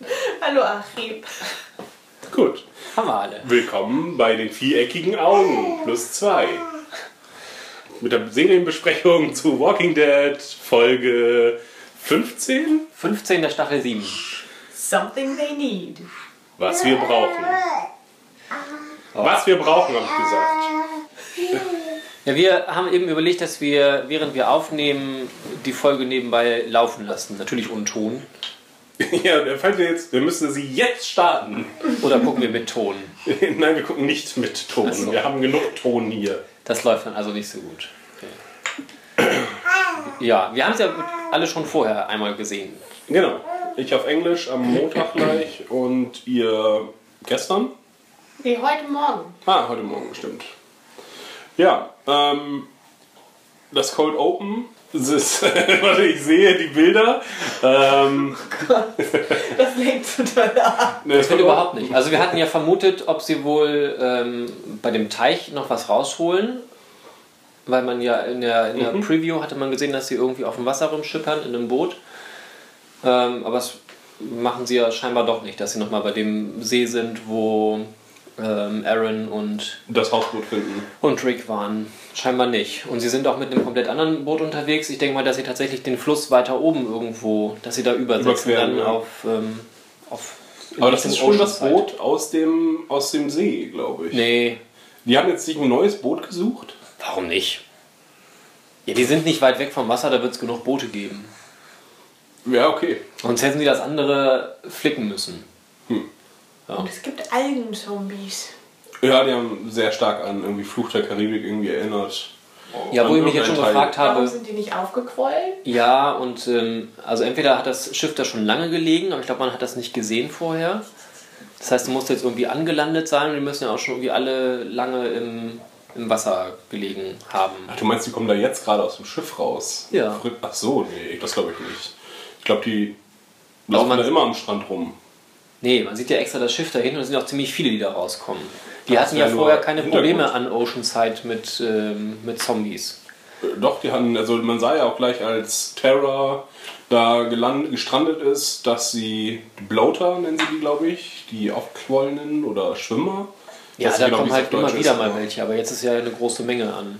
Hallo, Achim. Gut. Haben wir alle. Willkommen bei den viereckigen Augen plus zwei. Mit der Serienbesprechung zu Walking Dead Folge 15. 15 der Staffel 7. Something they need. Was wir brauchen. Was wir brauchen, habe ich gesagt. Ja, wir haben eben überlegt, dass wir, während wir aufnehmen, die Folge nebenbei laufen lassen. Natürlich ohne Ton. Ja, der fällt mir jetzt, wir müssen sie jetzt starten. Oder gucken wir mit Ton. Nein, wir gucken nicht mit Ton. Ach so. Wir haben genug Ton hier. Das läuft dann also nicht so gut. Okay. Ja, wir haben es ja alle schon vorher einmal gesehen. Genau. Ich auf Englisch am Montag gleich und ihr gestern? Nee, heute Morgen. Ah, heute Morgen, stimmt. Ja, ähm, das Cold Open, ist, warte, ich sehe die Bilder. Ähm, Das lenkt zu doll ab. das Cold überhaupt nicht. Also wir hatten ja vermutet, ob sie wohl ähm, bei dem Teich noch was rausholen. Weil man ja in der, in der Preview hatte man gesehen, dass sie irgendwie auf dem Wasser rumschippern in einem Boot. Ähm, aber das machen sie ja scheinbar doch nicht, dass sie nochmal bei dem See sind, wo ähm, Aaron und, das Hausboot finden. und Rick waren. Scheinbar nicht. Und sie sind auch mit einem komplett anderen Boot unterwegs. Ich denke mal, dass sie tatsächlich den Fluss weiter oben irgendwo, dass sie da übersetzen Überqueren, dann ja. auf, ähm, auf Aber das ist schon das. Boot aus dem, aus dem See, glaube ich. Nee, Die haben jetzt sich ein neues Boot gesucht. Warum nicht? Ja, die sind nicht weit weg vom Wasser, da wird es genug Boote geben. Ja, okay. Sonst hätten sie das andere flicken müssen. Und es gibt Algenzombies. Ja, die haben sehr stark an irgendwie Fluch der Karibik irgendwie erinnert. Ja, wo ich mich jetzt schon Teil. gefragt Warum habe. sind die nicht aufgequollen? Ja, und ähm, also entweder hat das Schiff da schon lange gelegen, aber ich glaube, man hat das nicht gesehen vorher. Das heißt, du musst jetzt irgendwie angelandet sein und die müssen ja auch schon irgendwie alle lange im, im Wasser gelegen haben. Ach, du meinst, die kommen da jetzt gerade aus dem Schiff raus? Ja. Ach so, nee, das glaube ich nicht. Ich glaube, die Also laufen man- da immer am Strand rum. Nee, man sieht ja extra das Schiff dahin und es sind auch ziemlich viele, die da rauskommen. Die hatten ja vorher keine. Probleme an Oceanside mit, ähm, mit Zombies. Äh, Doch, die hatten, also man sah ja auch gleich, als Terra da geland, gestrandet ist, dass sie die Bloater, nennen sie die, glaube ich, die aufgequollenen oder Schwimmer. Ja, da genau, kommen es halt immer wieder ist, mal welche, aber jetzt ist ja eine große Menge an.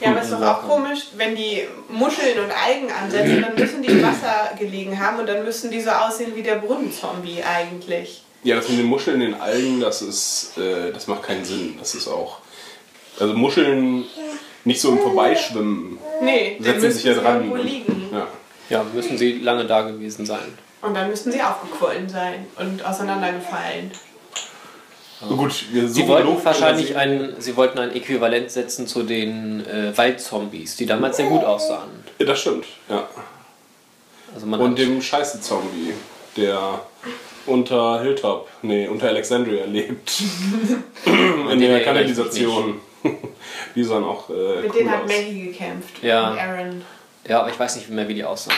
Ja, aber ist doch auch komisch, wenn die Muscheln und Algen ansetzen, dann müssen die im Wasser gelegen haben und dann müssen die so aussehen wie der Brunnenzombie eigentlich. Ja, das mit den Muscheln in den Algen, das ist, äh, das macht keinen Sinn. Das ist auch, also Muscheln nicht so im Vorbeischwimmen Nee, setzen müssen sich ja sie dran. irgendwo und- liegen. Ja. Ja, müssen sie lange da gewesen sein. Und dann müssten sie aufgequollen sein und auseinandergefallen. Gut, wir Sie suchen wollten genug wahrscheinlich ein, sie wollten ein Äquivalent setzen zu den äh, Waldzombies, die damals sehr gut aussahen. Serie. Das stimmt, ja. Also man Und dem Scheiße-Zombie, der unter Hilltop, nee, unter Alexandria lebt. in den der Kanalisation. Die sahen auch äh, Mit cool denen hat. Maggie gekämpft. Ja. Und Aaron. ja, aber ich weiß nicht mehr, wie die aussahen.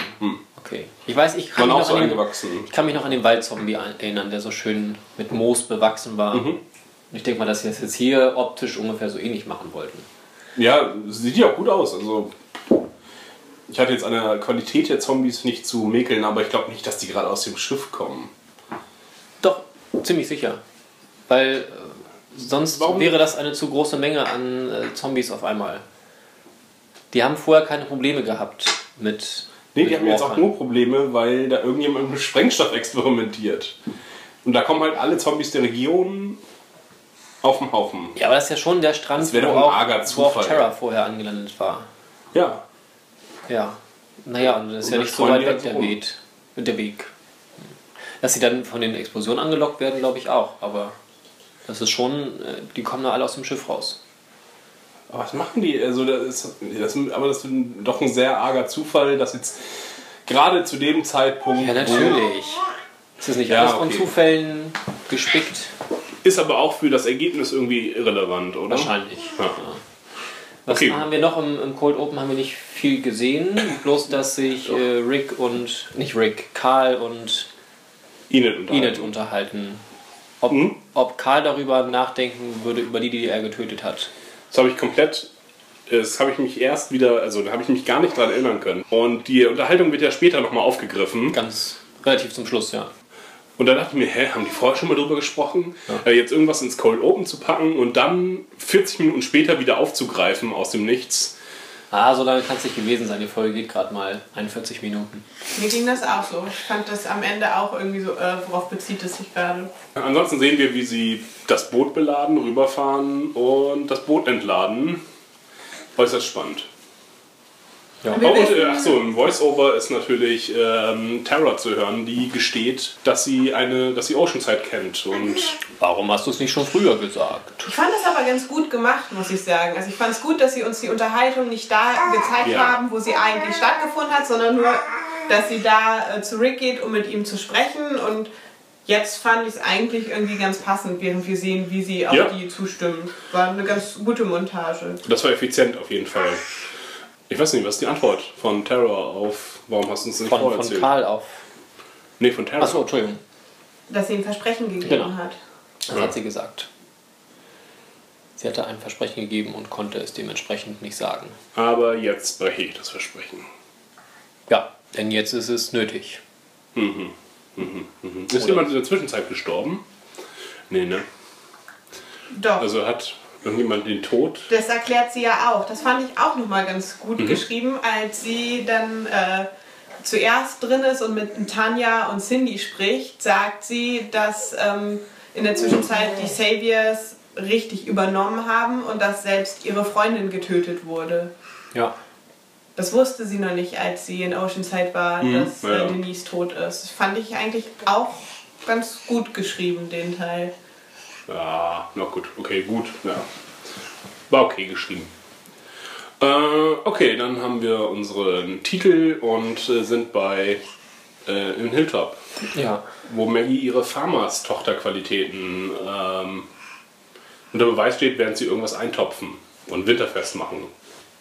Okay. Ich weiß, ich kann, mich auch noch so an den, ich kann mich noch an den Waldzombie erinnern, der so schön mit Moos bewachsen war. Mhm. Und ich denke mal, dass sie das jetzt hier optisch ungefähr so ähnlich machen wollten. Ja, sieht ja auch gut aus. Also, ich hatte jetzt an der Qualität der Zombies nicht zu mäkeln, aber ich glaube nicht, dass die gerade aus dem Schiff kommen. Ziemlich sicher. Weil äh, sonst Warum wäre das eine zu große Menge an äh, Zombies auf einmal. Die haben vorher keine Probleme gehabt mit. Nee, die mit haben jetzt auch nur Probleme, weil da irgendjemand mit Sprengstoff experimentiert. Und da kommen halt alle Zombies der Region auf den Haufen. Ja, aber das ist ja schon der Strand, Das wo, auch, arger wo auch Zufall. Terra vorher angelandet war. Ja, Ja. Naja, und das ist Und ja nicht so weit die weg, der. Weg. Der Weg. Dass sie dann von den Explosionen angelockt werden, glaube ich auch. Aber das ist schon, äh, die kommen da alle aus dem Schiff raus. aber was machen die? Also, das ist, das, aber das ist doch ein sehr arger Zufall, dass jetzt gerade zu dem Zeitpunkt. Ja, natürlich. Ist das nicht Ja, alles von okay. Zufällen gespickt? Ist aber auch für das Ergebnis irgendwie irrelevant, oder? Wahrscheinlich. Ja. Was Okay. haben wir noch im, im Cold Open? Haben wir nicht viel gesehen. Bloß, dass sich äh, Rick und, nicht Rick, Karl und Enid unterhalten. Enid unterhalten. Ob, Mhm. ob Karl darüber nachdenken würde, über die, die er getötet hat. Das habe ich komplett. Das habe ich mich erst wieder, also da habe ich mich gar nicht dran erinnern können. Und die Unterhaltung wird ja später nochmal aufgegriffen. Ganz relativ zum Schluss, ja. Und da dachte ich mir, hä, haben die vorher schon mal drüber gesprochen? Äh, jetzt irgendwas ins Cold Open zu packen und dann 40 Minuten später wieder aufzugreifen aus dem Nichts. Ah, so lange kann es nicht gewesen sein. Die Folge geht gerade mal 41 Minuten. Mir ging das auch so. Ich fand das am Ende auch irgendwie so, äh, worauf bezieht es sich gerade? Ansonsten sehen wir, wie sie das Boot beladen, rüberfahren und das Boot entladen. Äußerst spannend. Ja. Oh, und äh, ach so, im Voice-Over ist natürlich ähm, Tara zu hören, die gesteht, dass sie eine, dass sie Oceanside kennt und Warum hast du es nicht schon früher gesagt? Ich fand das aber ganz gut gemacht, muss ich sagen. Also ich fand es gut, dass sie uns die Unterhaltung nicht da gezeigt Ja. haben, wo sie eigentlich stattgefunden hat, sondern nur, dass sie da äh, zu Rick geht, um mit ihm zu sprechen. Und jetzt fand ich es eigentlich irgendwie ganz passend, während wir sehen, wie sie auf Ja. die zustimmen. War eine ganz gute Montage. das war effizient auf jeden Fall. Ich weiß nicht, was ist die Antwort von Tara auf, warum hast du uns nicht Von, vorher von erzählt? Karl auf. Nee, von Tara. Achso, Entschuldigung. Dass sie ein Versprechen gegeben Genau. hat. Das hat sie gesagt. Sie hatte ein Versprechen gegeben und konnte es dementsprechend nicht sagen. Aber jetzt breche ich das Versprechen. Ja, denn jetzt ist es nötig. Ist jemand in der Zwischenzeit gestorben? Nee, ne? Doch. Also hat irgendjemand den Tod? Das erklärt sie ja auch. Das fand ich auch nochmal ganz gut Mhm. geschrieben, als sie dann äh, zuerst drin ist und mit Tanja und Cindy spricht, sagt sie, dass ähm, in der Zwischenzeit die Saviors richtig übernommen haben und dass selbst ihre Freundin getötet wurde. Ja. Das wusste sie noch nicht, als sie in Oceanside war, dass Mhm. ja. äh, Denise tot ist. Das fand ich eigentlich auch ganz gut geschrieben, den Teil. Ja, na gut, okay, gut. Ja. War okay geschrieben. Äh, okay, dann haben wir unseren Titel und äh, sind bei äh, in Hilltop, Ja. wo Maggie ihre Farmers-Tochterqualitäten ähm, unter Beweis steht, während sie irgendwas eintopfen und winterfest machen.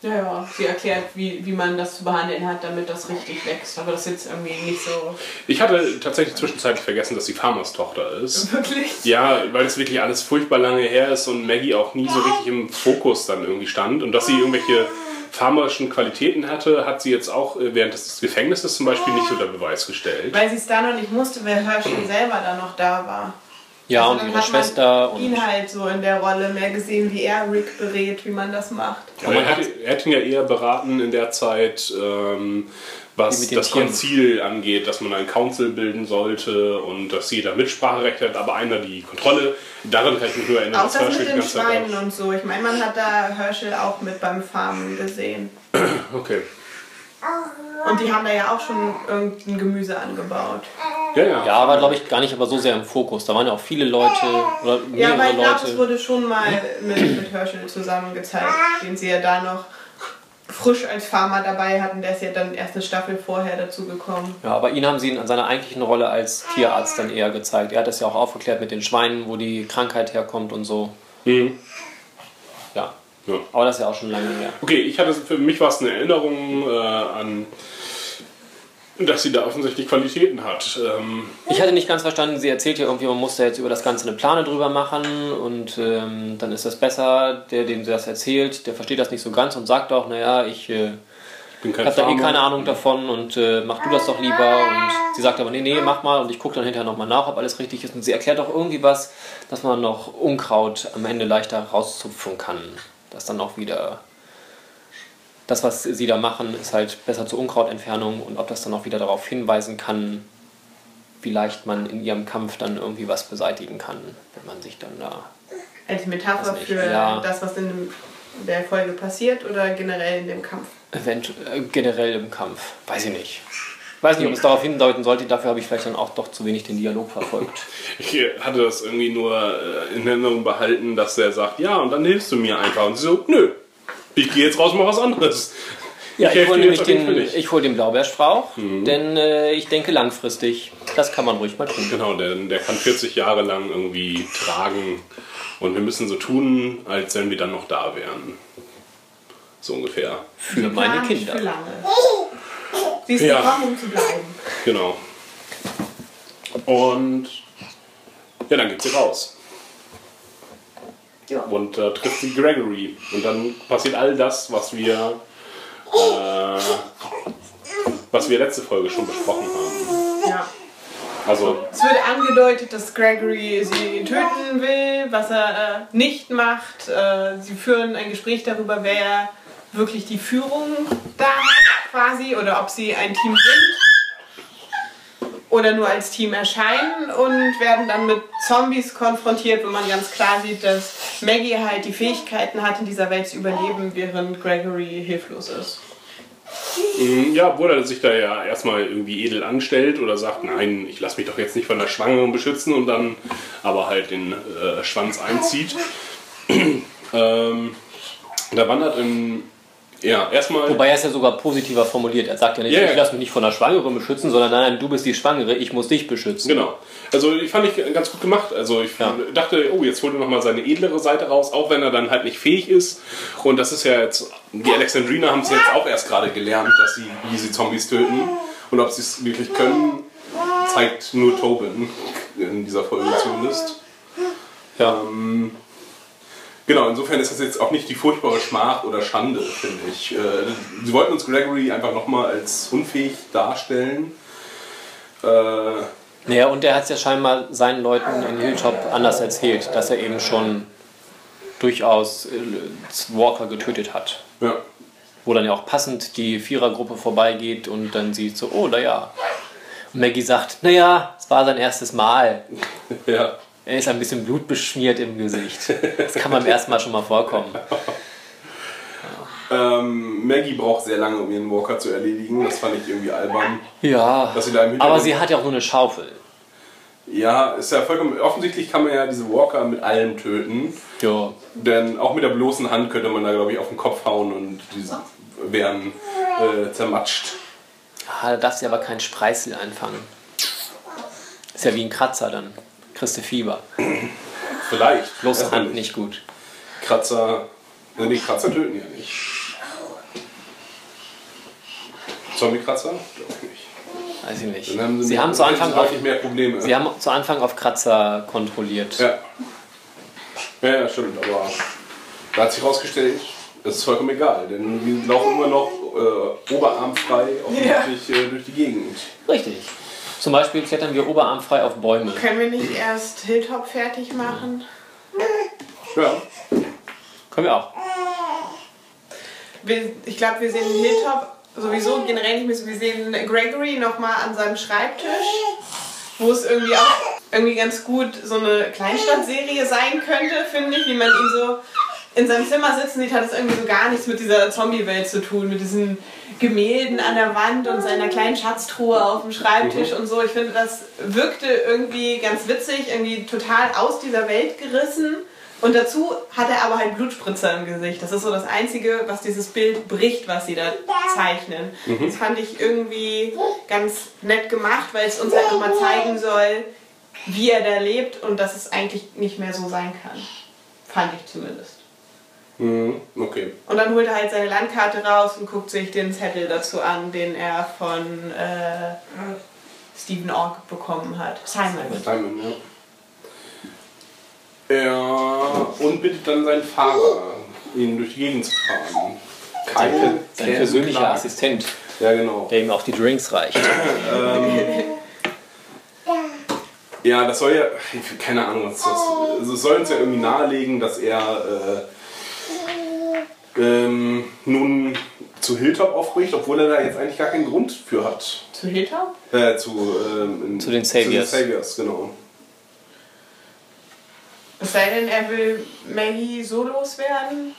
Ja, ja, sie erklärt, wie, wie man das zu behandeln hat, damit das richtig wächst. Aber das ist jetzt irgendwie nicht so Ich hatte tatsächlich zwischenzeitlich vergessen, dass sie Farmers-Tochter ist. wirklich. Ja, weil es wirklich alles furchtbar lange her ist und Maggie auch nie so richtig im Fokus dann irgendwie stand. Und dass sie irgendwelche farmerischen Qualitäten hatte, hat sie jetzt auch äh, während des Gefängnisses zum Beispiel nicht unter Beweis gestellt. Weil sie es da noch nicht musste, weil Herschel selber da noch da war. Ja, Also und ihre Schwester und. ihn halt so in der Rolle mehr gesehen, wie er Rick berät, wie man das macht. Aber er, hat, er hat ihn ja eher beraten in der Zeit, ähm, was das Tieren. Konzil angeht, dass man ein Council bilden sollte und dass jeder Mitspracherecht hat, aber einer die Kontrolle. Daran kann ich mich nur erinnern, Auch das Herschel mit die den ganze Zeit Schweinen und so. Ich meine, man hat da Herschel auch mit beim Farmen gesehen. Okay. Und die haben da ja auch schon irgendein Gemüse angebaut. Ja, ja. Ja, war glaube ich gar nicht aber so sehr im Fokus. Da waren ja auch viele Leute oder Ja, aber ich glaube, es wurde schon mal mit, mit Herschel zusammen gezeigt, den sie ja da noch frisch als Farmer dabei hatten. Der ist ja dann erst eine Staffel vorher dazu gekommen. Ja, aber ihn haben sie in seiner eigentlichen Rolle als Tierarzt dann eher gezeigt. Er hat das ja auch aufgeklärt mit den Schweinen, wo die Krankheit herkommt und so. Mhm. Ja. Ja. Aber das ist ja auch schon lange her. Okay, ich hatte für mich war es eine Erinnerung äh, an, dass sie da offensichtlich Qualitäten hat. Ähm, Ich hatte nicht ganz verstanden, sie erzählt ja irgendwie, man muss da jetzt über das Ganze eine Plane drüber machen und ähm, dann ist das besser. Der, dem sie das erzählt, der versteht das nicht so ganz und sagt auch, naja, ich äh, habe da eh keine Ahnung davon und äh, mach du das doch lieber. Und sie sagt aber, nee, nee, mach mal und ich gucke dann hinterher nochmal nach, ob alles richtig ist. Und sie erklärt auch irgendwie was, dass man noch Unkraut am Ende leichter rauszupfen kann. Das dann auch wieder. Das, was sie da machen, ist halt besser zur Unkrautentfernung und ob das dann auch wieder darauf hinweisen kann, wie leicht man in ihrem Kampf dann irgendwie was beseitigen kann, wenn man sich dann da. Als Metapher für ja. das, was in dem- der Folge passiert oder generell in dem Kampf. Event äh, generell im Kampf. Weiß ich nicht. Weiß nicht, ob es darauf hindeuten sollte. Dafür habe ich vielleicht dann auch doch zu wenig den Dialog verfolgt. Ich äh, hatte das irgendwie nur äh, in Erinnerung behalten, dass er sagt, ja, und dann hilfst du mir einfach. Und sie so, nö, ich gehe jetzt raus und mach was anderes. Ja, Ich ich, hole nämlich den, ich hol den Blaubeerstrauch, denn äh, ich denke langfristig. Das kann man ruhig mal tun. Genau, der, der kann 40 Jahre lang irgendwie tragen und wir müssen so tun, als wenn wir dann noch da wären. So ungefähr. Für meine Kinder. Für lange. Sie ist Ja. gekommen, um zu bleiben. Genau. Und ja, dann geht sie raus. Ja. Und äh, trifft sie Gregory. Und dann passiert all das, was wir, äh, was wir letzte Folge schon besprochen haben. Ja. Also, Es wird angedeutet, dass Gregory sie töten will, was er äh, nicht macht. Äh, sie führen ein Gespräch darüber, wer wirklich die Führung da hat, quasi, oder ob sie ein Team sind oder nur als Team erscheinen und werden dann mit Zombies konfrontiert, wo man ganz klar sieht, dass Maggie halt die Fähigkeiten hat, in dieser Welt zu überleben, während Gregory hilflos ist. mh, ja, obwohl er sich da ja erstmal irgendwie edel anstellt oder sagt, nein, ich lasse mich doch jetzt nicht von der Schwangeren beschützen und dann aber halt den äh, Schwanz einzieht. ähm, da wandert in, ja, erstmal... Wobei er es ja sogar positiver formuliert. Er sagt ja nicht, ja. ich lasse mich nicht von der Schwangeren beschützen, sondern nein, nein, du bist die Schwangere, ich muss dich beschützen. Genau. Also ich fand ich ganz gut gemacht. Also ich Ja. dachte, oh, jetzt holt er nochmal seine edlere Seite raus, auch wenn er dann halt nicht fähig ist. Und das ist ja jetzt, die Alexandrina haben es jetzt auch erst gerade gelernt, dass sie, wie sie Zombies töten. Und ob sie es wirklich können, zeigt nur Tobin in dieser Folge zumindest. Ja. Genau, insofern ist das jetzt auch nicht die furchtbare Schmach oder Schande, finde ich. Äh, Sie wollten uns Gregory einfach nochmal als unfähig darstellen. Äh, Naja, und er hat es ja scheinbar seinen Leuten in Hilltop anders erzählt, dass er eben schon durchaus äh, Walker getötet hat. ja. Wo dann ja auch passend die Vierergruppe vorbeigeht und dann sieht so, oh, naja. Und Maggie sagt, naja, es war sein erstes Mal. ja. Er ist ein bisschen blutbeschmiert im Gesicht. Das kann beim ersten Mal schon mal vorkommen. Ähm, Maggie braucht sehr lange, um ihren Walker zu erledigen. Das fand ich irgendwie albern. Ja, sie aber sie hat ja auch nur eine Schaufel. Ja, ist ja vollkommen. Offensichtlich kann man ja diese Walker mit allem töten. Ja, Denn auch mit der bloßen Hand könnte man da, glaube ich, auf den Kopf hauen und die wären äh, zermatscht. Ah, da darfst du aber keinen Spreißel einfangen. Ist ja wie ein Kratzer dann. Kriegst du Fieber. Vielleicht. Man Hand nicht gut. Kratzer. Ja, nee, Kratzer töten ja nicht. Zombie-Kratzer? Glaube ich nicht. Weiß ich nicht. Dann haben sie, Sie haben zu Anfang auf, mehr Probleme. Sie haben zu Anfang auf Kratzer kontrolliert. Ja. Ja, ja, stimmt, aber da hat sich herausgestellt, das ist vollkommen egal, denn wir laufen immer noch äh, oberarmfrei offensichtlich äh, durch die Gegend. Richtig. Zum Beispiel klettern wir oberarmfrei auf Bäume. Können wir nicht erst Hilltop fertig machen? Ja, Können wir auch. Wir, ich glaube, wir sehen Hilltop sowieso generell nicht mehr so. Wir sehen Gregory nochmal an seinem Schreibtisch, wo es irgendwie auch irgendwie ganz gut so eine Kleinstadtserie sein könnte, finde ich, wie man ihn so in seinem Zimmer sitzen sieht, hat es irgendwie so gar nichts mit dieser Zombie-Welt zu tun, mit diesen Gemälden an der Wand und seiner kleinen Schatztruhe auf dem Schreibtisch und so. Ich finde, das wirkte irgendwie ganz witzig, irgendwie total aus dieser Welt gerissen. Und dazu hat er aber halt Blutspritzer im Gesicht. Das ist so das Einzige, was dieses Bild bricht, was sie da zeichnen. Das fand ich irgendwie ganz nett gemacht, weil es uns halt nochmal zeigen soll, wie er da lebt und dass es eigentlich nicht mehr so sein kann. Fand ich zumindest. Mhm, okay. Und dann holt er halt seine Landkarte raus und guckt sich den Zettel dazu an, den er von äh, Stephen Ork bekommen hat. Simon. Simon, ja. Ja, und bittet dann seinen Fahrer, ihn durch die Gegend zu fahren. Keine Sein persönlicher Clark. Assistent, Ja, genau. der ihm auch die Drinks reicht. Ja, das soll ja, keine Ahnung, was das also es soll uns ja irgendwie nahelegen, dass er äh, ähm, nun zu Hilltop aufbricht, obwohl er da jetzt eigentlich gar keinen Grund für hat. Zu Hilltop? Äh, zu, ähm, Zu den Saviors. Zu den Saviors, genau. Es sei denn, er will Maggie so loswerden.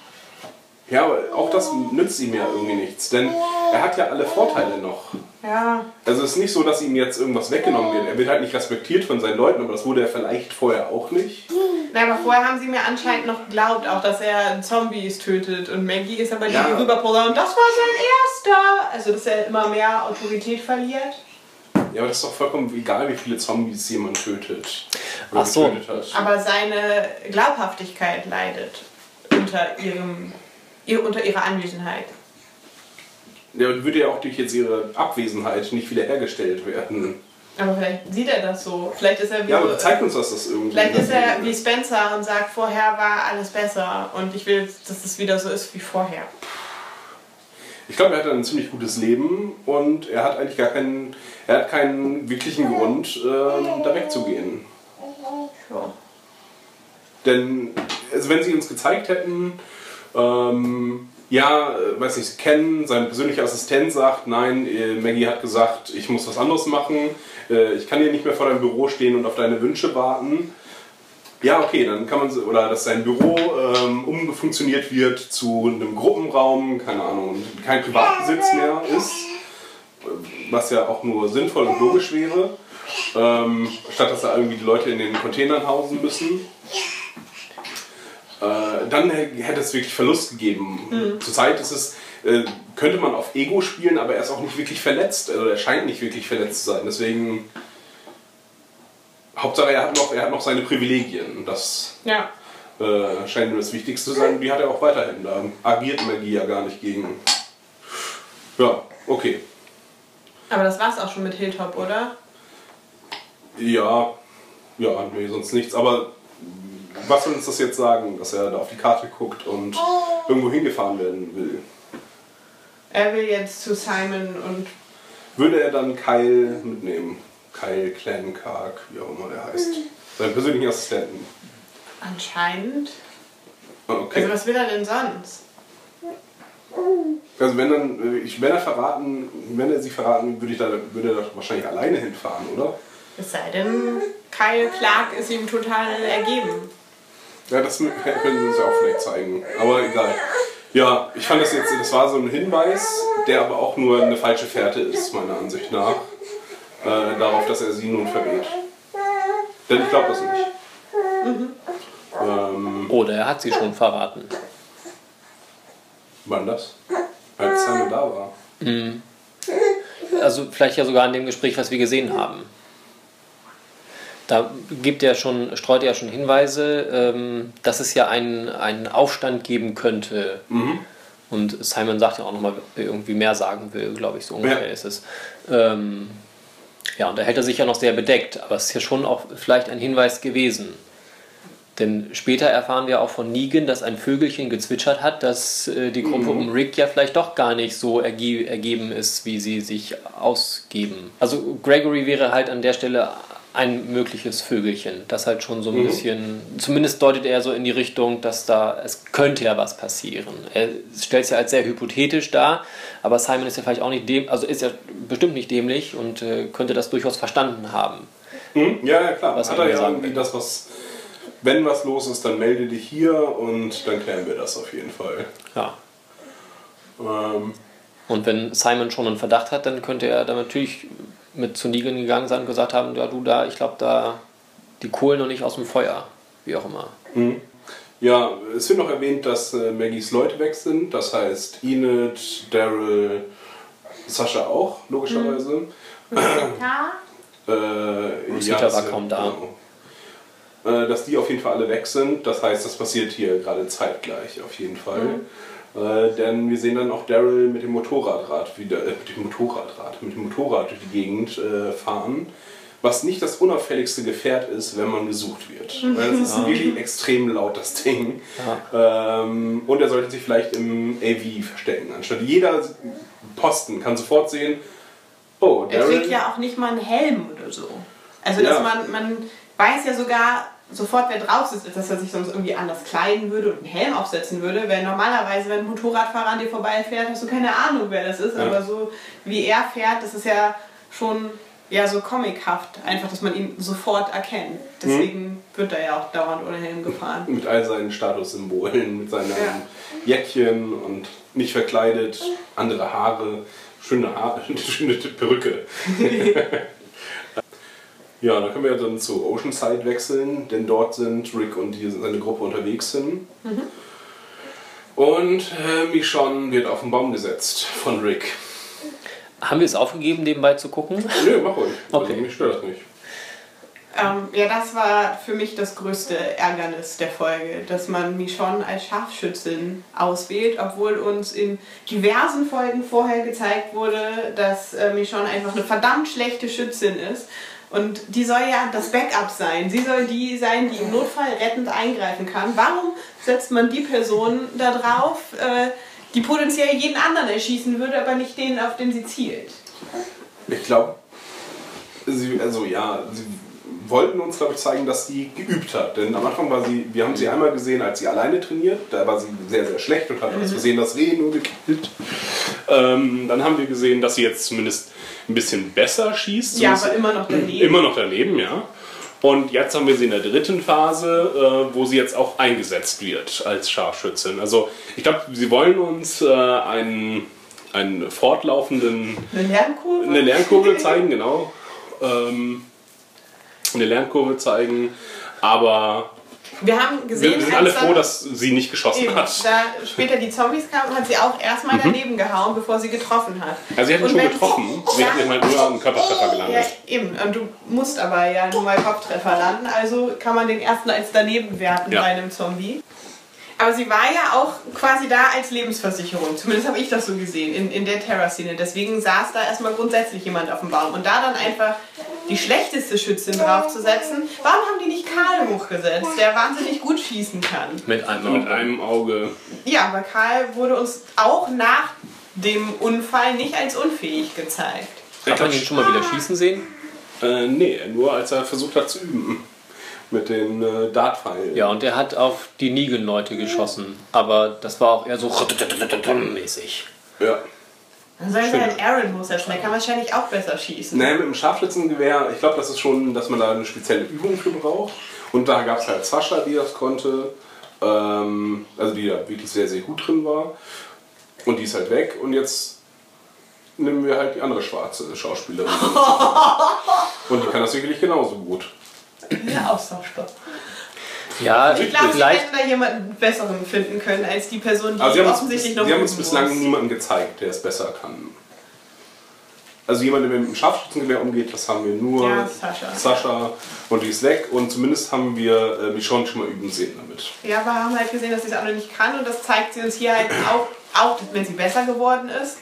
Ja, aber auch das nützt ihm ja irgendwie nichts, denn er hat ja alle Vorteile noch. Ja. Also es ist nicht so, dass ihm jetzt irgendwas weggenommen wird. Er wird halt nicht respektiert von seinen Leuten, aber das wurde er vielleicht vorher auch nicht. Na, aber vorher haben sie mir anscheinend noch geglaubt, auch dass er Zombies tötet. Und Maggie ist aber die, Ja. die rüberposaunt. Und das war sein erster. Also, dass er immer mehr Autorität verliert. Ja, aber das ist doch vollkommen egal, wie viele Zombies jemand tötet. Ach so. getötet hat. Aber seine Glaubhaftigkeit leidet unter, ihrem, ihr, unter ihrer Anwesenheit. Ja, und würde ja auch durch jetzt ihre Abwesenheit nicht wiederhergestellt werden. Aber vielleicht sieht er das so. Vielleicht ist er wie, Ja, aber zeigt uns das das irgendwie. vielleicht ist er wie Spencer und sagt, vorher war alles besser und ich will, dass es wieder so ist wie vorher. Ich glaube, er hat ein ziemlich gutes Leben und er hat eigentlich gar keinen, er hat keinen wirklichen Grund, ähm, da wegzugehen. So. Denn, also wenn sie uns gezeigt hätten, ähm, ja, äh, weiß nicht, Ken, sein persönlicher Assistent sagt, nein, äh, Maggie hat gesagt, ich muss was anderes machen, äh, ich kann hier nicht mehr vor deinem Büro stehen und auf deine Wünsche warten. Ja, okay, dann kann man, oder dass sein Büro ähm, umgefunktioniert wird zu einem Gruppenraum, keine Ahnung, kein Privatbesitz mehr ist, was ja auch nur sinnvoll und logisch wäre, ähm, statt dass da irgendwie die Leute in den Containern hausen müssen. Äh, dann hätte es wirklich Verlust gegeben. Zurzeit ist es, äh, könnte man auf Ego spielen, aber er ist auch nicht wirklich verletzt. Also er scheint nicht wirklich verletzt zu sein. Deswegen, Hauptsache er hat noch, er hat noch seine Privilegien. Das Ja. äh, scheint mir das Wichtigste zu sein. Die hat er auch weiterhin. Da agiert Magie ja gar nicht gegen. Ja, okay. Aber das war's auch schon mit Hilltop, oder? Ja, ja, nee, sonst nichts. Aber was soll uns das jetzt sagen, dass er da auf die Karte guckt und irgendwo hingefahren werden will? Er will jetzt zu Simon und Würde er dann Kyle mitnehmen? Kyle Clankark, wie auch immer der heißt. Seinen persönlichen Assistenten. anscheinend. Ah, Okay. Also was will er denn sonst? Also wenn dann, ich, wenn er verraten, wenn er sie verraten, würde ich da, würde er da wahrscheinlich alleine hinfahren, oder? Es sei denn, Kyle Clark ist ihm total ergeben. Ja, das können sie uns ja auch vielleicht zeigen. Aber egal. Ja, ich fand das jetzt, das war so ein Hinweis, der aber auch nur eine falsche Fährte ist, meiner Ansicht nach. Äh, darauf, dass er sie nun verrät. Denn ich glaube das nicht. Ähm, Oder er hat sie schon verraten. wann das? Als Simon da war. Also vielleicht ja sogar in dem Gespräch, was wir gesehen haben. Da gibt er schon, streut er ja schon Hinweise, ähm, dass es ja einen, einen Aufstand geben könnte. Und Simon sagt ja auch nochmal, irgendwie mehr sagen will, glaube ich, so ungefähr Ja. ist es. Ähm, ja, und da hält er sich ja noch sehr bedeckt, aber es ist ja schon auch vielleicht ein Hinweis gewesen. Denn später erfahren wir auch von Negan, dass ein Vögelchen gezwitschert hat, dass äh, die Gruppe um Rick ja vielleicht doch gar nicht so erge ergeben ist, wie sie sich ausgeben. Also Gregory wäre halt an der Stelle ein mögliches Vögelchen, das halt schon so ein bisschen, zumindest deutet er so in die Richtung, dass da, es könnte ja was passieren. Er stellt es ja als sehr hypothetisch dar, aber Simon ist ja vielleicht auch nicht dem, also ist ja bestimmt nicht dämlich und äh, könnte das durchaus verstanden haben. Hm? Ja, ja, klar. Was Hat er ja sagen irgendwie will. das, was. Wenn was los ist, dann melde dich hier und dann klären wir das auf jeden Fall. Ja. Ähm, Und wenn Simon schon einen Verdacht hat, dann könnte er dann natürlich mit zu Negan gegangen sein und gesagt haben, ja du da, ich glaube da die Kohlen noch nicht aus dem Feuer, wie auch immer. Ja, es wird noch erwähnt, dass äh, Maggies Leute weg sind. Das heißt, Enid, Daryl, Sascha auch, logischerweise. Ja. Äh, Rosita das, war kaum da. genau. Äh, dass die auf jeden Fall alle weg sind. Das heißt, das passiert hier gerade zeitgleich auf jeden Fall. Äh, denn wir sehen dann auch Daryl mit dem Motorradrad wieder, äh, mit dem Motorradrad, mit dem Motorrad durch die Gegend äh, fahren. Was nicht das unauffälligste Gefährt ist, wenn man gesucht wird. Weil das ist wirklich extrem laut, das Ding. Ähm, und er sollte sich vielleicht im AV verstecken. Anstatt jeder Posten kann sofort sehen, oh, Er Daryl. trägt ja auch nicht mal einen Helm oder so. Also, dass Ja. man, man weiß ja sogar sofort, wer drauf sitzt, dass er sich sonst irgendwie anders kleiden würde und einen Helm aufsetzen würde. Weil normalerweise, wenn ein Motorradfahrer an dir vorbeifährt, hast du keine Ahnung, wer das ist. Ja. Aber so wie er fährt, das ist ja schon ja, so comichaft. Einfach, dass man ihn sofort erkennt. Deswegen wird er ja auch dauernd ohne Helm gefahren. mit all seinen Statussymbolen, mit seinem Ja. Jäckchen und nicht verkleidet, andere Haare, schöne Haare, schöne Perücke. ja, dann können wir dann zu Oceanside wechseln, denn dort sind Rick und die, seine Gruppe unterwegs sind. Und äh, Michonne wird auf den Baum gesetzt von Rick. Haben wir es aufgegeben, nebenbei zu gucken? Nö, mach ruhig. Okay. Also, mich stört das nicht. Ähm, ja, das war für mich das größte Ärgernis der Folge, dass man Michonne als Scharfschützin auswählt, obwohl uns in diversen Folgen vorher gezeigt wurde, dass äh, Michonne einfach eine verdammt schlechte Schützin ist. Und die soll ja das Backup sein. Sie soll die sein, die im Notfall rettend eingreifen kann. Warum setzt man die Person da drauf, äh, die potenziell jeden anderen erschießen würde, aber nicht den, auf den sie zielt? Ich glaube, sie, also ja, sie wollten uns, glaube ich, zeigen, dass sie geübt hat. Denn am Anfang war sie, wir haben sie einmal gesehen, als sie alleine trainiert. Da war sie sehr, sehr schlecht und hat aus Versehen das Reh nur gekillt. Ähm, dann haben wir gesehen, dass sie jetzt zumindest ein bisschen besser schießt. Ja, aber immer noch daneben. Immer noch daneben, ja. Und jetzt haben wir sie in der dritten Phase, äh, wo sie jetzt auch eingesetzt wird als Scharfschützin. Also ich glaube, sie wollen uns äh, einen, einen fortlaufenden Eine Lernkurve? eine Lernkurve zeigen, genau. Ähm, eine Lernkurve zeigen, aber Wir haben gesehen, wir sind alle froh, dass sie nicht geschossen Eben, hat. da später die Zombies kamen, hat sie auch erstmal daneben gehauen, bevor sie getroffen hat. Also sie hätten Und schon getroffen, sie Ja. hätten halt nur einen Körpertreffer Ja, gelandet. eben. Und du musst aber ja nur mal Kopftreffer landen, also kann man den ersten als daneben werten Ja. bei einem Zombie. Aber sie war ja auch quasi da als Lebensversicherung. Zumindest habe ich das so gesehen in, in der Terror-Szene. Deswegen saß da erstmal grundsätzlich jemand auf dem Baum. Und da dann einfach die schlechteste Schützin draufzusetzen, warum haben die nicht Karl hochgesetzt, der wahnsinnig gut schießen kann? Mit einem Mit einem Auge. Ja, aber Karl wurde uns auch nach dem Unfall nicht als unfähig gezeigt. Hat man ihn schon mal wieder schießen sehen? Äh, nee, nur als er versucht hat zu üben. Mit den äh, Dartpfeilen. Ja, und er hat auf die Negan-Leute geschossen. Aber das war auch eher so mäßig. ja. Dann sollen wir halt Aaron hochsetzen, der kann wahrscheinlich auch besser schießen. Naja, mit dem Scharfschützengewehr, ich glaube, das ist schon, dass man da eine spezielle Übung für braucht. Und da gab es halt Sascha, die das konnte. Ähm, also die da wirklich sehr, sehr gut drin war. Und die ist halt weg. Und jetzt nehmen wir halt die andere schwarze Schauspielerin. Und die kann das sicherlich genauso gut. Ja, austauschbar. Ja, Ich glaube, sie vielleicht. hätten da jemanden besseren finden können als die Person, die Also sie uns, offensichtlich bis, noch sie haben uns bislang muss. niemanden gezeigt, der es besser kann. Also jemand, der mit dem Scharfschützengewehr umgeht, das haben wir nur Ja, Sascha. Sascha und die ist weg. Und zumindest haben wir äh, Michonne schon mal üben sehen damit. Ja, wir haben halt gesehen, dass sie es auch noch nicht kann und das zeigt sie uns hier halt auch, auch wenn sie besser geworden ist.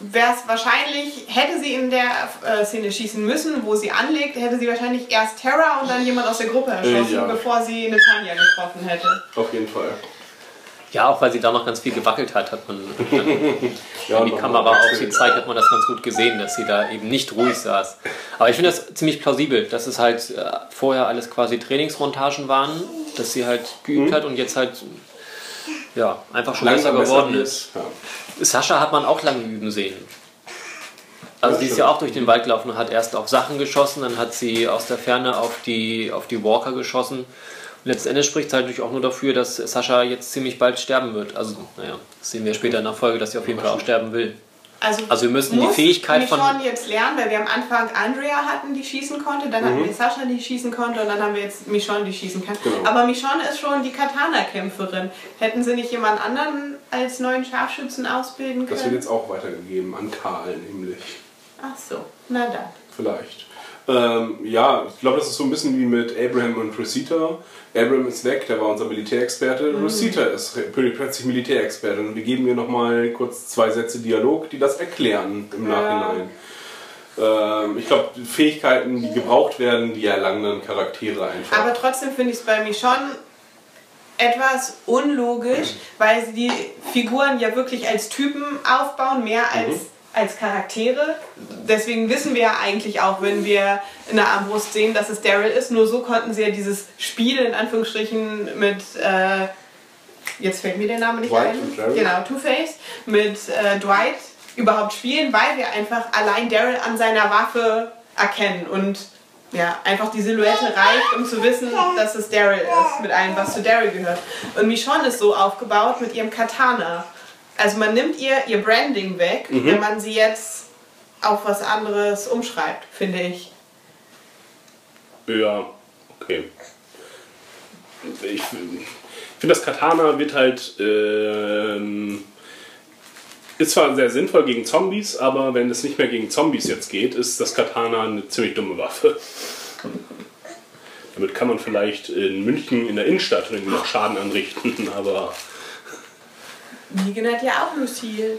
Wäre es wahrscheinlich, hätte sie in der äh, Szene schießen müssen, wo sie anlegt, hätte sie wahrscheinlich erst Terra und dann jemand aus der Gruppe erschossen, ja. bevor sie eine Tanja getroffen hätte. Auf jeden Fall. Ja, auch weil sie da noch ganz viel gewackelt hat, hat man, Ja, wenn die Kamera auf sie zeigt, hat man das ganz gut gesehen, dass sie da eben nicht ruhig saß. Aber ich finde das ziemlich plausibel, dass es halt äh, vorher alles quasi Trainingsmontagen waren, dass sie halt geübt hat und jetzt halt ja, einfach schon besser geworden ist. Ja. Sascha hat man auch lange üben sehen. Also die ist ja auch durch den Wald gelaufen und hat erst auf Sachen geschossen, dann hat sie aus der Ferne auf die, auf die Walker geschossen. Und letzten Endes spricht es halt natürlich auch nur dafür, dass Sascha jetzt ziemlich bald sterben wird. Also, naja, das sehen wir später in der Folge, dass sie auf jeden Fall auch sterben will. Also, Also wir müssen die Fähigkeit von- Michonne jetzt lernen, weil wir am Anfang Andrea hatten, die schießen konnte, dann Mhm. hatten wir Sascha, die schießen konnte und dann haben wir jetzt Michonne, die schießen kann. Genau. Aber Michonne ist schon die Katana-Kämpferin. Hätten sie nicht jemand anderen als neuen Scharfschützen ausbilden Das wird können? jetzt auch weitergegeben an Karl, nämlich. Ach so, na dann. Vielleicht. Ähm, ja, ich glaube, das ist so ein bisschen wie mit Abraham und Rosita. Abraham ist weg, der war unser Militärexperte. Mhm. Rosita ist plötzlich Militärexperte. Und wir geben ihr nochmal kurz zwei Sätze Dialog, die das erklären im Nachhinein. Ähm, ich glaube, Fähigkeiten, die gebraucht werden, die erlangen dann Charaktere einfach. Aber trotzdem finde ich es bei Michonne etwas unlogisch, weil sie die Figuren ja wirklich als Typen aufbauen, mehr als, als Charaktere. Deswegen wissen wir ja eigentlich auch, wenn wir in der Armbrust sehen, dass es Daryl ist. Nur so konnten sie ja dieses Spiel in Anführungsstrichen mit. Äh, Jetzt fällt mir der Name nicht Dwight ein. Genau, Two-Face mit äh, Dwight überhaupt spielen, weil wir einfach allein Daryl an seiner Waffe erkennen und ja, einfach die Silhouette reicht, um zu wissen, dass es Daryl ist, mit allem, was zu Daryl gehört. Und Michonne ist so aufgebaut mit ihrem Katana. Also man nimmt ihr ihr Branding weg, wenn man sie jetzt auf was anderes umschreibt, finde ich. Ja, okay. Ich, finde, das Katana wird halt ähm, ist zwar sehr sinnvoll gegen Zombies, aber wenn es nicht mehr gegen Zombies jetzt geht, ist das Katana eine ziemlich dumme Waffe. Damit kann man vielleicht in München in der Innenstadt irgendwie noch Schaden anrichten, aber Negan hat ja auch Lucille.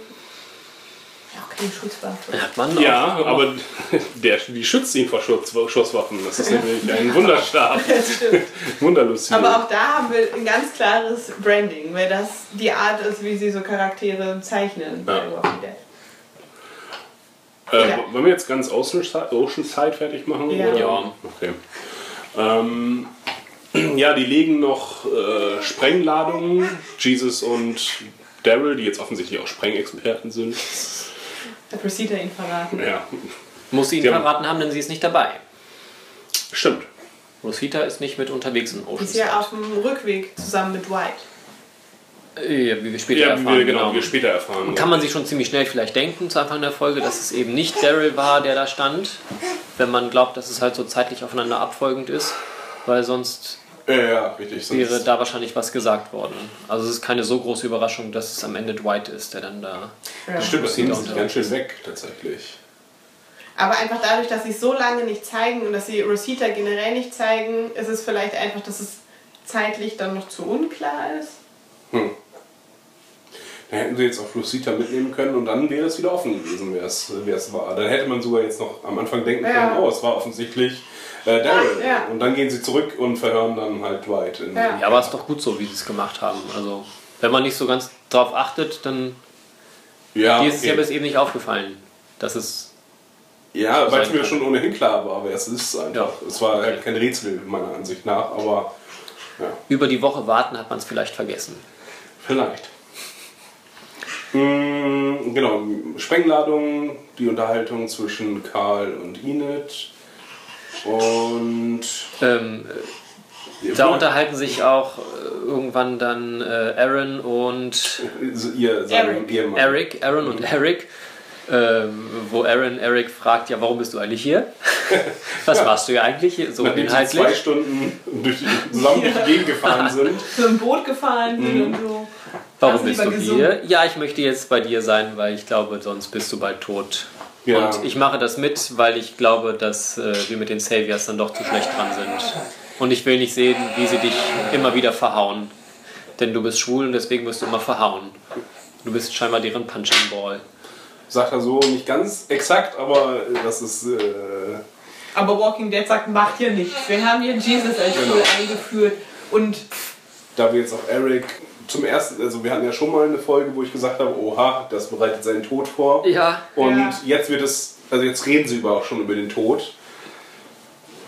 Ja, auch keine Schutzwaffe. Hat man ja, auch, aber der, die schützt ihn vor Schutz, Schusswaffen. Das ist nämlich ein Wunderstab. Das stimmt. Wunderlustig. Aber auch da haben wir ein ganz klares Branding, weil das die Art ist, wie sie so Charaktere zeichnen bei Ja. Walking Dead. Äh, Ja. Wollen wir jetzt ganz Oceanside, Oceanside fertig machen? Ja. Oder? Ja. Okay. Ähm, ja, die legen noch äh, Sprengladungen. Jesus und Daryl, die jetzt offensichtlich auch Sprengexperten sind. Hat Rosita ihn verraten. Ja, Muss sie ihn Sie haben- verraten haben, denn sie ist nicht dabei. stimmt. Rosita ist nicht mit unterwegs in Ist Oceanside. ja auf dem Rückweg zusammen mit Dwight. Ja, wie wir später Ja, erfahren. wir, genau, genau. wir später erfahren. Kann man sich schon ziemlich schnell vielleicht denken zu Anfang der Folge, dass es eben nicht Daryl war, der da stand, wenn man glaubt, dass es halt so zeitlich aufeinander abfolgend ist, weil sonst ja, ja, richtig. sonst- wäre da wahrscheinlich was gesagt worden. Also es ist keine so große Überraschung, dass es am Ende Dwight ist, der dann da. Ja. Stimmt, das Ja. sich ganz schön weg, tatsächlich. Aber einfach dadurch, dass sie es so lange nicht zeigen und dass sie Rosita generell nicht zeigen, ist es vielleicht einfach, dass es zeitlich dann noch zu unklar ist. Da hätten sie jetzt auch Lucita mitnehmen können und dann wäre es wieder offen gewesen, wer es, wer es war. Dann hätte man sogar jetzt noch am Anfang denken Ja. können, oh, es war offensichtlich äh, Daryl. Ja. Und dann gehen sie zurück und verhören dann halt Dwight. In, Ja. Ja, aber es ist doch gut so, wie sie es gemacht haben. Also wenn man nicht so ganz drauf achtet, dann ja, dir ist es ja bis eben nicht aufgefallen, dass es ja weil es mir schon ohnehin klar war, wer es ist einfach. Ja. Es war halt kein Rätsel meiner Ansicht nach, aber ja, über die Woche warten, hat man es vielleicht vergessen. vielleicht. Mm, genau, Sprengladung, die Unterhaltung zwischen Karl und Enid. Und Ähm, da unterhalten sich auch äh, irgendwann dann äh, Aaron und ihr, sein Eric. Ehemann. Eric, Aaron und Eric, ähm, wo Aaron Eric fragt, ja, warum bist du eigentlich hier? Was machst du hier eigentlich hier? So Nachdem sie zwei inhaltlich. Stunden durch die, zusammen durch die Gegend gefahren sind. So im Boot gefahren sind und so. Warum bist du gesungen? hier? Ja, ich möchte jetzt bei dir sein, weil ich glaube, sonst bist du bald tot. Ja. Und ich mache das mit, weil ich glaube, dass äh, wir mit den Saviors dann doch zu schlecht dran sind. Und ich will nicht sehen, wie sie dich immer wieder verhauen. Denn du bist schwul und deswegen wirst du immer verhauen. Du bist scheinbar deren Punching Ball. Sagt er so nicht ganz exakt, aber das ist. Äh, Aber Walking Dead sagt, macht hier nichts. Wir haben hier Jesus als Genau. Tool eingeführt und da wir jetzt auch Eric zum ersten, also wir hatten ja schon mal eine Folge, wo ich gesagt habe, oha, das bereitet seinen Tod vor. Ja. Und Ja. jetzt wird es, also jetzt reden sie über auch schon über den Tod.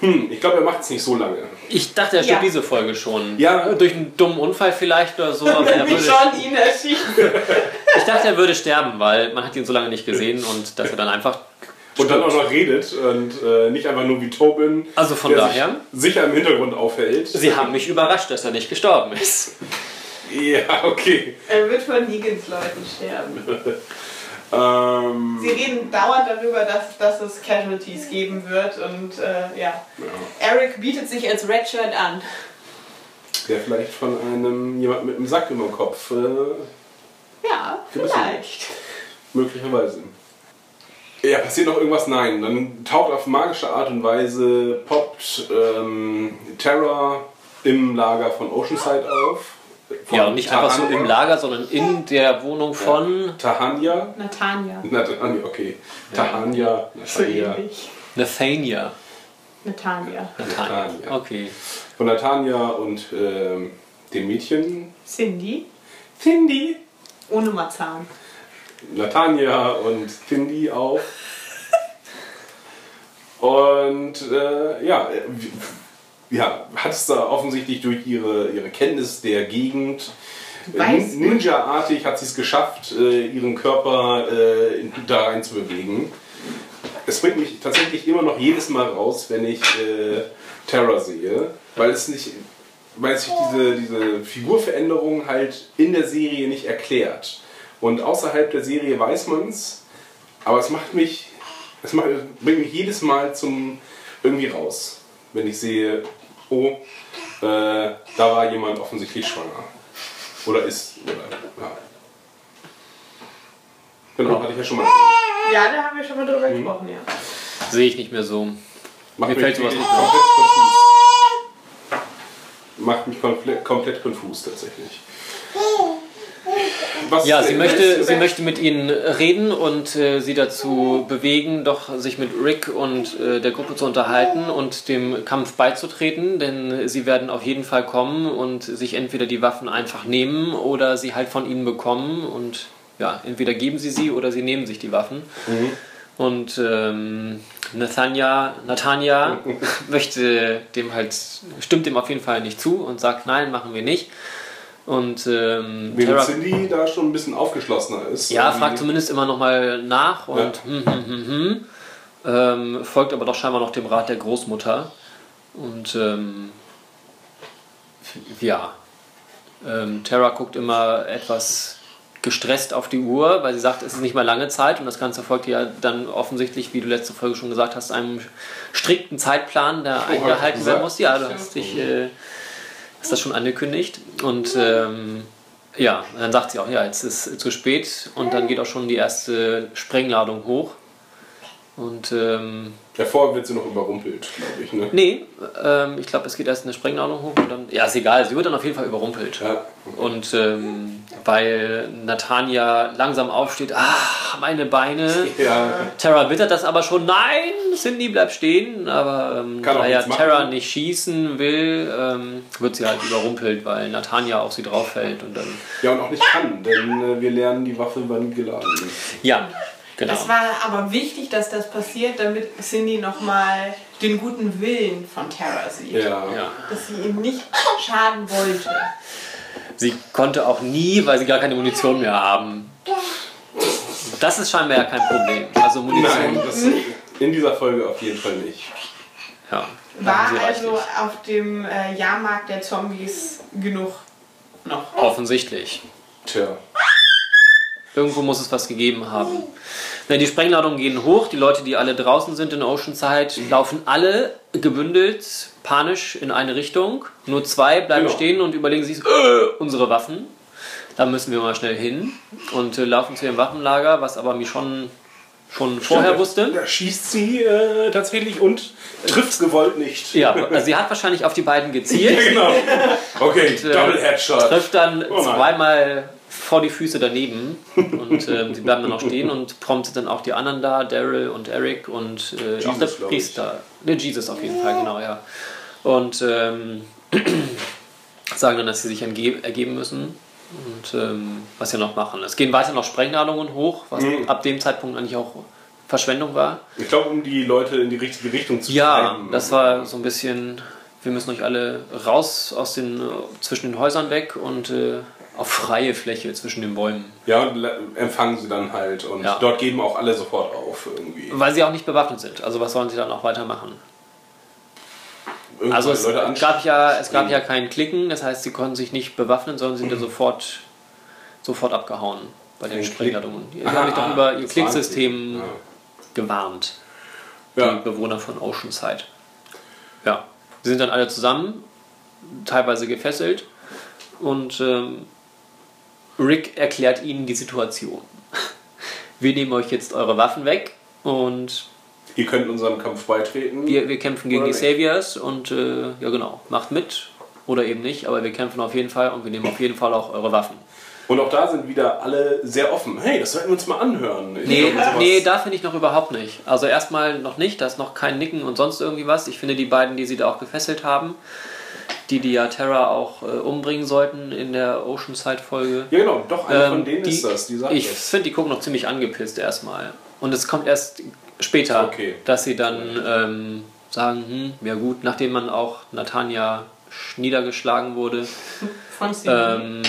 Hm, ich glaube, er macht es nicht so lange. Ich dachte, er stirbt Ja. diese Folge schon. Ja. Durch einen dummen Unfall vielleicht oder so. Aber er würde, Sean ihn erschießt. ich dachte, er würde sterben, weil man hat ihn so lange nicht gesehen und dass er dann einfach. Und dann auch noch redet und äh, nicht einfach nur wie Tobin, Also von der daher- sich sicher im Hintergrund aufhält. Sie haben mich überrascht, dass er nicht gestorben ist. Ja, okay. Er wird von Negans Leuten sterben. Ähm, Sie reden dauernd darüber, dass, dass es Casualties geben wird und äh, ja. Eric bietet sich als Redshirt an. der vielleicht von einem jemand mit einem Sack über dem Kopf, äh, Ja, vielleicht. möglicherweise. Ja, passiert noch irgendwas? Nein. Dann taucht auf magische Art und Weise, poppt ähm, Terra im Lager von Oceanside auf. Von Ja, und nicht einfach so Tahania. im Lager, sondern in der Wohnung von Tahania. Natanja. Natanja, okay. Tahania, So. Nathania. Natanja. Nathania. Nathania. Okay. Von Natanja und ähm, dem Mädchen Cindy. Cindy. Ohne Marzahn. Natanja und Cindy auf. Und äh, ja, ja, hat es da offensichtlich durch ihre, ihre Kenntnis der Gegend nin- Ninja-artig hat sie es geschafft, äh, ihren Körper äh, da rein zu bewegen. Es bringt mich tatsächlich immer noch jedes Mal raus, wenn ich äh, Terror sehe, weil es nicht, weil sich diese, diese Figurveränderung halt in der Serie nicht erklärt. Und außerhalb der Serie weiß man es, aber es macht mich, es macht, bringt mich jedes Mal zum irgendwie raus, wenn ich sehe, oh, äh, da war jemand offensichtlich schwanger. Oder ist, oder, ja. Genau, hatte ich ja schon mal. Ja, da haben wir schon mal drüber gesprochen, ja. Sehe ich nicht mehr so. Macht Mir mich fällt sowas nicht mehr komplett konfus. Macht mich komplett, komplett konfus tatsächlich. Was Ja, sie möchte, sie möchte mit ihnen reden und äh, sie dazu bewegen, doch sich mit Rick und äh, der Gruppe zu unterhalten und dem Kampf beizutreten, denn sie werden auf jeden Fall kommen und sich entweder die Waffen einfach nehmen oder sie halt von ihnen bekommen und ja, entweder geben sie sie oder sie nehmen sich die Waffen. Und ähm, Nathania, Natanja möchte dem halt, stimmt dem auf jeden Fall nicht zu und sagt, nein, machen wir nicht. Und ähm, Tara- Cindy da schon ein bisschen aufgeschlossener ist. ja, fragt zumindest immer noch mal nach und Ja. hm, hm, hm, hm, ähm, folgt aber doch scheinbar noch dem Rat der Großmutter. Und ähm, ja, ähm, Tara guckt immer etwas gestresst auf die Uhr, weil sie sagt, es ist nicht mehr lange Zeit und das Ganze folgt ja dann offensichtlich, wie du letzte Folge schon gesagt hast, einem strikten Zeitplan, der hab ich eingehalten werden muss. Ja, du hast dich äh, hast das schon angekündigt und ähm, ja, dann sagt sie auch, ja, jetzt ist zu spät und dann geht auch schon die erste Sprengladung hoch. Und ähm, Davor wird sie noch überrumpelt, glaube ich. Ne? nee, ähm, ich glaube, es geht erst eine Sprengladung hoch und dann, ja, ist egal, sie wird dann auf jeden Fall überrumpelt. Ja. Und ähm, weil Natanja langsam aufsteht, ah, meine Beine. ja. Terra wittert das aber schon, nein, Cindy bleibt stehen. Aber ähm, da ja machen. Terra nicht schießen will, ähm, wird sie halt überrumpelt, weil Natanja auf sie drauf fällt und dann. ja, und auch nicht kann, denn äh, wir lernen die Waffe, wann geladen ist. Ja, genau. Es war aber wichtig, dass das passiert, damit Cindy nochmal den guten Willen von Tara sieht. Ja. Ja. Dass sie ihm nicht schaden wollte. Sie konnte auch nie, weil sie gar keine Munition mehr haben. Das ist scheinbar ja kein Problem. Also Munition. Nein, das in dieser Folge auf jeden Fall nicht. Ja, War also auf dem äh, Jahrmarkt der Zombies genug noch. Offensichtlich. Tja. Irgendwo muss es was gegeben haben. Die Sprengladungen gehen hoch. Die Leute, die alle draußen sind in Oceanside, laufen alle gebündelt, panisch in eine Richtung. Nur zwei bleiben Genau. stehen und überlegen sich, äh, unsere Waffen. Da müssen wir mal schnell hin und äh, laufen zu ihrem Waffenlager, was aber Michonne schon vorher Stimmt, wusste. Da schießt sie äh, tatsächlich und trifft es gewollt nicht. Ja, also sie hat wahrscheinlich auf die beiden gezielt. genau. Okay, äh, Double Headshot. trifft dann Oh zweimal vor die Füße daneben und ähm, sie bleiben dann auch stehen und promptet dann auch die anderen da, Daryl und Eric und äh, auch der Jesus, glaub ich. Priester. Ne, Jesus auf jeden Fall, genau, ja. Und ähm, sagen dann, dass sie sich ergeben müssen und ähm, was sie noch machen. Es gehen weiter noch Sprengladungen hoch, was Mhm. ab dem Zeitpunkt eigentlich auch Verschwendung war. Ich glaube, um die Leute in die richtige Richtung zu Ja, treiben. das war so ein bisschen, wir müssen euch alle raus aus den, äh, zwischen den Häusern weg und äh, auf freie Fläche zwischen den Bäumen. Ja, empfangen sie dann halt. Und Ja. dort geben auch alle sofort auf irgendwie. Weil sie auch nicht bewaffnet sind. Also was sollen sie dann auch weitermachen? Irgendwann Also es gab, ja, es gab ja kein Klicken, das heißt, sie konnten sich nicht bewaffnen, sondern sind ja sofort, sofort abgehauen bei den Sprengladungen. Die Ah, haben mich doch über ihr Klicksystem waren gewarnt. Ja. die Bewohner von Oceanside. Ja, sie sind dann alle zusammen, teilweise gefesselt und ähm, Rick erklärt ihnen die Situation. Wir nehmen euch jetzt eure Waffen weg und Ihr könnt unserem Kampf beitreten. wir, wir kämpfen gegen die nicht. Saviors und äh, ja genau, macht mit oder eben nicht, aber wir kämpfen auf jeden Fall und wir nehmen auf jeden Fall auch eure Waffen. Und auch da sind wieder alle sehr offen. Hey, das sollten wir uns mal anhören. Ich Nee, glaube, nee, da finde ich noch überhaupt nicht. Also erstmal noch nicht, da ist noch kein Nicken und sonst irgendwie was. Ich finde die beiden, die sie da auch gefesselt haben, die die ja Terra auch äh, umbringen sollten in der Oceanside-Folge. Ja, genau, doch, einer von Ähm, denen die- ist das. Die sagt Ich das. finde, die gucken noch ziemlich angepisst erstmal. Und es kommt erst später, Okay. dass sie dann ähm, sagen, hm, ja gut, nachdem man auch Natanja sch- niedergeschlagen wurde, Von ähm,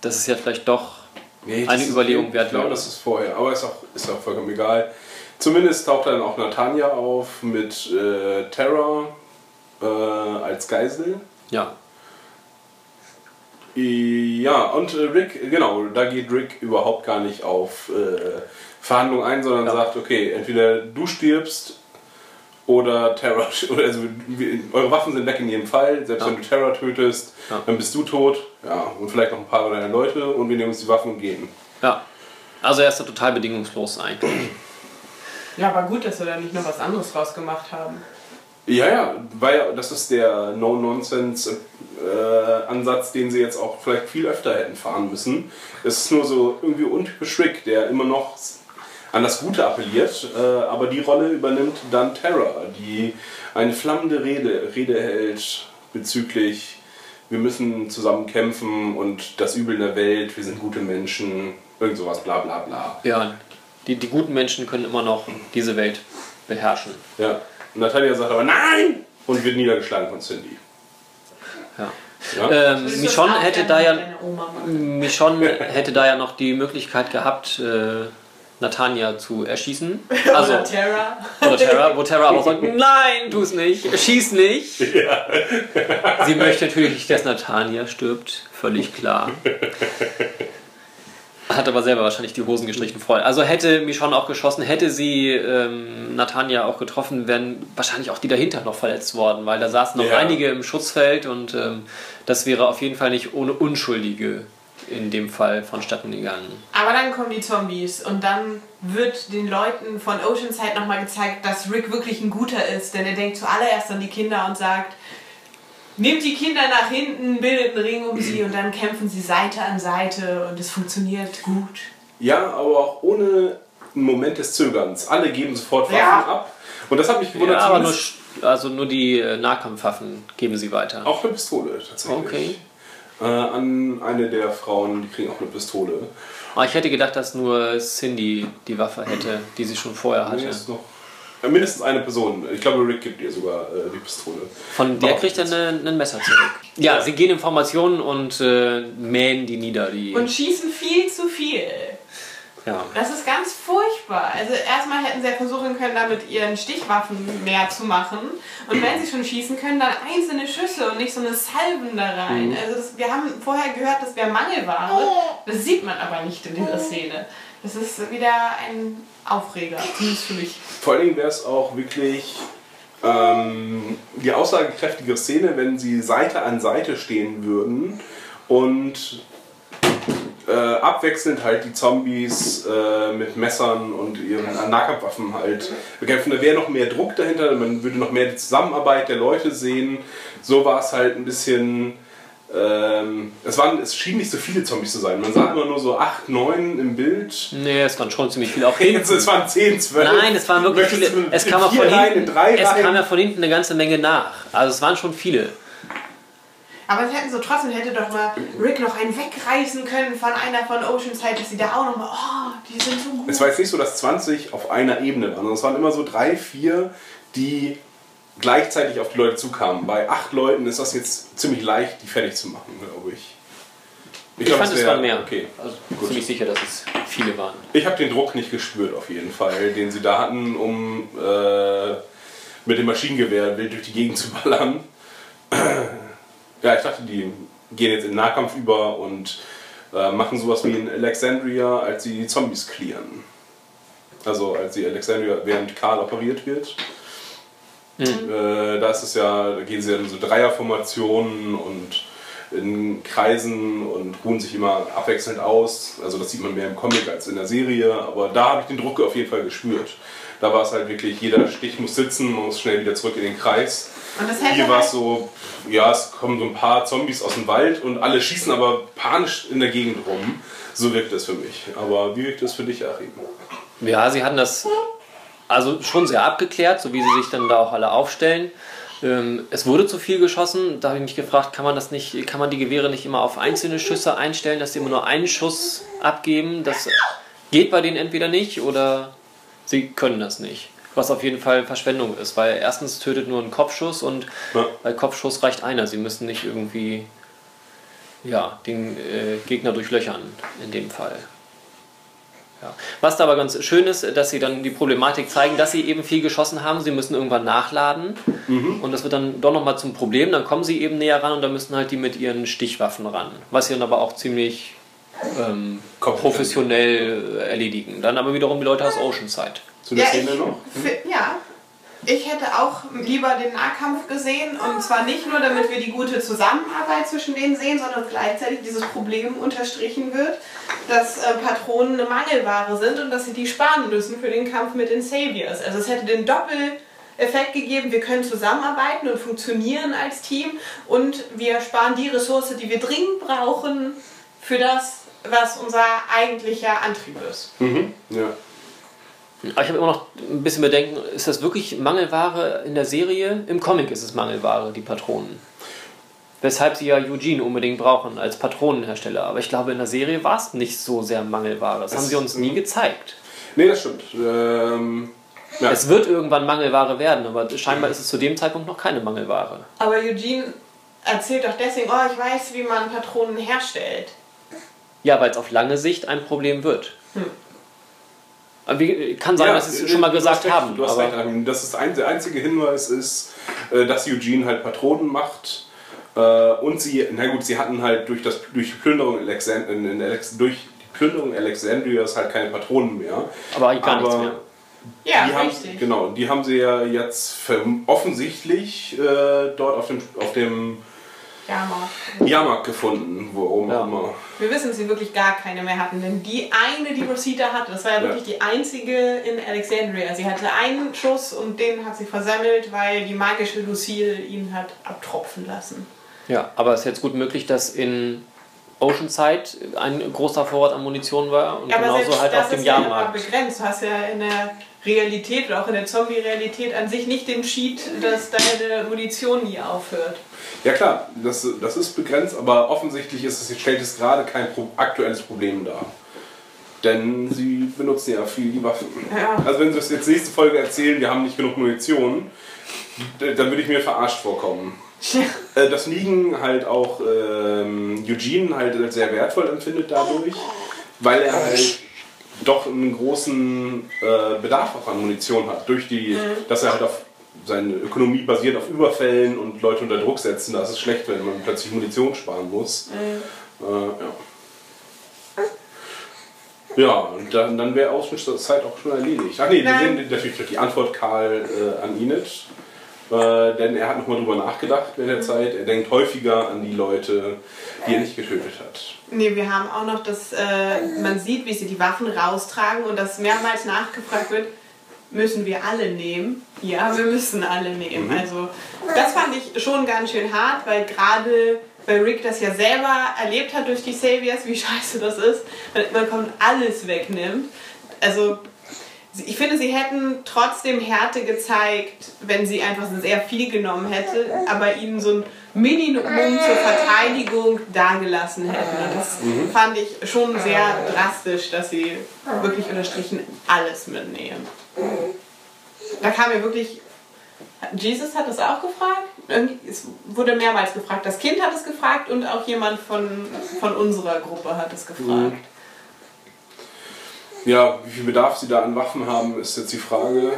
dass es ja vielleicht doch Nee, das eine ist- Überlegung wert Ich glaube, das ist vorher. Aber ist auch, ist auch vollkommen egal. Zumindest taucht dann auch Natanja auf mit äh, Terra äh, als Geisel. Ja, Ja, und äh, Rick, genau, da geht Rick überhaupt gar nicht auf äh, Verhandlungen ein, sondern Ja. sagt, okay, entweder du stirbst oder Terra, oder also wir, eure Waffen sind weg in jedem Fall, selbst Ja. wenn du Terra tötest, Ja. dann bist du tot, ja, und vielleicht noch ein paar deiner Leute und wir nehmen uns die Waffen und gehen. ja. Also er ist da total bedingungslos eigentlich. Ja, war gut, dass wir da nicht noch was anderes draus gemacht haben. Ja, ja, weil das ist der No-Nonsense-Ansatz, den sie jetzt auch vielleicht viel öfter hätten fahren müssen. Es ist nur so irgendwie untypisch Rick, der immer noch an das Gute appelliert, äh, aber die Rolle übernimmt dann Terra, die eine flammende Rede, Rede hält bezüglich, wir müssen zusammen kämpfen und das Übel in der Welt, wir sind gute Menschen, irgend sowas, bla bla bla. Ja, die, die guten Menschen können immer noch diese Welt beherrschen. Ja. Und Natalia sagt aber Nein! Und wird niedergeschlagen von Cindy. Ja. Ja? Ähm, Michonne hätte da ja? Michonne hätte da ja noch die Möglichkeit gehabt, äh, Natania zu erschießen. Also, Oder Terra. oder Terra, wo Terra aber sagt, nein, tu es nicht, schieß nicht. Sie möchte natürlich nicht, dass Natania stirbt, völlig klar. Hat aber selber wahrscheinlich die Hosen gestrichen voll. Also hätte Michonne auch geschossen, hätte sie ähm, Natania auch getroffen, wären wahrscheinlich auch die dahinter noch verletzt worden, weil da saßen noch Ja. einige im Schutzfeld und ähm, das wäre auf jeden Fall nicht ohne Unschuldige in dem Fall vonstatten gegangen. Aber dann kommen die Zombies und dann wird den Leuten von Oceanside nochmal gezeigt, dass Rick wirklich ein guter ist, denn er denkt zuallererst an die Kinder und sagt, nehmt die Kinder nach hinten, bildet einen Ring um sie und dann kämpfen sie Seite an Seite und es funktioniert gut. Ja, aber auch ohne einen Moment des Zögerns. Alle geben sofort Waffen Ja. ab. Und das hat mich gewundert. Ja, aber nur, also nur die äh, Nahkampfwaffen geben sie weiter. auch eine Pistole tatsächlich. Okay. Äh, an eine der Frauen, die kriegen auch eine Pistole. Aber Ah, ich hätte gedacht, dass nur Cindy die Waffe hätte, die sie schon vorher Nee, hatte. ist noch mindestens eine Person. Ich glaube, Rick gibt ihr sogar äh, die Pistole. Von der Macht kriegt er nichts. eine, ein Messer zurück. Ja, sie gehen in Formationen und äh, mähen die nieder. Die, Und schießen viel zu viel. ja. Das ist ganz furchtbar. Also erstmal hätten sie ja versuchen können, da mit ihren Stichwaffen mehr zu machen. Und wenn sie schon schießen können, dann einzelne Schüsse und nicht so eine Salven da rein. Mhm. Also das, wir haben vorher gehört, das wäre Mangelware. Das sieht man aber nicht in dieser Szene. Das ist wieder ein Aufreger, zumindest für mich. Vor allen Dingen wäre es auch wirklich ähm, die aussagekräftige Szene, wenn sie Seite an Seite stehen würden und äh, abwechselnd halt die Zombies äh, mit Messern und ihren Nahkampfwaffen halt bekämpfen. Da wäre noch mehr Druck dahinter, man würde noch mehr die Zusammenarbeit der Leute sehen. So war es halt ein bisschen. Ähm, es, waren, es schienen nicht so viele Zombies zu sein. Man sah immer nur so 8, 9 im Bild. Nee, es waren schon ziemlich viele. Auch hinten. es waren 10, 12. Nein, es waren wirklich Möchtest viele. Es kam, von Reihen, hinten, in drei es kam ja von hinten eine ganze Menge nach. Also es waren schon viele. Aber es hätten so trotzdem, hätte doch mal Rick noch einen wegreißen können von einer von Oceanside, dass sie da auch noch mal, oh, die sind so gut. Es war jetzt nicht so, dass 20 auf einer Ebene waren, sondern es waren immer so drei, vier, die gleichzeitig auf die Leute zukamen. Bei acht Leuten ist das jetzt ziemlich leicht, die fertig zu machen, glaube ich. Ich, glaub, fand, es wär- waren mehr. Okay. Also Gut. ziemlich sicher, dass es viele waren. Ich habe den Druck nicht gespürt, auf jeden Fall, den sie da hatten, um äh, mit dem Maschinengewehr wild durch die Gegend zu ballern. ja, ich dachte, die gehen jetzt in den Nahkampf über und äh, machen sowas wie in Alexandria, als sie die Zombies clearen. Also als sie Alexandria, während Karl operiert wird. Äh, da ist es ja, da gehen sie ja in so Dreierformationen und in Kreisen und ruhen sich immer abwechselnd aus. Also das sieht man mehr im Comic als in der Serie, aber da habe ich den Druck auf jeden Fall gespürt. Da war es halt wirklich, jeder Stich muss sitzen, man muss schnell wieder zurück in den Kreis. Und das Hier war es so, ja, es kommen so ein paar Zombies aus dem Wald und alle schießen aber panisch in der Gegend rum. So wirkt es für mich. Aber wie wirkt es für dich, Achim? Ja, sie hatten das also schon sehr abgeklärt, so wie sie sich dann da auch alle aufstellen. Ähm, es wurde zu viel geschossen. Da habe ich mich gefragt, kann man das nicht, kann man die Gewehre nicht immer auf einzelne Schüsse einstellen, dass sie immer nur einen Schuss abgeben? Das geht bei denen entweder nicht oder sie können das nicht. Was auf jeden Fall Verschwendung ist, weil erstens tötet nur ein Kopfschuss und Ja. bei Kopfschuss reicht einer. Sie müssen nicht irgendwie ja, den äh, Gegner durchlöchern in dem Fall. Ja. Was da aber ganz schön ist, dass sie dann die Problematik zeigen, dass sie eben viel geschossen haben. Sie müssen irgendwann nachladen und das wird dann doch nochmal zum Problem. Dann kommen sie eben näher ran und dann müssen halt die mit ihren Stichwaffen ran. Was sie dann aber auch ziemlich ähm, professionell äh, erledigen. Dann aber wiederum die Leute aus Oceanside. Zu der ja, Szene noch? fi- ja, Ich hätte auch lieber den Nahkampf gesehen und zwar nicht nur, damit wir die gute Zusammenarbeit zwischen denen sehen, sondern gleichzeitig dieses Problem unterstrichen wird, dass äh, Patronen eine Mangelware sind und dass sie die sparen müssen für den Kampf mit den Saviors. Also es hätte den Doppeleffekt gegeben, wir können zusammenarbeiten und funktionieren als Team und wir sparen die Ressource, die wir dringend brauchen für das, was unser eigentlicher Antrieb ist. Mhm. Ja. Aber ich habe immer noch ein bisschen Bedenken, ist das wirklich Mangelware in der Serie? Im Comic ist es Mangelware, die Patronen. Weshalb sie ja Eugene unbedingt brauchen als Patronenhersteller. Aber ich glaube, in der Serie war es nicht so sehr Mangelware. Das, Das- haben sie uns nie gezeigt. Nee, das stimmt. Ähm, ja. Es wird irgendwann Mangelware werden, aber scheinbar ist es zu dem Zeitpunkt noch keine Mangelware. Aber Eugene erzählt doch deswegen, oh, ich weiß, wie man Patronen herstellt. Ja, weil es auf lange Sicht ein Problem wird. Wie, kann sein, Ja, dass sie es schon mal gesagt recht, haben. Du hast aber recht. Das ist ein, der einzige Hinweis ist, äh, dass Eugene halt Patronen macht. Äh, und sie, na gut, sie hatten halt durch, das, durch die Plünderung Alexand in, in Alex, durch die Plünderung Alexandrias halt keine Patronen mehr. aber gar nichts Aber mehr. Ja, die haben, richtig. genau, die haben sie ja jetzt offensichtlich äh, dort auf dem, auf dem Ja, mal. Jahrmarkt gefunden, worum Ja. immer. Wir wissen, dass sie wirklich gar keine mehr hatten, denn die eine, die Rosita hatte, das war ja Ja. wirklich die einzige in Alexandria. Sie hatte einen Schuss und den hat sie versammelt, weil die magische Lucille ihn hat abtropfen lassen. Ja, aber es ist jetzt gut möglich, dass in Oceanside ein großer Vorrat an Munition war und Aber genauso halt auf dem ist ja Jahrmarkt. begrenzt. Du hast ja in der Realität oder auch in der Zombie-Realität an sich nicht den Cheat, dass deine Munition nie aufhört. Ja klar, das, das ist begrenzt, aber offensichtlich ist es, stellt es gerade kein aktuelles Problem dar. Denn sie benutzen ja viel die Waffen. Ja. Also wenn sie das jetzt nächste Folge erzählen, wir haben nicht genug Munition, dann würde ich mir verarscht vorkommen. Äh, Das Liegen halt auch ähm, Eugene halt sehr wertvoll empfindet dadurch, weil er halt doch einen großen äh, Bedarf auch an Munition hat, durch die, dass er halt auf seine Ökonomie basiert auf Überfällen und Leute unter Druck setzen. Da ist es schlecht, wenn man plötzlich Munition sparen muss. Äh, ja. Ja, und dann, dann wäre Außenszeit auch schon erledigt. Ach nee, wir sehen natürlich durch die Antwort Karl äh, an Enid. Äh, denn er hat nochmal drüber nachgedacht während der Zeit. Er denkt häufiger an die Leute, die er nicht getötet hat. Nee, wir haben auch noch, dass äh, man sieht, wie sie die Waffen raustragen und dass mehrmals nachgefragt wird, müssen wir alle nehmen? Ja, wir müssen alle nehmen. Also das fand ich schon ganz schön hart, weil gerade weil Rick das ja selber erlebt hat durch die Saviors, wie scheiße das ist, wenn man kommt alles wegnimmt. Also ich finde, sie hätten trotzdem Härte gezeigt, wenn sie einfach sehr viel genommen hätte, aber ihnen so ein Minimum zur Verteidigung dagelassen hätten. Und das fand ich schon sehr drastisch, dass sie wirklich unterstrichen alles mitnehmen. Da kam ja wirklich. Jesus hat das auch gefragt. Es wurde mehrmals gefragt. Das Kind hat es gefragt und auch jemand von, von unserer Gruppe hat es gefragt. Ja, wie viel Bedarf sie da an Waffen haben, ist jetzt die Frage,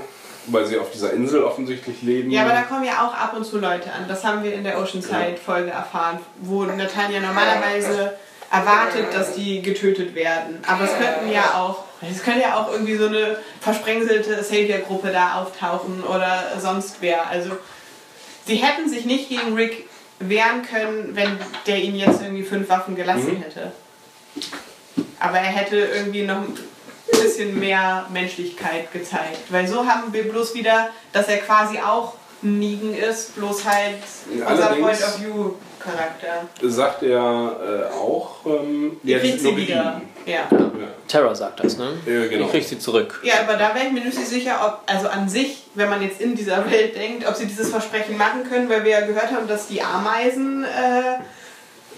weil sie auf dieser Insel offensichtlich leben. Ja, aber da kommen ja auch ab und zu Leute an. Das haben wir in der Oceanside-Folge erfahren, wo Natalia normalerweise erwartet, dass die getötet werden. Aber es könnten ja auch, es könnte ja auch irgendwie so eine versprengselte Savior-Gruppe da auftauchen oder sonst wer. Also sie hätten sich nicht gegen Rick wehren können, wenn der ihnen jetzt irgendwie fünf Waffen gelassen hätte. Aber er hätte irgendwie noch ein bisschen mehr Menschlichkeit gezeigt. Weil so haben wir bloß wieder, dass er quasi auch ein Negan ist, bloß halt unser Point of View Charakter. Sagt er äh, auch, ähm, Ihr kriegt sie wieder. Ja. Ja. Terror sagt das, ne? Ja, genau. Ich krieg sie zurück. ja, aber da wäre ich mir nicht sicher, ob, also an sich, wenn man jetzt in dieser Welt denkt, ob sie dieses Versprechen machen können, weil wir ja gehört haben, dass die Ameisen äh,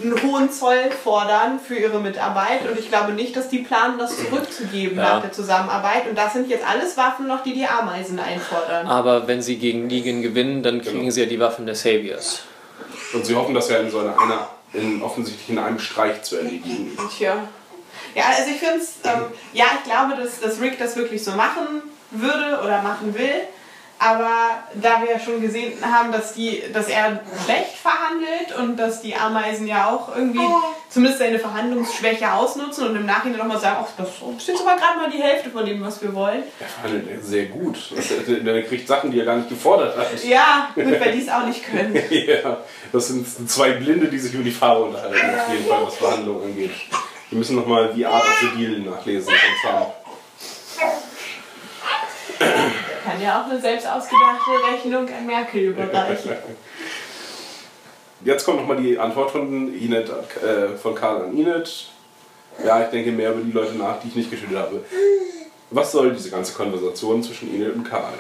einen hohen Zoll fordern für ihre Mitarbeit und ich glaube nicht, dass die planen, das zurückzugeben Ja. nach der Zusammenarbeit und das sind jetzt alles Waffen noch, die die Ameisen einfordern. Aber wenn sie gegen Negan gewinnen, dann kriegen Genau. sie ja die Waffen der Saviors. Und sie hoffen, das ja in so einer, einer in, offensichtlich in einem Streich zu erledigen. Tja. Ja, also ich finde es, ähm, ja, ich glaube, dass, dass Rick das wirklich so machen würde oder machen will. Aber da wir ja schon gesehen haben, dass, die, dass er schlecht verhandelt und dass die Ameisen ja auch irgendwie zumindest seine Verhandlungsschwäche ausnutzen und im Nachhinein nochmal sagen, ach, das ist jetzt aber gerade mal die Hälfte von dem, was wir wollen. Er verhandelt sehr gut. Er kriegt Sachen, die er gar nicht gefordert hat. Ja, gut, weil die es auch nicht können. Ja, das sind zwei Blinde, die sich über die Farbe unterhalten, auf jeden Fall, was Verhandlungen angeht. Wir müssen nochmal The Art of the Deal nachlesen von Trump. Kann ja auch eine selbst ausgedachte Rechnung an Merkel überreichen. Jetzt kommt nochmal die Antwort von Inet, äh, von Karl an Inet. Ja, ich denke mehr über die Leute nach, die ich nicht getötet habe. Was soll diese ganze Konversation zwischen Inet und Karl?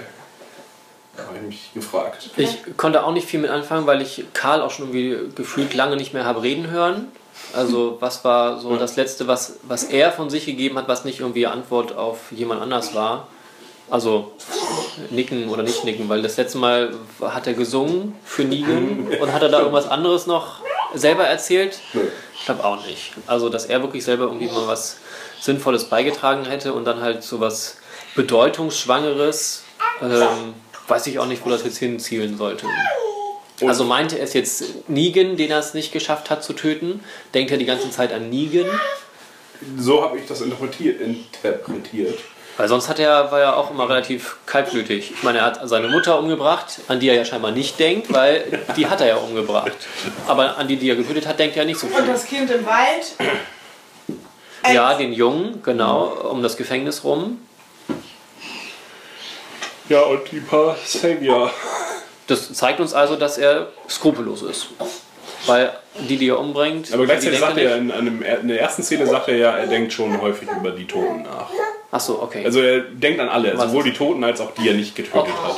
Da habe ich mich gefragt. Ich konnte auch nicht viel mit anfangen, weil ich Karl auch schon irgendwie gefühlt lange nicht mehr habe reden hören. Also was war so das Letzte, was, was er von sich gegeben hat, was nicht irgendwie Antwort auf jemand anders war? Also nicken oder nicht nicken, weil das letzte Mal hat er gesungen für Negan und hat er da irgendwas anderes noch selber erzählt? Ich glaube auch nicht. Also dass er wirklich selber irgendwie mal was Sinnvolles beigetragen hätte und dann halt so was Bedeutungsschwangeres, ähm, weiß ich auch nicht, wo das jetzt hinzielen sollte. Also meinte er es jetzt Negan, den er es nicht geschafft hat zu töten? Denkt er die ganze Zeit an Negan? So habe ich das interpretiert. interpretiert. Weil sonst hat er, war er auch immer relativ kaltblütig. Ich meine, er hat seine Mutter umgebracht, an die er ja scheinbar nicht denkt, weil die hat er ja umgebracht. Aber an die, die er getötet hat, denkt er nicht so Und viel. das Kind im Wald. Ja, den Jungen, genau, um das Gefängnis rum. Ja, und die paar Savior. Das zeigt uns also, dass er skrupellos ist. Weil die, die er umbringt. Aber die gleichzeitig sagt er, in, einem, in der ersten Szene sagt er ja, er denkt schon häufig über die Toten nach. Achso, okay. Also er denkt an alle, Was? sowohl die Toten als auch die er nicht getötet okay. hat.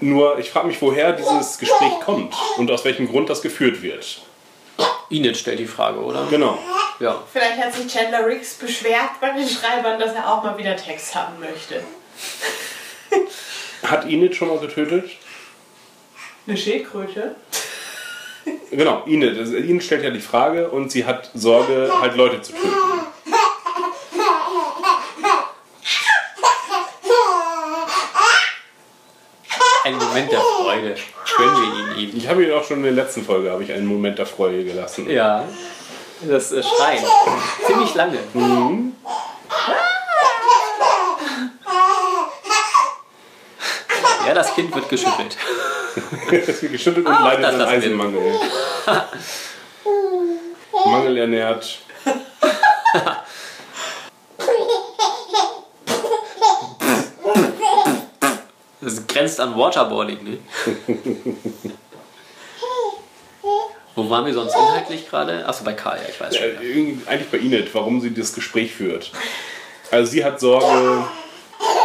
Nur, ich frage mich, woher dieses Gespräch kommt und aus welchem Grund das geführt wird. Enid stellt die Frage, oder? Genau. Ja. Vielleicht hat sich Chandler Riggs beschwert bei den Schreibern, dass er auch mal wieder Text haben möchte. Hat Enid schon mal getötet? Eine Schildkröte? Genau, Enid. Also Enid stellt ja die Frage und sie hat Sorge, halt Leute zu töten. Ein Moment der Freude. Gönnen wir ihn ihm. Ich habe ihn auch schon in der letzten Folge habe ich einen Moment der Freude gelassen. Ja. Das äh, Schreien. Ziemlich lange. Ja, das Kind wird geschüttelt. Es wird geschüttelt und Ah, leidet an. Eisenmangel. Mangel Das grenzt an Waterboarding, ne? Wo waren wir sonst inhaltlich gerade? Achso, bei Karl, ja, ich weiß Ja, schon. eigentlich bei Enid, warum sie das Gespräch führt. Also sie hat Sorge,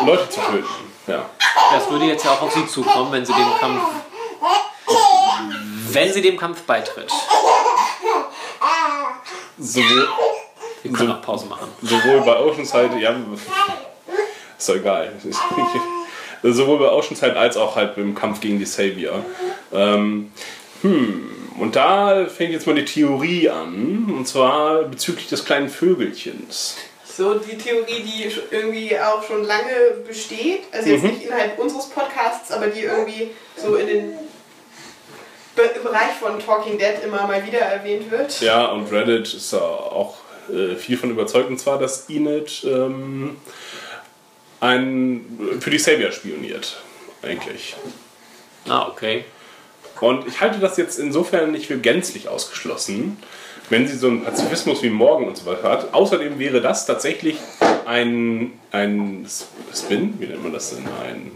Leute zu töten. Ja. Das würde jetzt ja auch auf sie zukommen, wenn sie dem Kampf. Wenn sie dem Kampf beitritt. Sowohl, Wir können auch Pause machen. sowohl bei Oceanside, ja, ist doch egal. sowohl bei Oceanside als auch halt im Kampf gegen die Savior. Ähm, hm, und da fängt jetzt mal die Theorie an, und zwar bezüglich des kleinen Vögelchens. So die Theorie, die irgendwie auch schon lange besteht. Also jetzt nicht innerhalb unseres Podcasts, aber die irgendwie so in den im Bereich von Talking Dead immer mal wieder erwähnt wird. Ja, und Reddit ist da auch äh, viel von überzeugt, und zwar, dass Enid ähm, ein, für die Savior spioniert, eigentlich. Ah, okay. Und ich halte das jetzt insofern nicht für gänzlich ausgeschlossen, wenn sie so einen Pazifismus wie Morgen und so weiter hat. Außerdem wäre das tatsächlich ein, ein Spin, wie nennt man das denn? Ein,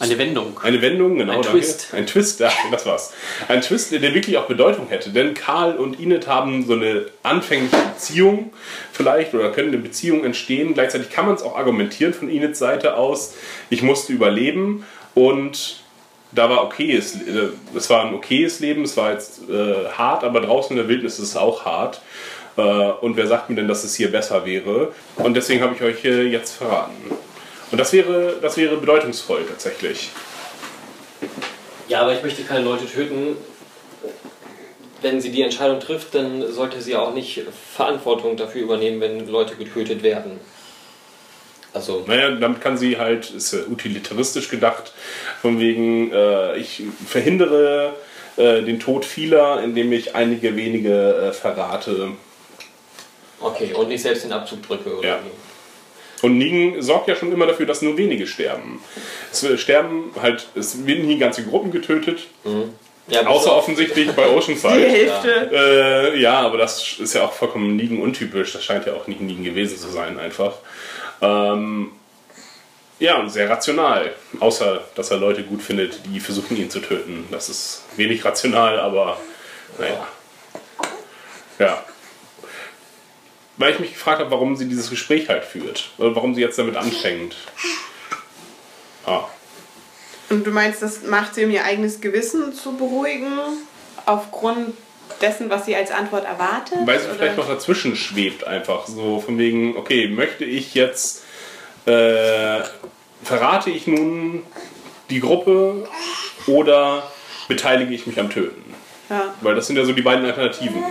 Eine Wendung. eine Wendung, genau. Ein danke. Twist. Ein Twist, ja, das war's. Ein Twist, der wirklich auch Bedeutung hätte. Denn Karl und Enid haben so eine anfängliche Beziehung vielleicht oder können eine Beziehung entstehen. Gleichzeitig kann man es auch argumentieren von Enids Seite aus. Ich musste überleben und da war okayes, äh, es war ein okayes Leben, es war jetzt äh, hart, aber draußen in der Wildnis ist es auch hart. Äh, und wer sagt mir denn, dass es hier besser wäre? Und deswegen habe ich euch äh, jetzt verraten. Und das wäre, das wäre bedeutungsvoll tatsächlich. Ja, aber ich möchte keine Leute töten. Wenn sie die Entscheidung trifft, dann sollte sie auch nicht Verantwortung dafür übernehmen, wenn Leute getötet werden. Also, Naja, damit kann sie halt, ist ja utilitaristisch gedacht, Von wegen, äh, ich verhindere äh, den Tod vieler, indem ich einige wenige äh, verrate. Okay, und nicht selbst den Abzug drücke oder Ja. wie? Und Negan sorgt ja schon immer dafür, dass nur wenige sterben. Es sterben halt, es werden nie ganze Gruppen getötet, Ja, außer offensichtlich bei Die Oceanside. Hälfte. Äh, ja, aber das ist ja auch vollkommen Negan untypisch. Das scheint ja auch nicht Negan gewesen zu sein, einfach. Ähm, ja, und sehr rational. Außer, dass er Leute gut findet, die versuchen, ihn zu töten. Das ist wenig rational, aber naja. Ja. Weil ich mich gefragt habe, warum sie dieses Gespräch halt führt. Oder warum sie jetzt damit anfängt. Ah. Und du meinst, das macht sie, um ihr eigenes Gewissen zu beruhigen? Aufgrund dessen, was sie als Antwort erwartet? Weil sie Oder- vielleicht noch dazwischen schwebt, einfach so von wegen, okay, möchte ich jetzt, äh, verrate ich nun die Gruppe oder beteilige ich mich am Töten? Ja. Weil das sind ja so die beiden Alternativen.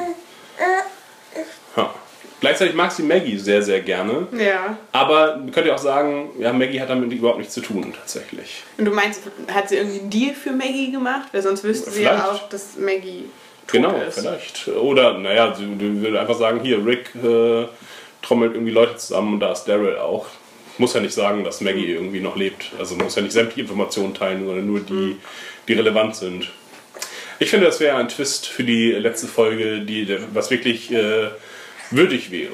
Gleichzeitig mag sie Maggie sehr, sehr gerne. ja. Aber man könnte ja auch sagen, ja, Maggie hat damit überhaupt nichts zu tun, tatsächlich. Und du meinst, hat sie irgendwie einen Deal für Maggie gemacht? Weil sonst wüsste sie ja auch, dass Maggie tot Genau, ist. vielleicht. Oder, naja, sie würde einfach sagen, hier, Rick äh, trommelt irgendwie Leute zusammen und da ist Daryl auch. Muss ja nicht sagen, dass Maggie irgendwie noch lebt. Also muss ja nicht sämtliche Informationen teilen, sondern nur die, die relevant sind. Ich finde, das wäre ein Twist für die letzte Folge, die, was wirklich äh, würdig wäre.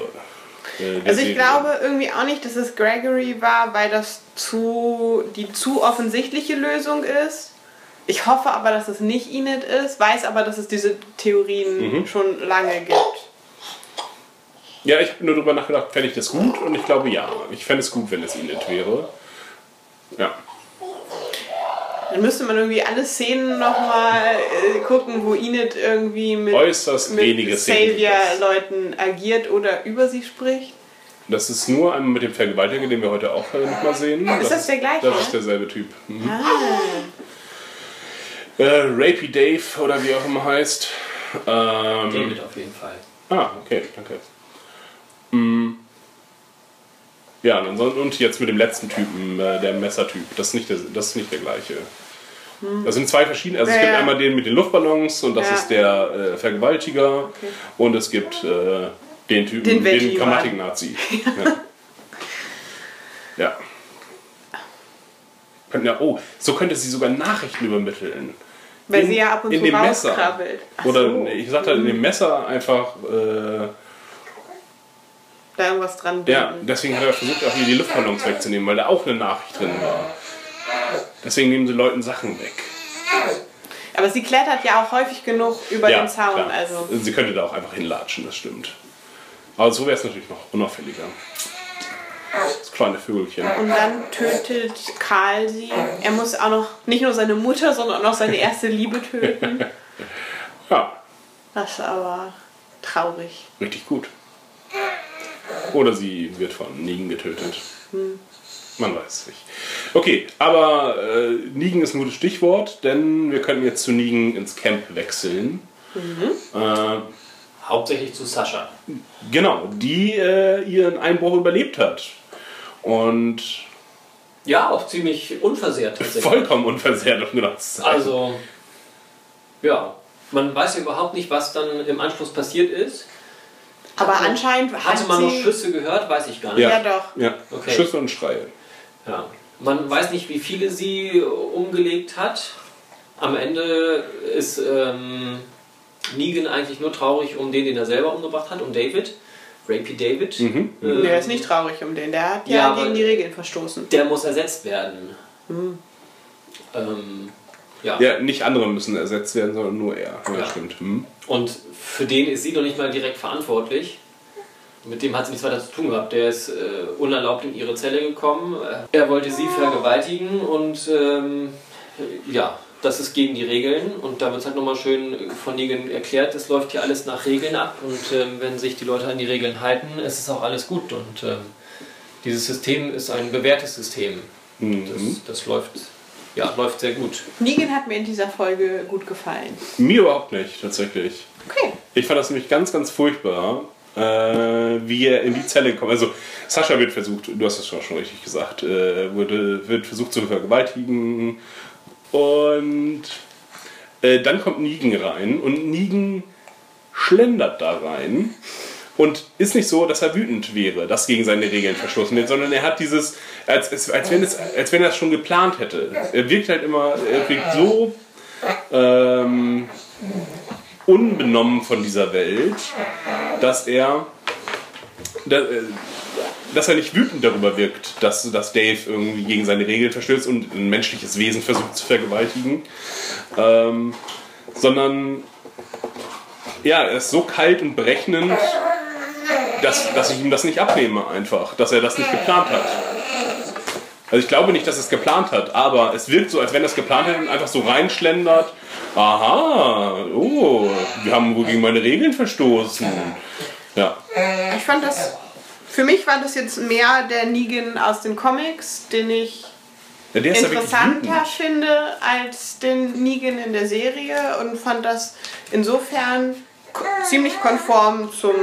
äh, Also ich Serie. glaube irgendwie auch nicht, dass es Gregory war, weil das zu die zu offensichtliche Lösung ist. Ich hoffe aber, dass es nicht Enid ist, weiß aber, dass es diese Theorien Mhm. schon lange gibt. Ja, ich habe nur darüber nachgedacht, fände ich das gut? Und ich glaube ja. Ich fände es gut, wenn es Enid wäre. Ja. Dann müsste man irgendwie alle Szenen nochmal äh, gucken, wo Enid irgendwie mit, Äußerst wenige mit Szenen. Savior-Leuten agiert oder über sie spricht. Das ist nur einmal mit dem Vergewaltiger, den wir heute auch nochmal sehen. Ist das der gleiche? Das ist derselbe Typ. Mhm. Ah. Äh, Rapey Dave oder wie auch immer heißt. Ähm, David auf jeden Fall. Ah, okay, danke. Mm. Ja, und jetzt mit dem letzten Typen, äh, der Messertyp. Das ist nicht der, das ist nicht der gleiche. Das sind zwei verschiedene. Also es Ja, gibt ja. einmal den mit den Luftballons und das Ja. ist der äh, Vergewaltiger. Und es gibt äh, den Typen, Den den. Grammatik-Nazi. ja. ja. Oh, so könnte sie sogar Nachrichten übermitteln. Weil In- sie ja ab und in zu dem Messer. Oder. Mhm. ich sagte, in dem Messer einfach. Äh, Da irgendwas dran ja, deswegen hat er versucht, auch hier die Luftballons wegzunehmen, weil da auch eine Nachricht drin war. Deswegen nehmen sie Leuten Sachen weg. Aber sie klettert ja auch häufig genug über ja, den Zaun. klar. Also. Sie könnte da auch einfach hinlatschen, das stimmt. Aber so wäre es natürlich noch unauffälliger. Das kleine Vögelchen. Und dann tötet Karl sie. Er muss auch noch nicht nur seine Mutter, sondern auch seine erste Liebe töten. Ja, Das ist aber traurig. richtig gut. Oder sie wird von Negan getötet. Man weiß es nicht. Okay, aber äh, Negan ist ein gutes Stichwort, denn wir können jetzt zu Negan ins Camp wechseln. Äh, Hauptsächlich zu Sascha. Genau, die äh, ihren Einbruch überlebt hat. Und Ja, auch ziemlich unversehrt tatsächlich. vollkommen unversehrt, um genau zu sein. Also, ja, man weiß ja überhaupt nicht, was dann im Anschluss passiert ist. Aber anscheinend hat Hatte man noch Schüsse gehört? Weiß ich gar nicht. Ja, doch. Ja, Okay. Schüsse und Schreie. Ja. Man weiß nicht, wie viele sie umgelegt hat. Am Ende ist ähm, Negan eigentlich nur traurig um den, den er selber umgebracht hat, um David. Rapey David. Mhm. Ähm, Der ist nicht traurig um den. Der hat ja, Ja, gegen die Regeln verstoßen. Der muss ersetzt werden. Ähm, ja. Ja, nicht andere müssen ersetzt werden, sondern nur er. Ja, Ja. stimmt. Hm. Und für den ist sie noch nicht mal direkt verantwortlich. Mit dem hat sie nichts weiter zu tun gehabt. Der ist äh, unerlaubt in ihre Zelle gekommen. Er wollte sie vergewaltigen und ähm, ja, das ist gegen die Regeln. Und da wird es halt nochmal schön von Negan erklärt, es läuft hier alles nach Regeln ab. Und ähm, wenn sich die Leute an die Regeln halten, ist es auch alles gut. Und ähm, dieses System ist ein bewährtes System. Das, Mhm. das läuft, ja, läuft sehr gut. Negan hat mir in dieser Folge gut gefallen. Mir überhaupt nicht, tatsächlich. Okay. Ich fand das nämlich ganz, ganz furchtbar, wie er in die Zelle kommt. Also, Sascha wird versucht, du hast es schon, richtig gesagt, äh, wurde, wird versucht zu vergewaltigen Und äh, dann kommt Negan rein und Negan schlendert da rein und ist nicht so, dass er wütend wäre, dass gegen seine Regeln verstoßen wird, sondern er hat dieses, als, als, als, wenn, es, als wenn er es schon geplant hätte. Er wirkt halt immer, er wirkt so ähm, unbenommen von dieser Welt, dass er, äh, dass er nicht wütend darüber wirkt, dass, dass Dave irgendwie gegen seine Regeln verstößt und ein menschliches Wesen versucht zu vergewaltigen, ähm, sondern ja, er ist so kalt und berechnend, dass, dass ich ihm das nicht abnehme einfach, dass er das nicht geplant hat. Also ich glaube nicht, dass es geplant hat, aber es wirkt so, als wenn es geplant hätte und einfach so reinschlendert. Aha, oh, wir haben wohl gegen meine Regeln verstoßen. Ja. Ich fand das. Für mich war das jetzt mehr der Negan aus den Comics, den ich ja interessanter finde als den Negan in der Serie und fand das insofern ziemlich konform zum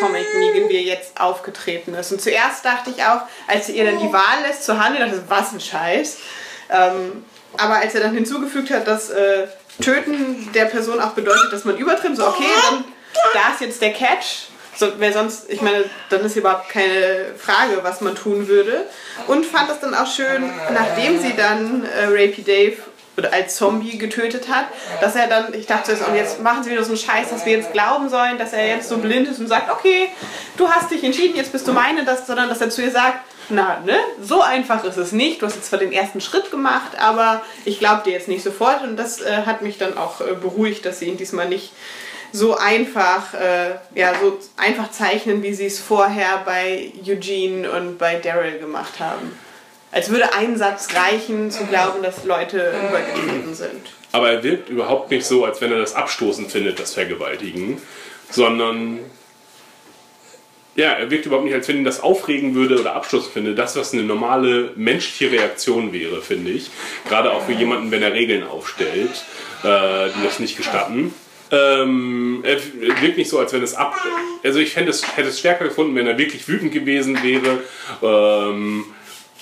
Comic Negan, wie er jetzt aufgetreten ist. Und zuerst dachte ich auch, als ihr dann die Wahl lässt zu handeln, dachte ich, was ein Scheiß. Ähm, aber als er dann hinzugefügt hat, dass äh, Töten der Person auch bedeutet, dass man übertritt, so okay, dann da ist jetzt der Catch. So, weil sonst, ich meine, dann ist überhaupt keine Frage, was man tun würde. Und fand es dann auch schön, nachdem sie dann äh, Rapey Dave als Zombie getötet hat, dass er dann, ich dachte, und jetzt machen sie wieder so einen Scheiß, dass wir jetzt glauben sollen, dass er jetzt so blind ist und sagt, okay, du hast dich entschieden, jetzt bist du meine, das, sondern dass er zu ihr sagt, na, ne, so einfach ist es nicht. Du hast jetzt zwar den ersten Schritt gemacht, aber ich glaube dir jetzt nicht sofort. Und das äh, hat mich dann auch äh, beruhigt, dass sie ihn diesmal nicht so einfach, äh, ja, so einfach zeichnen, wie sie es vorher bei Eugene und bei Daryl gemacht haben. Als würde ein Satz reichen, zu glauben, dass Leute übergetreten sind. Aber er wirkt überhaupt nicht so, als wenn er das abstoßend findet, das Vergewaltigen, sondern ja, er wirkt überhaupt nicht, als wenn ihn das aufregen würde oder Abstoß finde. Das, was eine normale menschliche Reaktion wäre, finde ich. Gerade auch für jemanden, wenn er Regeln aufstellt, äh, die das nicht gestatten. Ähm, er wirkt nicht so, als wenn es ab. Also ich es, hätte es stärker gefunden, wenn er wirklich wütend gewesen wäre ähm,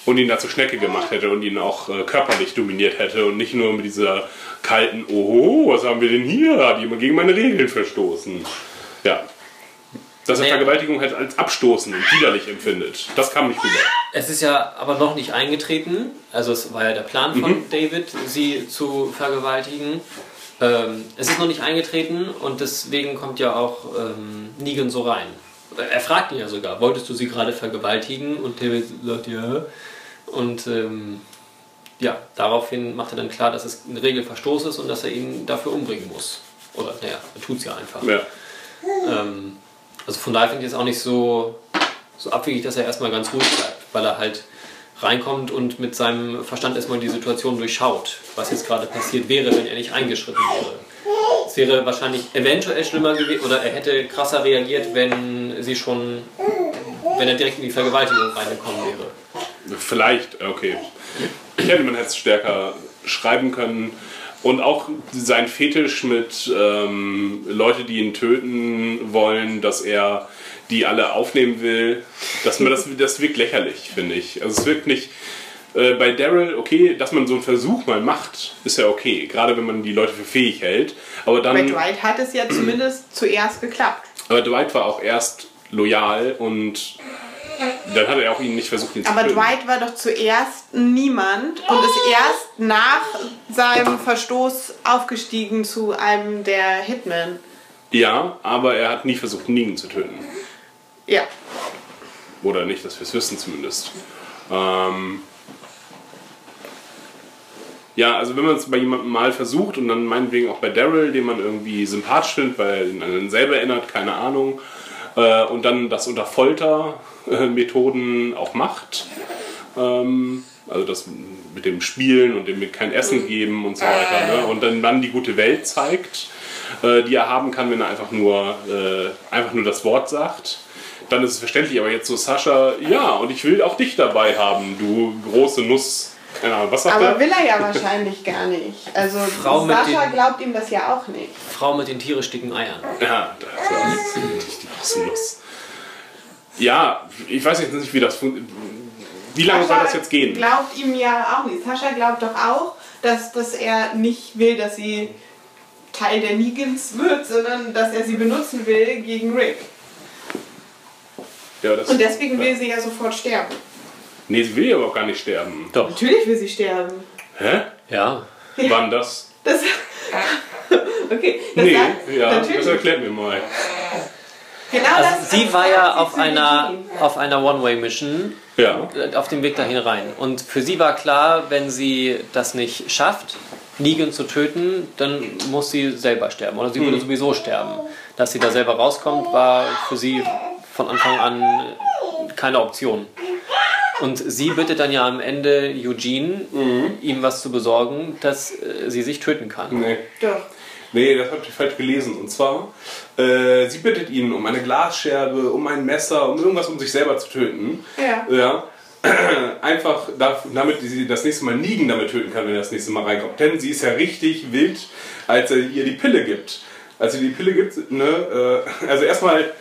und ihn dazu Schnecke gemacht hätte und ihn auch äh, körperlich dominiert hätte und nicht nur mit dieser kalten, oh, was haben wir denn hier? Hat jemand gegen meine Regeln verstoßen? Ja. Dass er Nee. Vergewaltigung halt als abstoßend und widerlich empfindet. Das kam nicht rüber. Es ist ja aber noch nicht eingetreten. Also es war ja der Plan von Mhm. David, sie zu vergewaltigen. Ähm, es ist noch nicht eingetreten und deswegen kommt ja auch ähm, Negan so rein. Er fragt ihn ja sogar, wolltest du sie gerade vergewaltigen? Und David sagt ja. Und ähm, ja, daraufhin macht er dann klar, dass es ein Regelverstoß ist und dass er ihn dafür umbringen muss. Oder naja, er tut es ja einfach. Ja. Ähm, also von daher finde ich es auch nicht so, so abwegig, dass er erstmal ganz ruhig bleibt, weil er halt reinkommt und mit seinem Verstand erstmal die Situation durchschaut, was jetzt gerade passiert wäre, wenn er nicht eingeschritten wäre. Es wäre wahrscheinlich eventuell schlimmer gewesen oder er hätte krasser reagiert, wenn sie schon, wenn er direkt in die Vergewaltigung reingekommen wäre. Vielleicht, okay. Ich hätte man hätte es stärker schreiben können. Und auch sein Fetisch mit ähm, Leute, die ihn töten wollen, dass er die alle aufnehmen will, dass man das, das wirkt lächerlich, finde ich. Also es wirkt nicht. Äh, bei Daryl, okay, dass man so einen Versuch mal macht, ist ja okay. Gerade wenn man die Leute für fähig hält. Aber Bei dann. Dwight hat es ja zumindest zuerst geklappt. Aber Dwight war auch erst loyal und dann hat er auch ihn nicht versucht, ihn zu Aber töten. Dwight war doch zuerst niemand und ist erst nach seinem Verstoß aufgestiegen zu einem der Hitmen. Ja, aber er hat nie versucht, Negan zu töten. Ja. Oder nicht, dass wir es wissen zumindest. Ähm ja, also wenn man es bei jemandem mal versucht und dann meinetwegen auch bei Daryl, den man irgendwie sympathisch findet, weil er ihn an einen selber erinnert, keine Ahnung, äh, und dann das unter Foltermethoden auch macht, ähm, also das mit dem Spielen und dem mit kein Essen geben und so weiter, ne? und dann, dann die gute Welt zeigt, äh, die er haben kann, wenn er einfach nur, äh, einfach nur das Wort sagt dann ist es verständlich, aber jetzt so Sascha, ja, und ich will auch dich dabei haben, du große Nuss. Keine Ahnung, was sagt Aber er? will er ja wahrscheinlich gar nicht. Also Frau Sascha den- glaubt ihm das ja auch nicht. Frau mit den tierisch dicken Eiern. Ja, das ist die große Nuss. Ja, ich weiß jetzt nicht, wie das funktioniert. Wie lange soll das jetzt gehen? glaubt ihm ja auch nicht. Sascha glaubt doch auch, dass, dass er nicht will, dass sie Teil der Negans wird, sondern dass er sie benutzen will gegen Rick. Ja, das, Und deswegen will sie ja sofort sterben. Nee, sie will ja aber auch gar nicht sterben. Doch. Natürlich will sie sterben. Hä? Ja. Wann das? Das. Okay, das Nee, sagt, ja, natürlich. das erklärt mir mal. Genau Also das, sie das war sagt ja auf einer, auf einer One-Way-Mission Ja. äh, auf dem Weg dahin rein. Und für sie war klar, wenn sie das nicht schafft, Negan zu töten, dann muss sie selber sterben. Oder sie würde sowieso sterben. Dass sie da selber rauskommt, war für sie von Anfang an keine Option. Und sie bittet dann ja am Ende Eugene, ihm was zu besorgen, dass äh, sie sich töten kann. Nee. Doch. Nee, das habt ihr falsch gelesen. Und zwar, äh, sie bittet ihn um eine Glasscherbe, um ein Messer, um irgendwas, um sich selber zu töten. Ja. Ja. Einfach da- damit sie das nächste Mal Nigen damit töten kann, wenn er das nächste Mal reinkommt. Denn sie ist ja richtig wild, als er ihr die Pille gibt. Als sie die Pille gibt, ne, äh, also erstmal,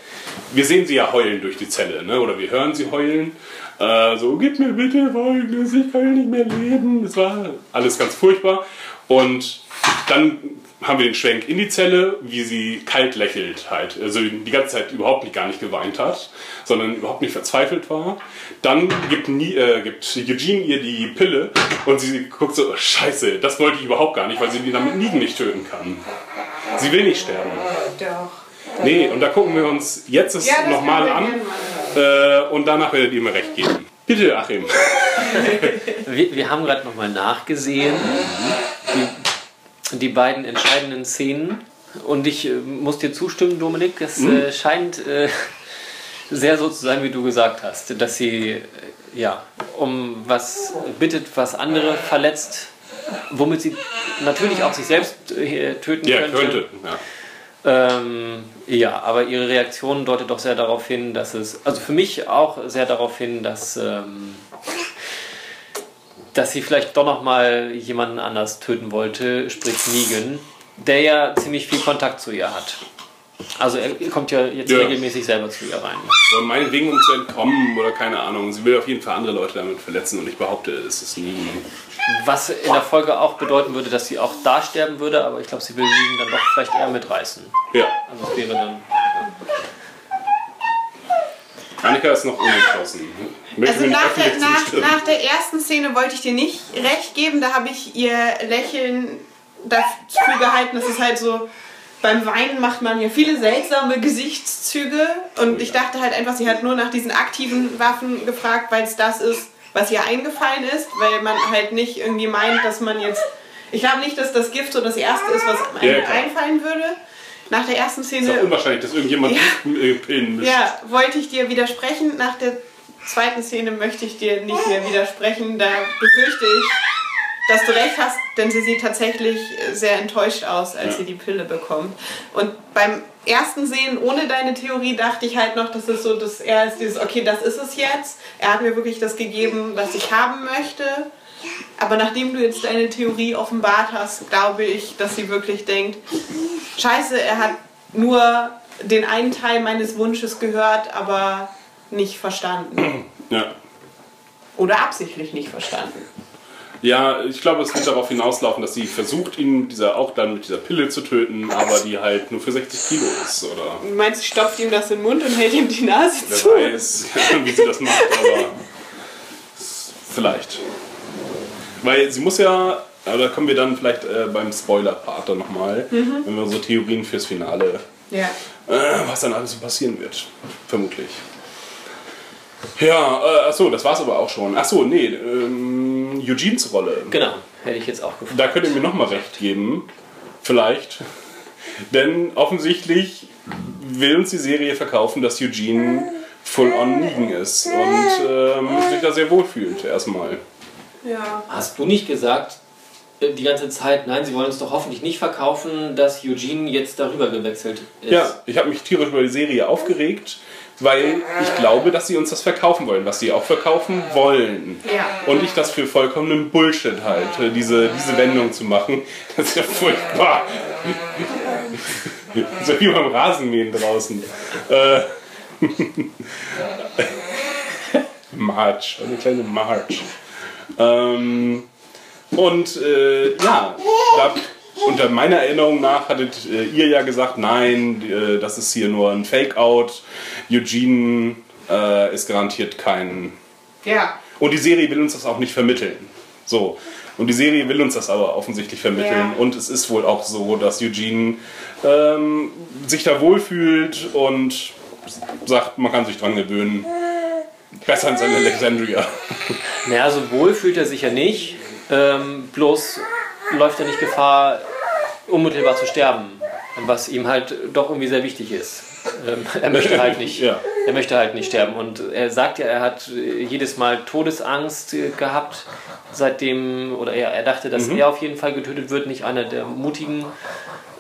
wir sehen sie ja heulen durch die Zelle, ne, oder wir hören sie heulen. Äh, so, gib mir bitte Folgendes, ich kann nicht mehr leben. Das war alles ganz furchtbar. Und dann haben wir den Schwenk in die Zelle, wie sie kalt lächelt halt. Also die ganze Zeit überhaupt nicht, gar nicht geweint hat, sondern überhaupt nicht verzweifelt war. Dann gibt, Nie, äh, gibt Eugene ihr die Pille und sie guckt so, scheiße, das wollte ich überhaupt gar nicht, weil sie die damit Nigen nicht töten kann. Sie will nicht sterben. Doch. Nee, und da gucken wir uns jetzt es Ja, nochmal an äh, und danach werdet ihr mir recht geben. Bitte, Achim. Wir, wir haben gerade nochmal nachgesehen, die, die beiden entscheidenden Szenen. Und ich äh, muss dir zustimmen, Dominik, es äh, scheint äh, sehr so zu sein, wie du gesagt hast, dass sie äh, ja, um was bittet, was andere verletzt, womit sie natürlich auch sich selbst äh, töten Ja, könnte. könnte. Ja. Ähm, ja, aber ihre Reaktion deutet doch sehr darauf hin, dass es, also für mich auch sehr darauf hin, dass, ähm, dass sie vielleicht doch noch mal jemanden anders töten wollte, sprich Negan, der ja ziemlich viel Kontakt zu ihr hat. Also er kommt ja jetzt Ja. regelmäßig selber zu ihr rein. Oder meinetwegen, um zu entkommen oder keine Ahnung. Sie will auf jeden Fall andere Leute damit verletzen und ich behaupte, es ist nie. Was in der Folge auch bedeuten würde, dass sie auch da sterben würde, aber ich glaube, sie will Negan dann doch vielleicht eher mitreißen. Ja, Also es wäre dann. Annika ist noch unentschlossen. Also nach der, nach, nach der ersten Szene wollte ich dir nicht recht geben. Da habe ich ihr Lächeln dafür gehalten. Das ist halt so, beim Weinen macht man ja viele seltsame Gesichtszüge. Und ich dachte halt einfach, sie hat nur nach diesen aktiven Waffen gefragt, weil es das ist, was ihr eingefallen ist. Weil man halt nicht irgendwie meint, dass man jetzt... Ich glaube nicht, dass das Gift so das Erste ist, was einem Ja, einfallen würde. Nach der ersten ist ja Szene unwahrscheinlich, dass irgendjemand Ja. äh, Pillen mischt. ja, wollte ich dir widersprechen. Nach der zweiten Szene möchte ich dir nicht mehr widersprechen. Da befürchte ich, dass du recht hast, denn sie sieht tatsächlich sehr enttäuscht aus, als Ja. sie die Pille bekommt. Und beim ersten Sehen ohne deine Theorie dachte ich halt noch, dass es so, dass er ist dieses, okay, das ist es jetzt. Er hat mir wirklich das gegeben, was ich haben möchte. Aber nachdem du jetzt deine Theorie offenbart hast, glaube ich, dass sie wirklich denkt, scheiße, er hat nur den einen Teil meines Wunsches gehört, aber nicht verstanden. Ja. Oder absichtlich nicht verstanden. ja, ich glaube, es wird darauf hinauslaufen, dass sie versucht, ihn dieser, auch dann mit dieser Pille zu töten, aber die halt nur für 60 Kilo ist. Oder Du meinst, sie stopft ihm das in den Mund und hält ihm die Nase wer zu? weiß, wie sie das macht, aber vielleicht. Weil sie muss ja, aber da kommen wir dann vielleicht äh, beim Spoiler-Part dann nochmal, Mhm. wenn wir so Theorien fürs Finale Ja. Äh, was dann alles so passieren wird. Vermutlich. Ja, äh, achso, das war's aber auch schon. Achso, nee, ähm, Eugenes Rolle. Genau, hätte ich jetzt auch gefragt. Da könnt ihr mir nochmal recht geben. Vielleicht. Denn offensichtlich will uns die Serie verkaufen, dass Eugene full on Negan ist und ähm, sich da sehr wohl fühlt, erstmal. Ja. Hast du nicht gesagt äh, die ganze Zeit, nein, sie wollen uns doch hoffentlich nicht verkaufen, dass Eugene jetzt darüber gewechselt ist? Ja, ich habe mich tierisch über die Serie aufgeregt, weil ich glaube, dass sie uns das verkaufen wollen, was sie auch verkaufen wollen. Ja. Und ich das für vollkommenen Bullshit halte, diese, diese Wendung zu machen. Das ist ja furchtbar. so wie beim Rasenmähen draußen. Äh, March, eine kleine March. Ähm, Und äh, ja, da, unter meiner Erinnerung nach hattet äh, ihr ja gesagt, nein, äh, das ist hier nur ein Fake-out. Eugene äh, ist garantiert kein. Ja. Und die Serie will uns das auch nicht vermitteln. So. Und die Serie will uns das aber offensichtlich vermitteln. Ja. Und es ist wohl auch so, dass Eugene ähm, sich da wohlfühlt und sagt, man kann sich dran gewöhnen. Besser als in Alexandria. Naja, so wohl fühlt er sich ja nicht. Ähm, bloß läuft er nicht Gefahr, unmittelbar zu sterben. Was ihm halt doch irgendwie sehr wichtig ist. Ähm, er möchte halt nicht. Ja. Er möchte halt nicht sterben. Und er sagt ja, er hat jedes Mal Todesangst gehabt, seitdem, oder er, er dachte, dass er auf jeden Fall getötet wird, nicht einer der Mutigen.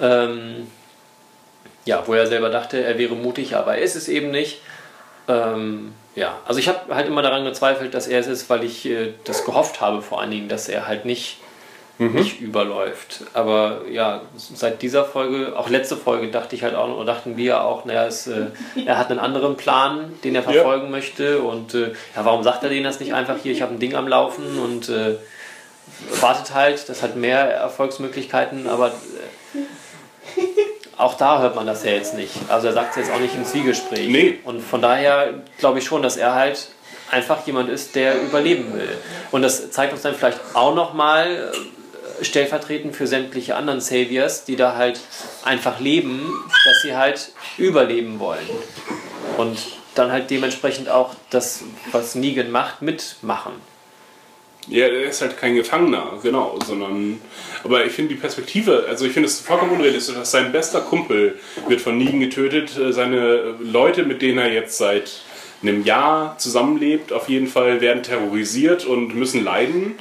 Ähm, ja, wo er selber dachte, er wäre mutig, aber er ist es eben nicht. Ähm, ja, also ich habe halt immer daran gezweifelt, dass er es ist, weil ich äh, das gehofft habe, vor allen Dingen, dass er halt nicht, nicht überläuft. Aber ja, seit dieser Folge, auch letzte Folge, dachte ich halt auch, oder dachten wir auch, naja, es, äh, er hat einen anderen Plan, den er verfolgen möchte. Und äh, ja, warum sagt er denen das nicht einfach hier, ich habe ein Ding am Laufen und äh, wartet halt, das hat mehr Erfolgsmöglichkeiten, aber äh, auch da hört man das ja jetzt nicht. Also er sagt es jetzt auch nicht im Zwiegespräch. Nee. Und von daher glaube ich schon, dass er halt einfach jemand ist, der überleben will. Und das zeigt uns dann vielleicht auch nochmal stellvertretend für sämtliche anderen Saviors, die da halt einfach leben, dass sie halt überleben wollen. Und dann halt dementsprechend auch das, was Negan macht, mitmachen. Ja, er ist halt kein Gefangener, genau, sondern. Aber ich finde die Perspektive, also ich finde es vollkommen unrealistisch, dass sein bester Kumpel wird von Negan getötet, äh, seine Leute, mit denen er jetzt seit einem Jahr zusammenlebt, auf jeden Fall werden terrorisiert und müssen leiden.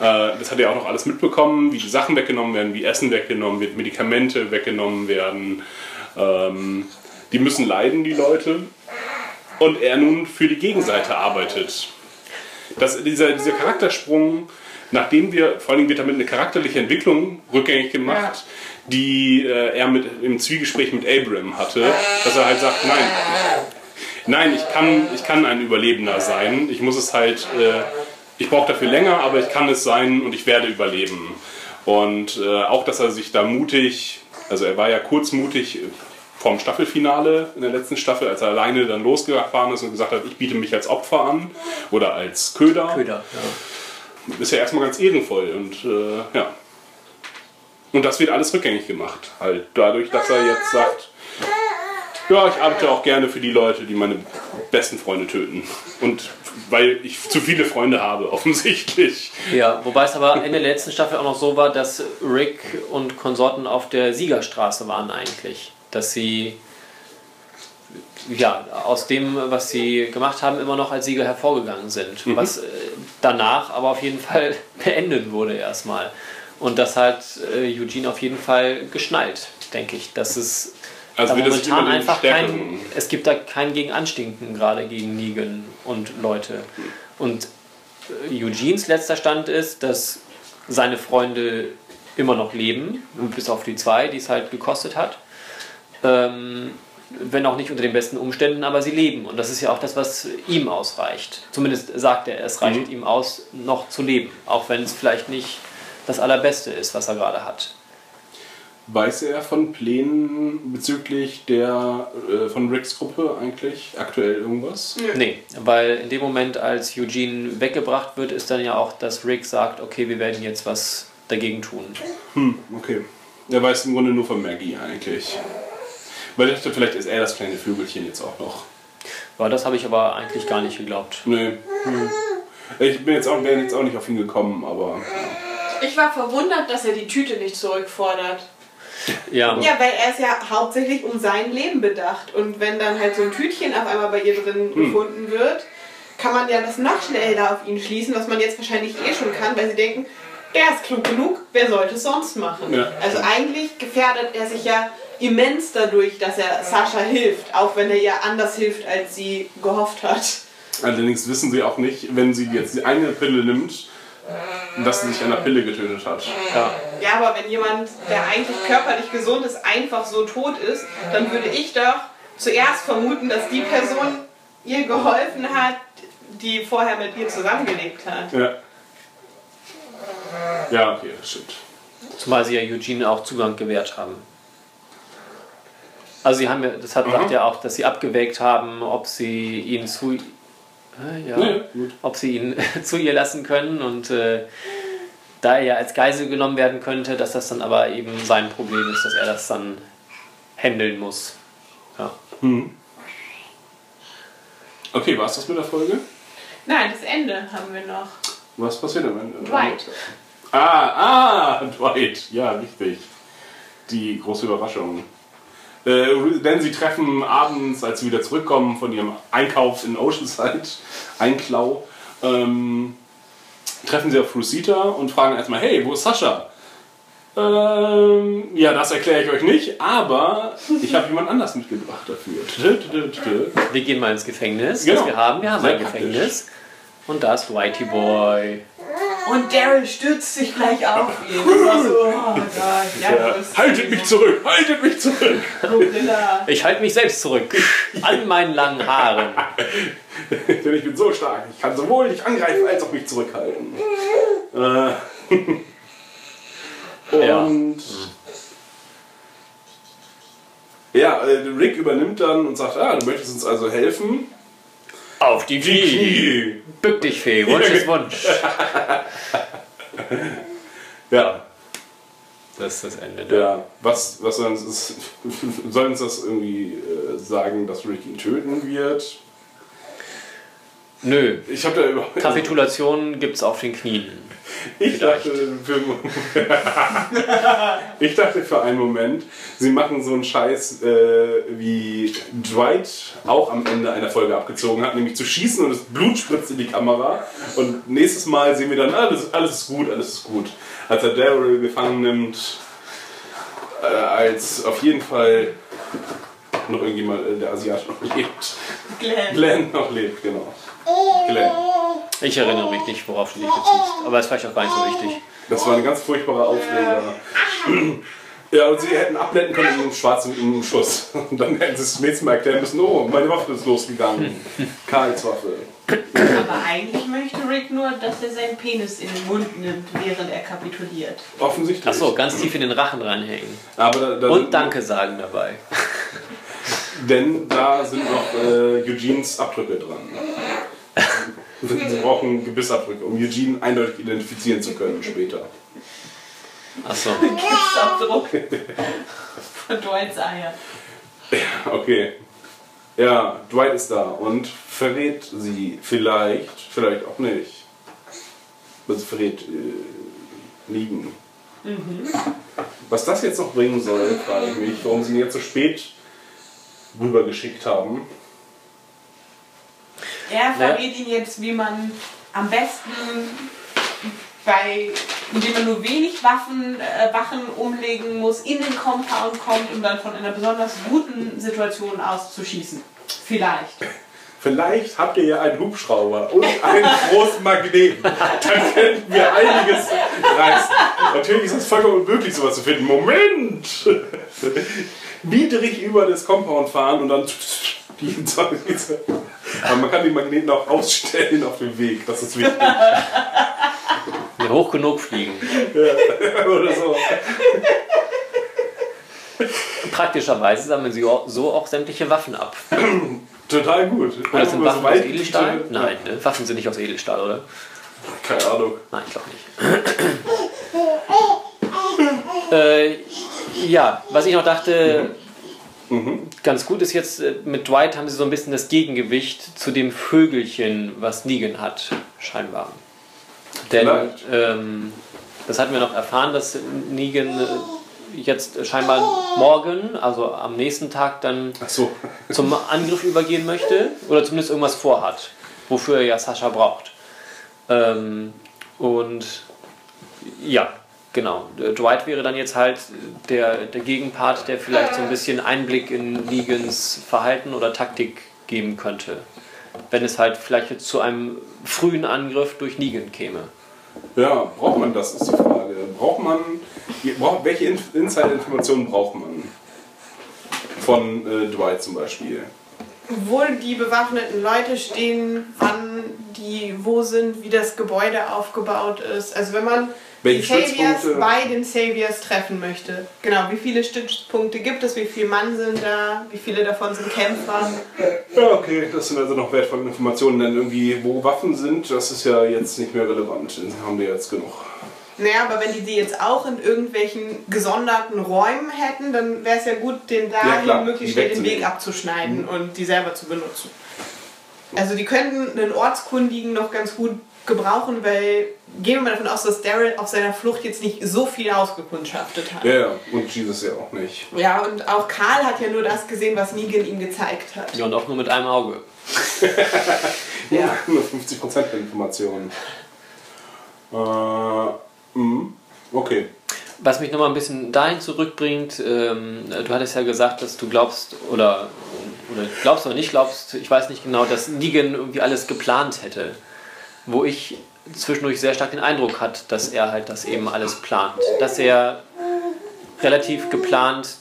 Äh, Das hat er auch noch alles mitbekommen, wie die Sachen weggenommen werden, wie Essen weggenommen wird, Medikamente weggenommen werden. Ähm, Die müssen leiden, die Leute. Und er nun für die Gegenseite arbeitet dass dieser, dieser Charaktersprung, nachdem wir, vor allem wird damit eine charakterliche Entwicklung rückgängig gemacht, die äh, er mit, im Zwiegespräch mit Abram hatte, dass er halt sagt, nein, nein, ich kann, ich kann ein Überlebender sein, ich muss es halt, äh, ich brauche dafür länger, aber ich kann es sein und ich werde überleben. Und äh, auch, dass er sich da mutig, also er war ja kurzmutig vom Staffelfinale in der letzten Staffel, als er alleine dann losgefahren ist und gesagt hat, ich biete mich als Opfer an oder als Köder. Köder, ja. Ist ja erstmal ganz ehrenvoll und äh, ja. Und das wird alles rückgängig gemacht. Halt dadurch, dass er jetzt sagt, ja, ich arbeite auch gerne für die Leute, die meine besten Freunde töten. Und weil ich zu viele Freunde habe, offensichtlich. Ja, wobei es aber in der letzten Staffel auch noch so war, dass Rick und Konsorten auf der Siegerstraße waren eigentlich. Dass sie ja, aus dem, was sie gemacht haben, immer noch als Sieger hervorgegangen sind. Was äh, danach aber auf jeden Fall beendet wurde erstmal. Und das hat äh, Eugene auf jeden Fall geschnallt, denke ich. Dass es Also da momentan einfach kein, es gibt da kein Gegenanstinken gerade gegen Negan und Leute. Und äh, Eugenes letzter Stand ist, dass seine Freunde immer noch leben, bis auf die zwei, die es halt gekostet hat. Ähm, wenn auch nicht unter den besten Umständen, aber sie leben. Und das ist ja auch das, was ihm ausreicht. Zumindest sagt er, es reicht ihm aus, noch zu leben. Auch wenn es vielleicht nicht das Allerbeste ist, was er gerade hat. Weiß er von Plänen bezüglich der äh, von Ricks Gruppe eigentlich aktuell irgendwas? Nee, weil in dem Moment, als Eugene weggebracht wird, ist dann ja auch, dass Rick sagt, okay, wir werden jetzt was dagegen tun. Hm, okay. Er weiß im Grunde nur von Maggie eigentlich. Weil ich dachte, vielleicht ist er das kleine Vögelchen jetzt auch noch. Ja, das habe ich aber eigentlich gar nicht geglaubt. Nee. Hm. Ich bin jetzt auch, wäre jetzt auch nicht auf ihn gekommen, aber. Ich war verwundert, dass er die Tüte nicht zurückfordert. Ja, Ja, weil er ist ja hauptsächlich um sein Leben bedacht. Und wenn dann halt so ein Tütchen auf einmal bei ihr drin gefunden wird, kann man ja das noch schneller auf ihn schließen, was man jetzt wahrscheinlich eh schon kann, weil sie denken, der ist klug genug, wer sollte es sonst machen? Ja. Also eigentlich gefährdet er sich ja immens dadurch, dass er Sascha hilft, auch wenn er ihr anders hilft, als sie gehofft hat. Allerdings wissen sie auch nicht, wenn sie jetzt die eine Pille nimmt, dass sie sich an der Pille getötet hat. ja. Ja, aber wenn jemand, der eigentlich körperlich gesund ist, einfach so tot ist, dann würde ich doch zuerst vermuten, dass die Person ihr geholfen hat, die vorher mit ihr zusammengelebt hat. Ja. Ja, okay, das stimmt. Zumal sie ja Eugene auch Zugang gewährt haben. Also sie haben ja, das hat sagt ja auch, dass sie abgewägt haben, ob sie ihn zu äh, ja, gut. ob sie ihn zu ihr lassen können und äh, da er ja als Geisel genommen werden könnte, dass das dann aber eben sein Problem ist, dass er das dann handeln muss. Ja. Okay, war es das mit der Folge? Nein, das Ende haben wir noch. Was passiert am Ende? Dwight. Ah, ah, Dwight. Ja, richtig. Die große Überraschung. Äh, denn sie treffen abends, als sie wieder zurückkommen von ihrem Einkauf in Oceanside, Einklau, ähm, treffen sie auf Rosita und fragen erstmal, hey, wo ist Sascha? Ähm, ja, das erkläre ich euch nicht, aber ich habe jemand anders mitgebracht dafür. Wir gehen mal ins Gefängnis, Genau. das wir haben. Wir haben Sehr ein praktisch. Gefängnis. Und da ist Whitey Boy. Und Daryl stürzt sich gleich auf ihn. Und war so, oh Gott, ja, Ja, das haltet mich zurück, haltet mich zurück! Gorilla. Ich halte mich selbst zurück. An meinen langen Haaren. Denn ich bin so stark. Ich kann sowohl dich angreifen als auch mich zurückhalten. Äh, Ja. und ja, äh, Rick übernimmt dann und sagt, ah, du möchtest uns also helfen. Auf die Knie. Bück dich, Fee. Wunsch ist Wunsch. Ja, Das ist das Ende. ja. Was, was soll uns das, soll uns das irgendwie äh, sagen, dass Rick ihn töten wird? Nö. Ich habe da überhaupt. Kapitulation gibt's auf den Knien. Ich dachte, für, ich dachte für einen Moment, sie machen so einen Scheiß, äh, wie Dwight auch am Ende einer Folge abgezogen hat, nämlich zu schießen und das Blut spritzt in die Kamera. Und nächstes Mal sehen wir dann, alles, alles ist gut, alles ist gut. Als er Daryl gefangen nimmt, äh, als auf jeden Fall noch irgendjemand, äh, der Asiat noch lebt. Glenn. Glenn noch lebt, genau. Glenn. Ich erinnere mich nicht, worauf du dich beziehst. Aber ist vielleicht auch gar nicht so wichtig. Das war ein ganz furchtbarer Aufreger. Ja, und sie hätten abblenden können in einem schwarzen Schuss. Und dann hätten sie es das nächste Mal erklären müssen, oh, meine Waffe ist losgegangen. Karls Waffe. Aber eigentlich möchte Rick nur, dass er seinen Penis in den Mund nimmt, während er kapituliert. Offensichtlich. Achso, ganz tief in den Rachen reinhängen. Aber da, da Und Danke sagen dabei. Denn da sind noch äh, Eugenes Abdrücke dran. Sie brauchen Gebissabdrücke, um Eugene eindeutig identifizieren zu können später. Achso. Gipsabdruck von Dwights Eier. Okay. Ja, Dwight ist da und verrät sie vielleicht, vielleicht auch nicht. Also verrät äh, Liegen. Was das jetzt noch bringen soll, frage ich mich, warum sie ihn jetzt so spät rübergeschickt haben. Er verrät ihn jetzt, wie man am besten bei, indem man nur wenig Waffen, äh, Wachen umlegen muss, in den Compound kommt, um dann von einer besonders guten Situation aus zu schießen. Vielleicht. Vielleicht habt ihr ja einen Hubschrauber und einen großen Magneten. Dann könnten wir einiges reißen. Natürlich ist es vollkommen unmöglich, sowas zu finden. Moment! Niedrig über das Compound fahren und dann. Die Aber man kann die Magneten auch ausstellen auf dem Weg. Das ist wichtig. Ja, hoch genug fliegen. Oder so. Praktischerweise sammeln sie so auch sämtliche Waffen ab. Total gut. Oder sind Waffen aus Edelstahl? Nein, ne? Waffen sind nicht aus Edelstahl, oder? Keine Ahnung. Nein, ich glaube nicht. äh, ja, was ich noch dachte, ganz gut ist jetzt, äh, mit Dwight haben sie so ein bisschen das Gegengewicht zu dem Vögelchen, was Negan hat, scheinbar. Denn ähm, das hatten wir noch erfahren, dass Negan äh, jetzt scheinbar morgen, also am nächsten Tag, dann so. zum Angriff übergehen möchte oder zumindest irgendwas vorhat, wofür er ja Sascha braucht. Ähm, und ja, genau. Dwight wäre dann jetzt halt der, der Gegenpart, der vielleicht so ein bisschen Einblick in Negans Verhalten oder Taktik geben könnte. Wenn es halt vielleicht jetzt zu einem frühen Angriff durch Negan käme. Ja, braucht man das, ist die Frage. Braucht man, welche In- Insider-Informationen braucht man? Von äh, Dwight zum Beispiel. Wo die bewaffneten Leute stehen, wann die wo sind, wie das Gebäude aufgebaut ist. Also wenn man die Saviors bei den Saviors treffen möchte. Genau, wie viele Stützpunkte gibt es, wie viele Mann sind da, wie viele davon sind Kämpfer. Ja, okay, das sind also noch wertvolle Informationen. Denn irgendwie, wo Waffen sind, das ist ja jetzt nicht mehr relevant. Den haben wir jetzt genug. Naja, aber wenn die die jetzt auch in irgendwelchen gesonderten Räumen hätten, dann wäre es ja gut, den Ja, dahin klar, möglichst schnell den Weg abzuschneiden und die selber zu benutzen. Also die könnten einen Ortskundigen noch ganz gut gebrauchen, weil gehen wir mal davon aus, dass Daryl auf seiner Flucht jetzt nicht so viel ausgekundschaftet hat. Ja, und Jesus ja auch nicht. Ja, und auch Karl hat ja nur das gesehen, was Negan ihm gezeigt hat. Ja, und auch nur mit einem Auge. Ja. Nur 50% der Informationen. Äh, mh, okay. Was mich nochmal ein bisschen dahin zurückbringt, ähm, du hattest ja gesagt, dass du glaubst, oder, oder glaubst oder nicht glaubst, ich weiß nicht genau, dass Negan irgendwie alles geplant hätte. Wo ich zwischendurch sehr stark den Eindruck hat, dass er halt das eben alles plant. Dass er relativ geplant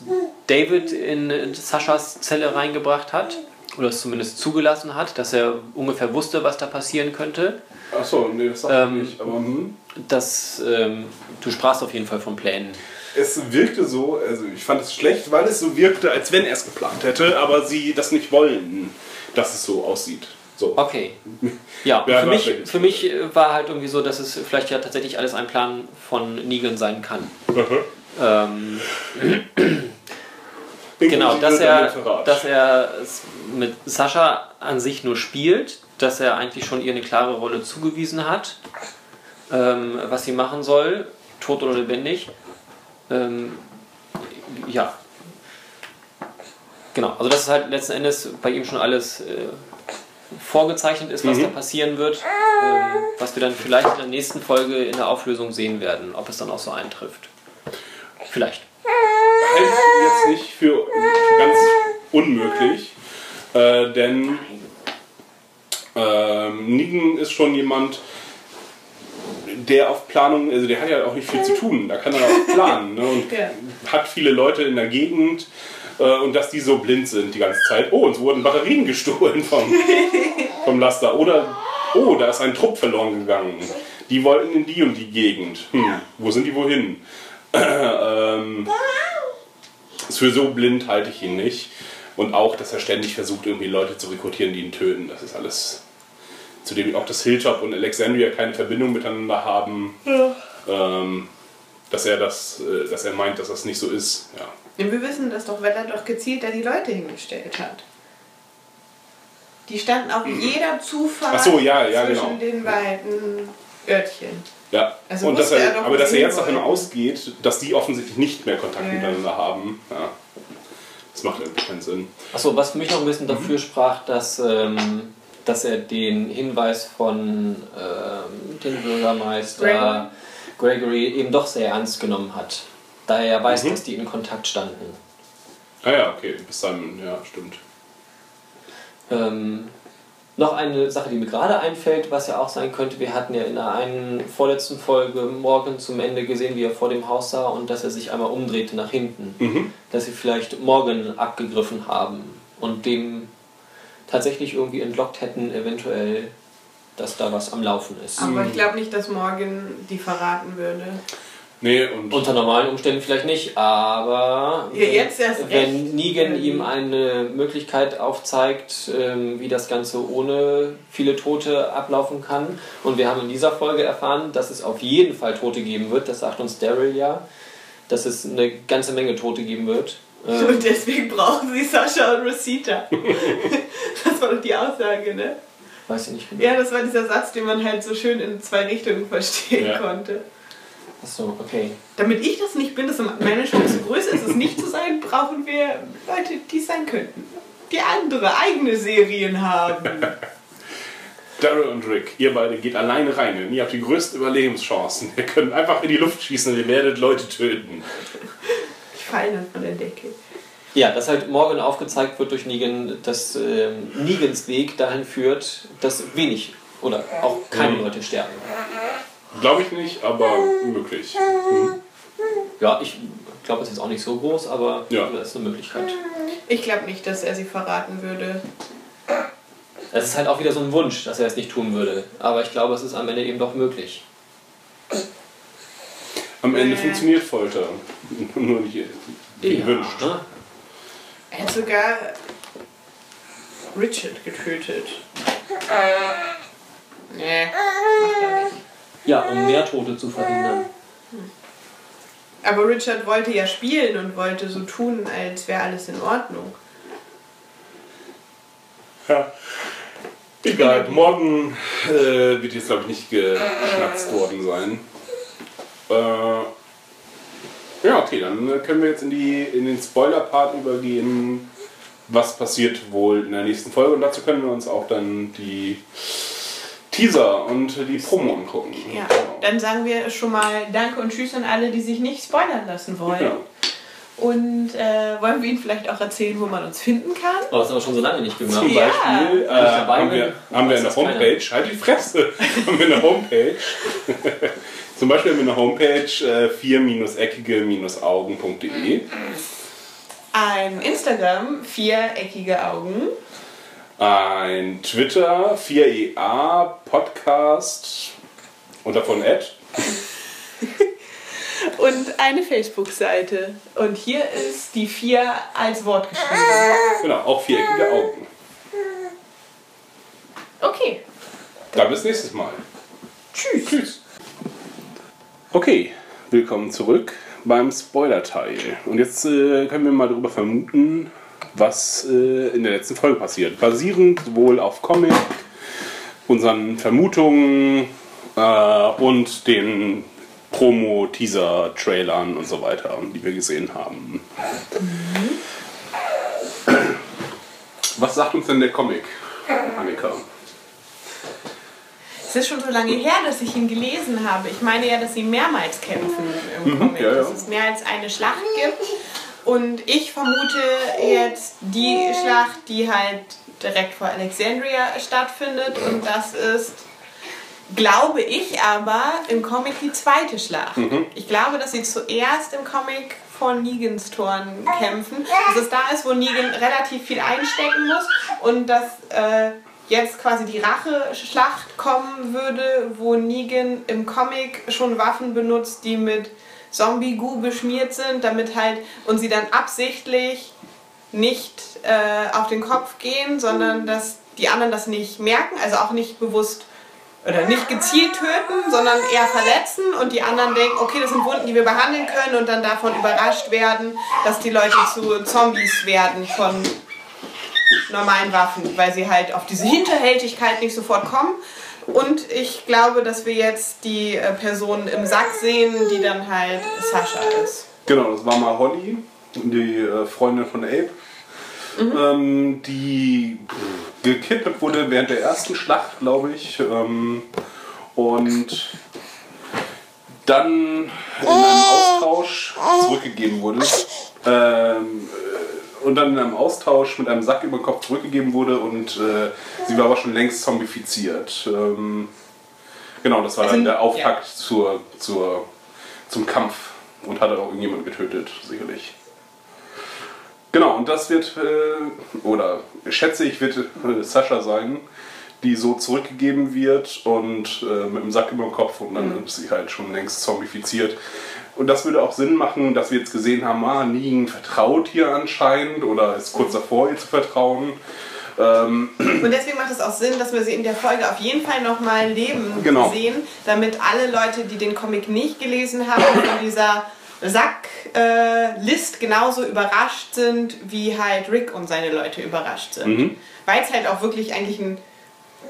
David in Saschas Zelle reingebracht hat, oder es zumindest zugelassen hat, dass er ungefähr wusste, was da passieren könnte. Achso, nee, das sag Ähm, ich nicht. Aber hm. dass ähm, du sprachst auf jeden Fall von Plänen. es wirkte so, also ich fand es schlecht, weil es so wirkte, als wenn er es geplant hätte, aber sie das nicht wollen, dass es so aussieht. So. Okay. Ja, für, mich, für mich äh, war halt irgendwie so, dass es vielleicht ja tatsächlich alles ein Plan von Negan sein kann. Ähm, genau, dass er, dass er es mit Sascha an sich nur spielt, dass er eigentlich schon ihr eine klare Rolle zugewiesen hat, ähm, was sie machen soll, tot oder lebendig. Ähm, ja. Genau, also dass es halt letzten Endes bei ihm schon alles äh, vorgezeichnet ist, was Mhm. da passieren wird, ähm, was wir dann vielleicht in der nächsten Folge in der Auflösung sehen werden, ob es dann auch so eintrifft. Vielleicht. halte ich jetzt nicht für ganz unmöglich, äh, denn ähm, Negan ist schon jemand, der auf Planung, also der hat ja auch nicht viel zu tun, da kann er auch planen ne, und Ja. hat viele Leute in der Gegend äh, und dass die so blind sind die ganze Zeit. Oh, uns wurden Batterien gestohlen vom, vom Laster oder oh, da ist ein Trupp verloren gegangen. Die wollten in die und die Gegend. Hm, wo sind die wohin? ähm, für so blind halte ich ihn nicht. Und auch, dass er ständig versucht, irgendwie Leute zu rekrutieren, die ihn töten. Das ist alles. Zudem auch, dass Hilltop und Alexandria keine Verbindung miteinander haben. Ähm, dass er das, äh, dass er meint, dass das nicht so ist. Ja. Und wir wissen das doch, weil er doch gezielt da die Leute hingestellt hat. Die standen auf jeder Zufahrt Ach so, ja, ja, zwischen genau. den beiden Örtchen. Ja, Also und dass er, er doch, aber dass er jetzt davon ausgeht, dass die offensichtlich nicht mehr Kontakt Ja. miteinander haben. Ja. Das macht irgendwie keinen Sinn. Achso, was für mich noch ein bisschen dafür Mhm. sprach, dass, ähm, dass er den Hinweis von ähm, dem Bürgermeister Gregory. eben doch sehr ernst genommen hat. Da er ja weiß, Mhm. dass die in Kontakt standen. Ah ja, okay, bis dann, ja, stimmt. Ähm, noch eine Sache, die mir gerade einfällt, was ja auch sein könnte, wir hatten ja in der einen vorletzten Folge Morgan zum Ende gesehen, wie er vor dem Haus sah und dass er sich einmal umdrehte nach hinten. Mhm. Dass sie vielleicht Morgan abgegriffen haben und dem tatsächlich irgendwie entlockt hätten, eventuell, dass da was am Laufen ist. Aber ich glaube nicht, dass Morgan die verraten würde. Nee, und Unter normalen Umständen vielleicht nicht, aber Ja, jetzt erst wenn recht. Negan ihm eine Möglichkeit aufzeigt, ähm, wie das Ganze ohne viele Tote ablaufen kann, und wir haben in dieser Folge erfahren, dass es auf jeden Fall Tote geben wird, das sagt uns Daryl ja, dass es eine ganze Menge Tote geben wird. Ähm, Und deswegen brauchen sie Sascha und Rosita. das war doch die Aussage, ne? weiß ich nicht genau. Ja, das war dieser Satz, den man halt so schön in zwei Richtungen verstehen Ja. konnte. Achso, okay. Damit ich das nicht bin, dass meine Chance größer ist, es nicht zu sein, brauchen wir Leute, die es sein könnten. Die andere eigene Serien haben. Daryl und Rick, ihr beide geht alleine rein, denn ihr habt die größten Überlebenschancen. Ihr könnt einfach in die Luft schießen und ihr werdet Leute töten. Ich falle dann von der Decke. Ja, dass halt Morgan aufgezeigt wird durch Negan, dass ähm, Negans Weg dahin führt, dass wenig oder auch keine Mhm. Leute sterben. Glaube ich nicht, aber möglich. Ja, ich glaube, es ist jetzt auch nicht so groß, aber Ja. das ist eine Möglichkeit. Ich glaube nicht, dass er sie verraten würde. Es ist halt auch wieder so ein Wunsch, dass er es nicht tun würde. Aber ich glaube, es ist am Ende eben doch möglich. Am Ende Nee. funktioniert Folter. Nur nicht gewünscht. ne? Er hat sogar Richard getötet. Nee, macht er nicht. Ja, um mehr Tote zu verhindern. Aber Richard wollte ja spielen und wollte so tun, als wäre alles in Ordnung. Ja. Egal, morgen äh, wird jetzt glaube ich nicht geschnatzt worden sein. Äh, ja, okay, dann äh, können wir jetzt in, die, in den Spoiler-Part übergehen. Was passiert wohl in der nächsten Folge? Und dazu können wir uns auch dann die Teaser und die Promo angucken. Ja, dann sagen wir schon mal Danke und Tschüss an alle, die sich nicht spoilern lassen wollen. Ja. Und äh, wollen wir Ihnen vielleicht auch erzählen, wo man uns finden kann? Aber das haben wir schon so lange nicht gemacht. Zum Ja. Beispiel äh, haben, bin, wir, haben wir eine das keiner. Homepage, halt die Fresse, haben wir eine Homepage. Zum Beispiel haben wir eine Homepage äh, 4-eckige-augen.de. Ein Instagram, viereckige Augen. Ein Twitter 4EA Podcast und davon Ad. Und eine Facebook-Seite. Und hier ist die vier als Wort geschrieben. Genau, auch viereckige Augen. Okay. Dann bis nächstes Mal. Tschüss. Tschüss. Okay, willkommen zurück beim Spoiler-Teil. Und jetzt äh, können wir mal darüber vermuten, was äh, in der letzten Folge passiert. Basierend wohl auf Comic, unseren Vermutungen äh, und den Promo-Teaser-Trailern und so weiter, die wir gesehen haben. Was sagt uns denn der Comic, Annika? Es ist schon so lange her, dass ich ihn gelesen habe. Ich meine ja, dass sie mehrmals kämpfen im Comic. Mhm, ja, ja. Dass es mehr als eine Schlacht gibt. Und ich vermute jetzt die Schlacht, die halt direkt vor Alexandria stattfindet. Und das ist, glaube ich aber, im Comic die zweite Schlacht. Mhm. Ich glaube, dass sie zuerst im Comic vor Negans Toren kämpfen. Dass es da ist, wo Negan relativ viel einstecken muss und dass äh, jetzt quasi die Racheschlacht kommen würde, wo Negan im Comic schon Waffen benutzt, die mit Zombie-Goo beschmiert sind, damit halt und sie dann absichtlich nicht äh, auf den Kopf gehen, sondern dass die anderen das nicht merken, also auch nicht bewusst oder nicht gezielt töten, sondern eher verletzen und die anderen denken, okay, das sind Wunden, die wir behandeln können und dann davon überrascht werden, dass die Leute zu Zombies werden von normalen Waffen, weil sie halt auf diese Hinterhältigkeit nicht sofort kommen. Und ich glaube, dass wir jetzt die äh, Person im Sack sehen, die dann halt Sascha ist. Genau, das war mal Holly, die äh, Freundin von Abe, ähm, die gekidnappt wurde während der ersten Schlacht, glaube ich. Ähm, und dann in einem Austausch zurückgegeben wurde. Ähm, äh, und dann in einem Austausch mit einem Sack über den Kopf zurückgegeben wurde und äh, sie war aber schon längst zombifiziert. Ähm, genau, das war Also, dann der Auftakt ja. zur, zur, zum Kampf und hat auch irgendjemand getötet, sicherlich. Genau, und das wird, äh, oder schätze ich, wird äh, Sascha sein, die so zurückgegeben wird und äh, mit dem Sack über dem Kopf und dann ist sie halt schon längst zombifiziert. Und das würde auch Sinn machen, dass wir jetzt gesehen haben, ah, Negan vertraut hier anscheinend oder ist kurz davor, ihr zu vertrauen. Ähm, Und deswegen macht es auch Sinn, dass wir sie in der Folge auf jeden Fall nochmal leben Genau. sehen, damit alle Leute, die den Comic nicht gelesen haben, von dieser Sack-List genauso überrascht sind, wie halt Rick und seine Leute überrascht sind. Mhm. Weil es halt auch wirklich eigentlich ein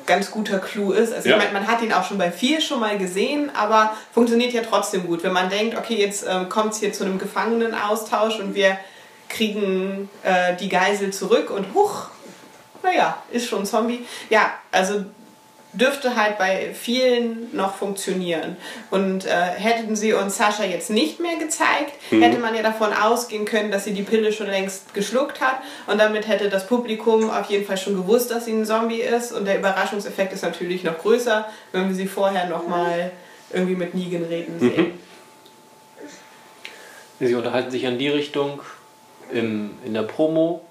ganz guter Clou ist. Also Ja. ich meine, man hat ihn auch schon bei vier schon mal gesehen, aber funktioniert ja trotzdem gut. Wenn man denkt, okay, jetzt ähm, kommt es hier zu einem Gefangenenaustausch und wir kriegen äh, die Geisel zurück und huch, naja, ist schon ein Zombie. Ja, also dürfte halt bei vielen noch funktionieren. Und äh, hätten sie uns Sascha jetzt nicht mehr gezeigt, hätte man ja davon ausgehen können, dass sie die Pille schon längst geschluckt hat. Und damit hätte das Publikum auf jeden Fall schon gewusst, dass sie ein Zombie ist. Und der Überraschungseffekt ist natürlich noch größer, wenn wir sie vorher nochmal irgendwie mit Negan reden sehen. Sie unterhalten sich an die Richtung im, in der Promo,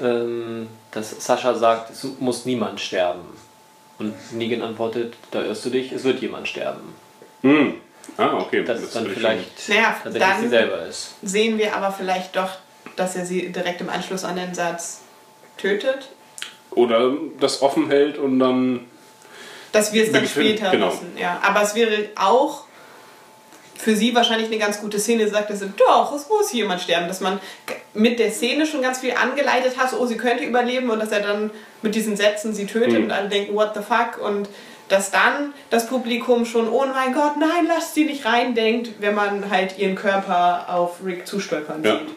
ähm, dass Sascha sagt, es muss niemand sterben. Und Negan antwortet, da irrst du dich, es wird jemand sterben. hm. Ah, okay. dass es dann vielleicht Naja, tatsächlich sie dann selber ist. sehen wir aber vielleicht doch, dass er sie direkt im Anschluss an den Satz tötet. Oder das offen hält und dann. Dass wir es dann später genau. wissen. Ja. Aber es wäre auch für sie wahrscheinlich eine ganz gute Szene, sagt sie, doch, es muss jemand sterben. Dass man mit der Szene schon ganz viel angeleitet hat, so, oh, sie könnte überleben und dass er dann mit diesen Sätzen sie tötet Mhm. und alle denken, what the fuck? Und dass dann das Publikum schon, oh mein Gott, nein, lasst sie nicht rein, denkt, wenn man halt ihren Körper auf Rick zustolpern Ja. sieht.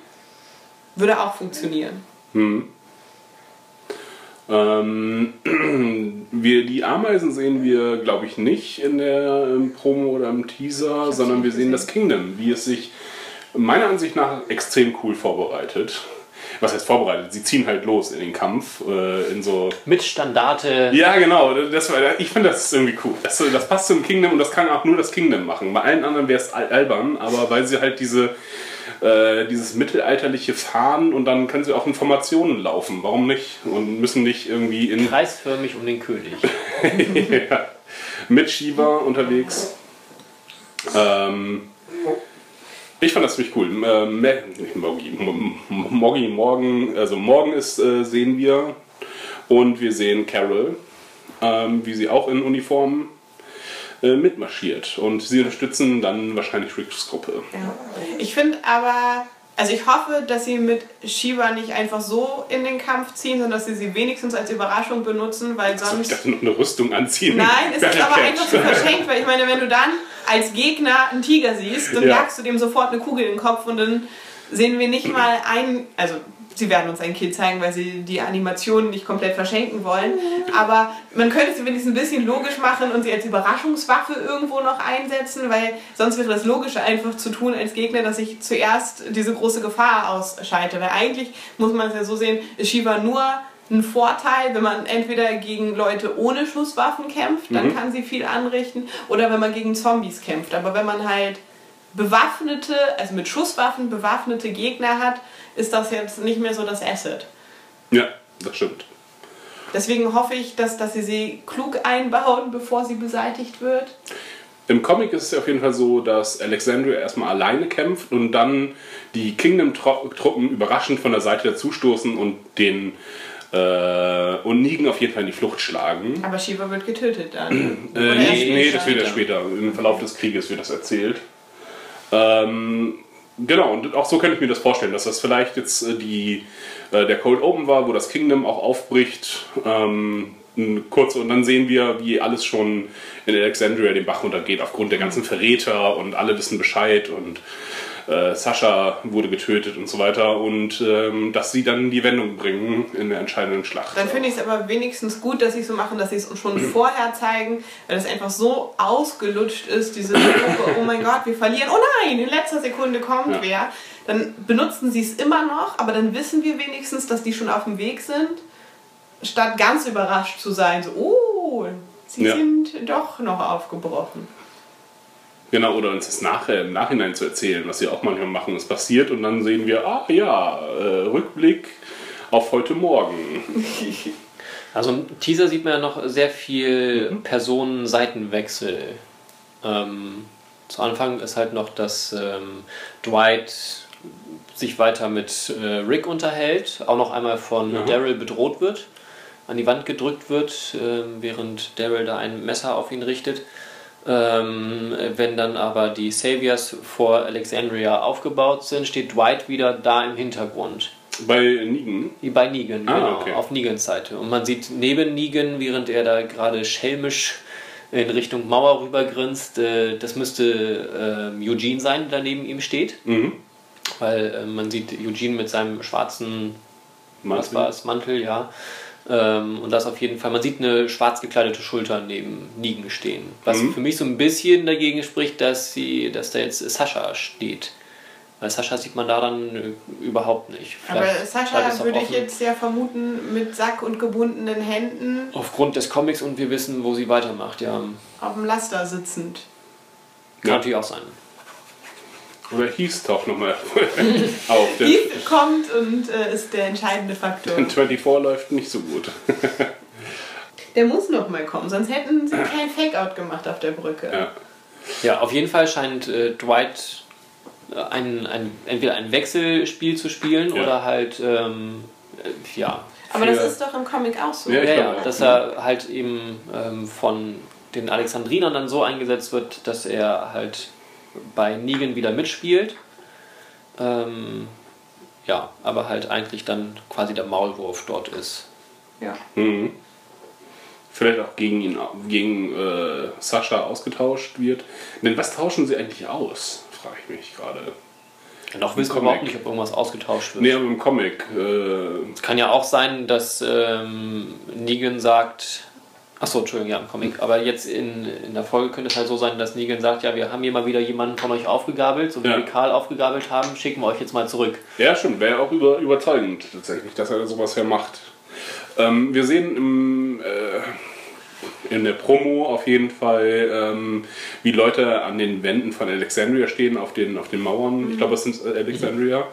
Würde auch funktionieren. Ähm, wir, die Ameisen sehen wir, glaube ich, nicht in der ähm, Promo oder im Teaser, sondern wir sehen das Kingdom, wie es sich meiner Ansicht nach extrem cool vorbereitet. Was heißt vorbereitet? Sie ziehen halt los in den Kampf, äh, in so Mit Standarte. Ja, genau. Das war, ich finde das ist irgendwie cool. Das, das passt zum Kingdom und das kann auch nur das Kingdom machen. Bei allen anderen wäre es al- albern, aber weil sie halt diese, äh, dieses mittelalterliche Fahren und dann können sie auch in Formationen laufen. Warum nicht? Und müssen nicht irgendwie in, Kreisförmig um den König. ja, mit Shiva unterwegs. Ähm, ich fand das ziemlich cool. Ähm, Me- nicht Moggi, M- M- Moggi morgen, also morgen ist, äh, sehen wir und wir sehen Carol, ähm, wie sie auch in Uniform äh, mitmarschiert. Und sie unterstützen dann wahrscheinlich Ricks Gruppe. Ja. Ich finde aber, also ich hoffe, dass sie mit Shiva nicht einfach so in den Kampf ziehen, sondern dass sie sie wenigstens als Überraschung benutzen, weil So, ich sonst. dachte noch eine Rüstung anziehen. Nein, es ist aber einfach so verschenkt, weil ich meine, wenn du dann als Gegner einen Tiger siehst, dann Ja. jagst du dem sofort eine Kugel in den Kopf und dann sehen wir nicht mal ein, also sie werden uns ein Kind zeigen, weil sie die Animationen nicht komplett verschenken wollen, aber man könnte sie wenigstens ein bisschen logisch machen und sie als Überraschungswaffe irgendwo noch einsetzen, weil sonst wäre das Logische einfach zu tun als Gegner, dass ich zuerst diese große Gefahr ausschalte, weil eigentlich muss man es ja so sehen, ist Shiva nur ein Vorteil, wenn man entweder gegen Leute ohne Schusswaffen kämpft, dann kann sie viel anrichten, oder wenn man gegen Zombies kämpft. Aber wenn man halt bewaffnete, also mit Schusswaffen bewaffnete Gegner hat, ist das jetzt nicht mehr so das Asset. Ja, das stimmt. Deswegen hoffe ich, dass, dass sie sie klug einbauen, bevor sie beseitigt wird. Im Comic ist es ja auf jeden Fall so, dass Alexandria erstmal alleine kämpft und dann die Kingdom-Truppen überraschend von der Seite dazustoßen und den äh, und Negan auf jeden Fall in die Flucht schlagen. Aber Shiva wird getötet dann. Äh, nee, nee, das wird ja später. später. Im Verlauf des Krieges wird das erzählt. Ähm, genau, und auch so könnte ich mir das vorstellen, dass das vielleicht jetzt äh, die, äh, der Cold Open war, wo das Kingdom auch aufbricht. Ähm, kurz und dann sehen wir, wie alles schon in Alexandria den Bach runtergeht, aufgrund der ganzen Verräter und alle wissen Bescheid und äh, Sascha wurde getötet und so weiter und ähm, dass sie dann die Wendung bringen in der entscheidenden Schlacht. Dann finde ich es aber wenigstens gut, dass sie es so machen, dass sie es uns schon vorher zeigen, weil es einfach so ausgelutscht ist, diese Gruppe, oh mein Gott, wir verlieren, oh nein, in letzter Sekunde kommt Ja. wer. Dann benutzen sie es immer noch, aber dann wissen wir wenigstens, dass die schon auf dem Weg sind, statt ganz überrascht zu sein, so, oh, sie Ja. sind doch noch aufgebrochen. Genau, oder uns das nachher im Nachhinein zu erzählen, was sie auch manchmal machen. Es passiert und dann sehen wir, ah ja, äh, Rückblick auf heute Morgen. Also im Teaser sieht man ja noch sehr viel Personen-Seitenwechsel. Ähm, zu Anfang ist halt noch, dass ähm, Dwight sich weiter mit äh, Rick unterhält, auch noch einmal von Ja. Daryl bedroht wird, an die Wand gedrückt wird, ähm, während Daryl da ein Messer auf ihn richtet. Ähm, wenn dann aber die Saviors vor Alexandria aufgebaut sind, steht Dwight wieder da im Hintergrund. Bei Negan. Bei Negan, Ah, genau, okay. auf Negans Seite. Und man sieht neben Negan, während er da gerade schelmisch in Richtung Mauer rübergrinst, äh, das müsste ähm, Eugene sein, der neben ihm steht. Mhm. Weil äh, man sieht Eugene mit seinem schwarzen was Mantel. war es, Mantel, ja. Ähm, und das auf jeden Fall, man sieht eine schwarz gekleidete Schulter neben Negan stehen. Was Mhm. für mich so ein bisschen dagegen spricht, dass, sie, dass da jetzt Sascha steht. Weil Sascha sieht man da dann äh, überhaupt nicht. Aber Vielleicht- vielleicht Sascha würde ich jetzt ja vermuten, mit Sack und gebundenen Händen Aufgrund des Comics und wir wissen, wo sie weitermacht, ja. auf dem Laster sitzend. Kann Ja. natürlich auch sein. Oder hieß taucht nochmal auf. Der Heath kommt und äh, ist der entscheidende Faktor. 24 läuft nicht so gut. Der muss noch mal kommen, sonst hätten sie kein Fake-Out gemacht auf der Brücke. Ja. Ja, auf jeden Fall scheint äh, Dwight äh, ein, ein, entweder ein Wechselspiel zu spielen Ja. oder halt, ähm, äh, ja. Aber das ist doch im Comic auch so. Ja, ja, ja, dass er halt eben ähm, von den Alexandrinern dann so eingesetzt wird, dass er halt bei Negan wieder mitspielt. Ähm, ja, aber halt eigentlich dann quasi der Maulwurf dort ist. Ja. Mhm. Vielleicht auch gegen ihn, gegen äh, Sascha ausgetauscht wird. Denn was tauschen sie eigentlich aus? Frage ich mich gerade. Noch wissen wir überhaupt nicht, ob irgendwas ausgetauscht wird. Nee, aber im Comic. Äh, Es kann ja auch sein, dass ähm, Negan sagt, achso, Entschuldigung, ja, im Comic, aber jetzt in, in der Folge könnte es halt so sein, dass Negan sagt, ja, wir haben hier mal wieder jemanden von euch aufgegabelt, so wie Ja. wir Karl aufgegabelt haben, schicken wir euch jetzt mal zurück. Ja, stimmt, wäre auch über, überzeugend tatsächlich, dass er sowas ja macht. Ähm, wir sehen im, äh, in der Promo auf jeden Fall, ähm, wie Leute an den Wänden von Alexandria stehen, auf den, auf den Mauern. Ich glaube, es sind äh, Alexandria.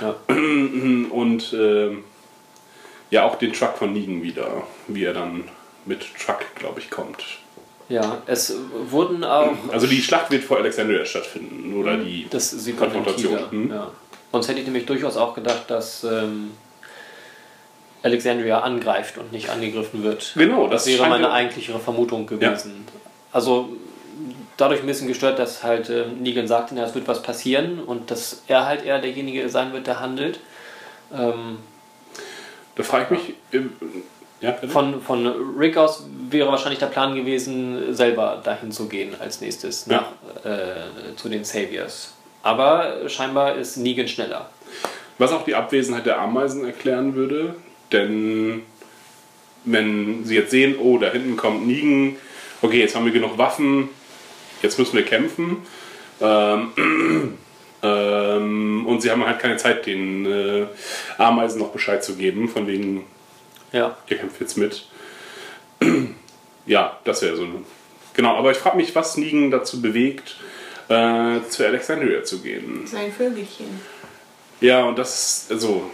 Ja. Und ähm, ja, auch den Truck von Negan wieder, wie er dann mit Truck, glaube ich, kommt. Ja, es wurden auch, Also die Schlacht wird vor Alexandria stattfinden, oder die das sieht Konfrontation. Hm? ja. Sonst hätte ich nämlich durchaus auch gedacht, dass ähm, Alexandria angreift und nicht angegriffen wird. Genau, das das wäre meine ja- eigentlichere Vermutung gewesen. Also dadurch ein bisschen gestört, dass halt äh, Negan sagte, na, es wird was passieren und dass er halt eher derjenige sein wird, der handelt. Ähm, Da frage ich mich, ja, von, von Rick aus wäre wahrscheinlich der Plan gewesen, selber dahin zu gehen als nächstes Ja. nach, äh, zu den Saviors. Aber scheinbar ist Negan schneller. Was auch die Abwesenheit der Ameisen erklären würde, denn wenn sie jetzt sehen, oh, da hinten kommt Nigen, okay, jetzt haben wir genug Waffen, jetzt müssen wir kämpfen. Ähm, ähm, und sie haben halt keine Zeit, den äh, Ameisen noch Bescheid zu geben, von wegen, Ja. ihr kämpft jetzt mit. ja, das wäre so. eine- Genau, aber ich frage mich, was Nigen dazu bewegt, äh, zu Alexandria zu gehen. Sein Vögelchen. Ja, und das also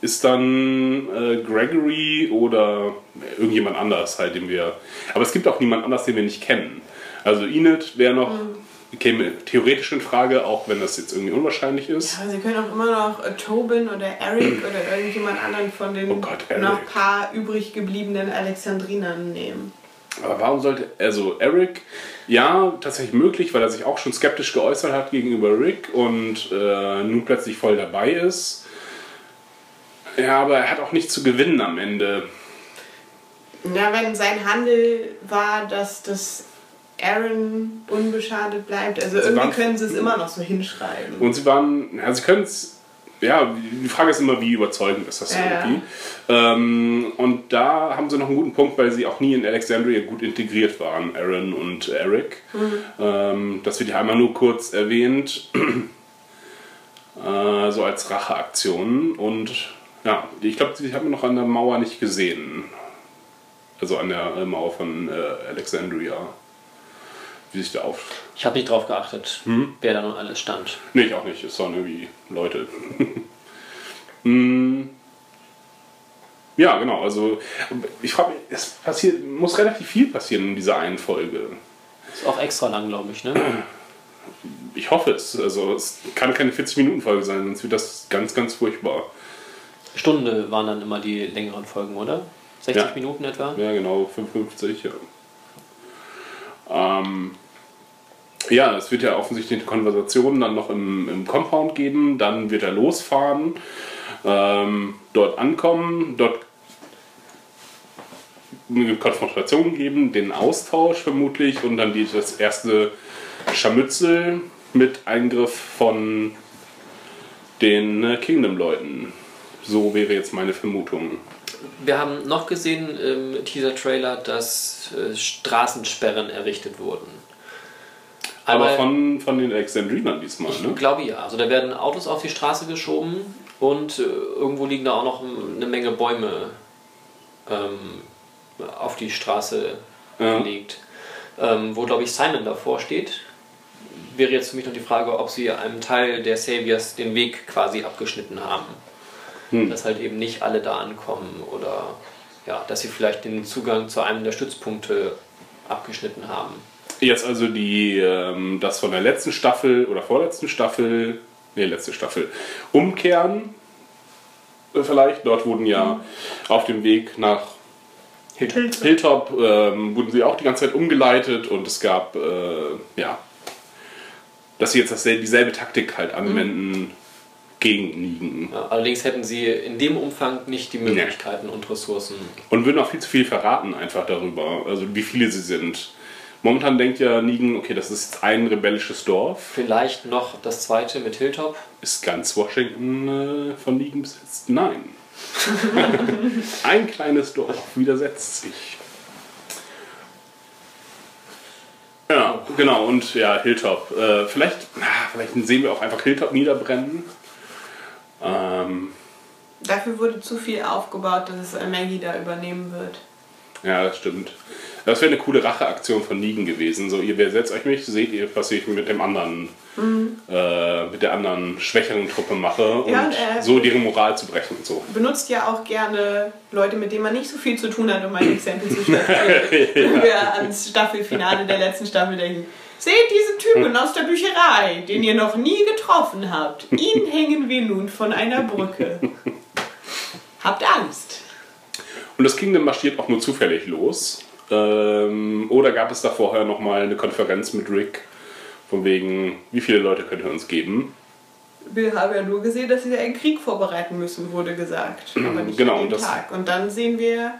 ist dann äh, Gregory oder irgendjemand anders halt, den wir. Aber es gibt auch niemand anders, den wir nicht kennen. Also Enid wäre noch käme theoretisch in Frage, auch wenn das jetzt irgendwie unwahrscheinlich ist. Aber sie können auch immer noch äh, Tobin oder Eric oder irgendjemand anderen von den Oh Gott, noch paar übrig gebliebenen Alexandrinern nehmen. Aber warum sollte also Eric ja tatsächlich möglich, weil er sich auch schon skeptisch geäußert hat gegenüber Rick und äh, nun plötzlich voll dabei ist. Ja, aber er hat auch nichts zu gewinnen am Ende. Na, wenn sein Handel war, dass das Aaron unbeschadet bleibt. Also irgendwie waren- können sie es immer noch so hinschreiben. Und sie waren, ja, sie können es, ja, die Frage ist immer, wie überzeugend ist das Ja, ja. irgendwie. Ähm, und da haben sie noch einen guten Punkt, weil sie auch nie in Alexandria gut integriert waren, Aaron und Eric. Ähm, das wird ja einmal nur kurz erwähnt, äh, so als Racheaktion. Und ja, ich glaube, sie haben noch an der Mauer nicht gesehen. Also an der äh, Mauer von äh, Alexandria. Wie sich da auf. Ich habe nicht drauf geachtet, Hm? wer da nun alles stand. Nee, ich auch nicht. Es waren irgendwie Leute. Hm. ja, genau. Also ich frage mich, es passiert, muss relativ viel passieren in dieser einen Folge. Ist auch extra lang, glaube ich, ne? Ich hoffe es. Also es kann keine 40-Minuten-Folge sein, sonst wird das ganz, ganz furchtbar. Stunde waren dann immer die längeren Folgen, oder? 60 Ja. Minuten etwa? Ja, genau, 55, ja. Ähm, ja, es wird ja offensichtlich eine Konversation dann noch im, im Compound geben, dann wird er losfahren, ähm, dort ankommen, dort eine Konfrontation geben, den Austausch vermutlich und dann die, das erste Scharmützel mit Eingriff von den äh, Kingdom-Leuten. So wäre jetzt meine Vermutung. Wir haben noch gesehen im Teaser-Trailer, dass äh, Straßensperren errichtet wurden. Aber Einmal- von, von den Alexandrinern diesmal, Ich ne? glaube ja. Also da werden Autos auf die Straße geschoben und äh, irgendwo liegen da auch noch eine Menge Bäume ähm, auf die Straße Ja. gelegt. Ähm, wo, glaube ich, Simon davor steht. Wäre jetzt für mich noch die Frage, ob sie einem Teil der Saviors den Weg quasi abgeschnitten haben. Hm. Dass halt eben nicht alle da ankommen oder ja, dass sie vielleicht den Zugang zu einem der Stützpunkte abgeschnitten haben. Jetzt also die, ähm, das von der letzten Staffel oder vorletzten Staffel, nee, letzte Staffel, umkehren. äh, Vielleicht. Dort wurden ja auf dem Weg nach Hilltop. Hilltop ähm, wurden sie auch die ganze Zeit umgeleitet und es gab, äh, ja, dass sie jetzt dasselbe, dieselbe Taktik halt anwenden gegen Nigen. Ja, allerdings hätten sie in dem Umfang nicht die Möglichkeiten und Ressourcen. Und würden auch viel zu viel verraten einfach darüber, also wie viele sie sind. Momentan denkt ja Nigen, okay, das ist jetzt ein rebellisches Dorf. Vielleicht noch das zweite mit Hilltop. Ist ganz Washington äh, von Nigen besetzt? Nein. ein kleines Dorf widersetzt sich. Ja, genau, und ja, Hilltop. Äh, vielleicht, ah, vielleicht sehen wir auch einfach Hilltop niederbrennen. Ähm, Dafür wurde zu viel aufgebaut, dass es Maggie da übernehmen wird. ja, das stimmt. Das wäre eine coole Racheaktion von Nigen gewesen. So, ihr setzt euch mich, seht ihr, was ich mit dem anderen, äh, mit der anderen schwächeren Truppe mache und Ja, und, äh, so deren Moral zu brechen und so. Benutzt ja auch gerne Leute, mit denen man nicht so viel zu tun hat, um ein Exempel zu statuieren. Wenn wir ans Staffelfinale der letzten Staffel denken. Seht diesen Typen aus der Bücherei, den ihr noch nie getroffen habt. Ihn hängen wir nun von einer Brücke. Habt Angst. Und das Kingdom marschiert auch nur zufällig los. Ähm, oder gab es da vorher nochmal eine Konferenz mit Rick, von wegen, wie viele Leute könnt ihr uns geben? Wir haben ja nur gesehen, dass sie einen Krieg vorbereiten müssen, wurde gesagt. Aber nicht Genau, an dem Tag. Und dann sehen wir